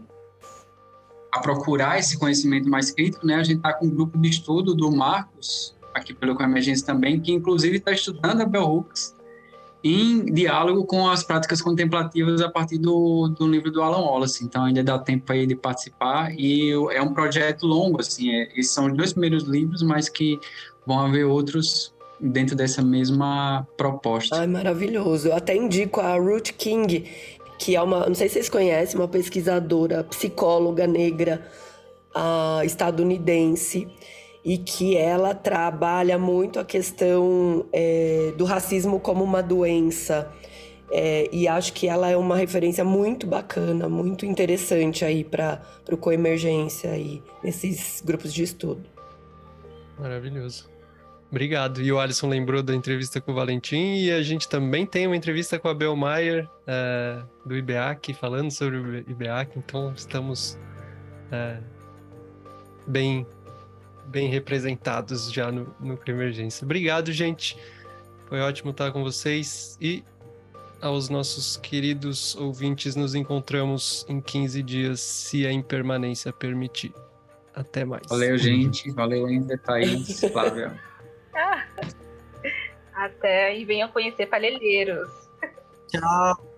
a procurar esse conhecimento mais crítico, né? A gente está com um grupo de estudo do Marcos aqui pelo Emergência também, que inclusive está estudando a Bell Hooks em diálogo com as práticas contemplativas a partir do, do livro do Alan Wallace. Então ainda dá tempo aí de participar e é um projeto longo, assim. É, esses são os dois primeiros livros, mas que vão haver outros dentro dessa mesma proposta. Ai, maravilhoso. Eu até indico a Ruth King, que é uma, não sei se vocês conhecem, uma pesquisadora, psicóloga negra uh, estadunidense, e que ela trabalha muito a questão é, do racismo como uma doença. É, e acho que ela é uma referência muito bacana, muito interessante aí para o Coemergência e nesses grupos de estudo. Maravilhoso. Obrigado. E o Alisson lembrou da entrevista com o Valentim e a gente também tem uma entrevista com a Bel Maier, é, do IBEAC, falando sobre o IBEAC, então estamos é, bem, bem representados já no, no Emergência. Obrigado, gente. Foi ótimo estar com vocês e aos nossos queridos ouvintes, nos encontramos em 15 dias, se a impermanência permitir. Até mais. Valeu, gente. Valeu ainda, Thaís, Flávia. Até e venham conhecer Palhelheiros. Tchau.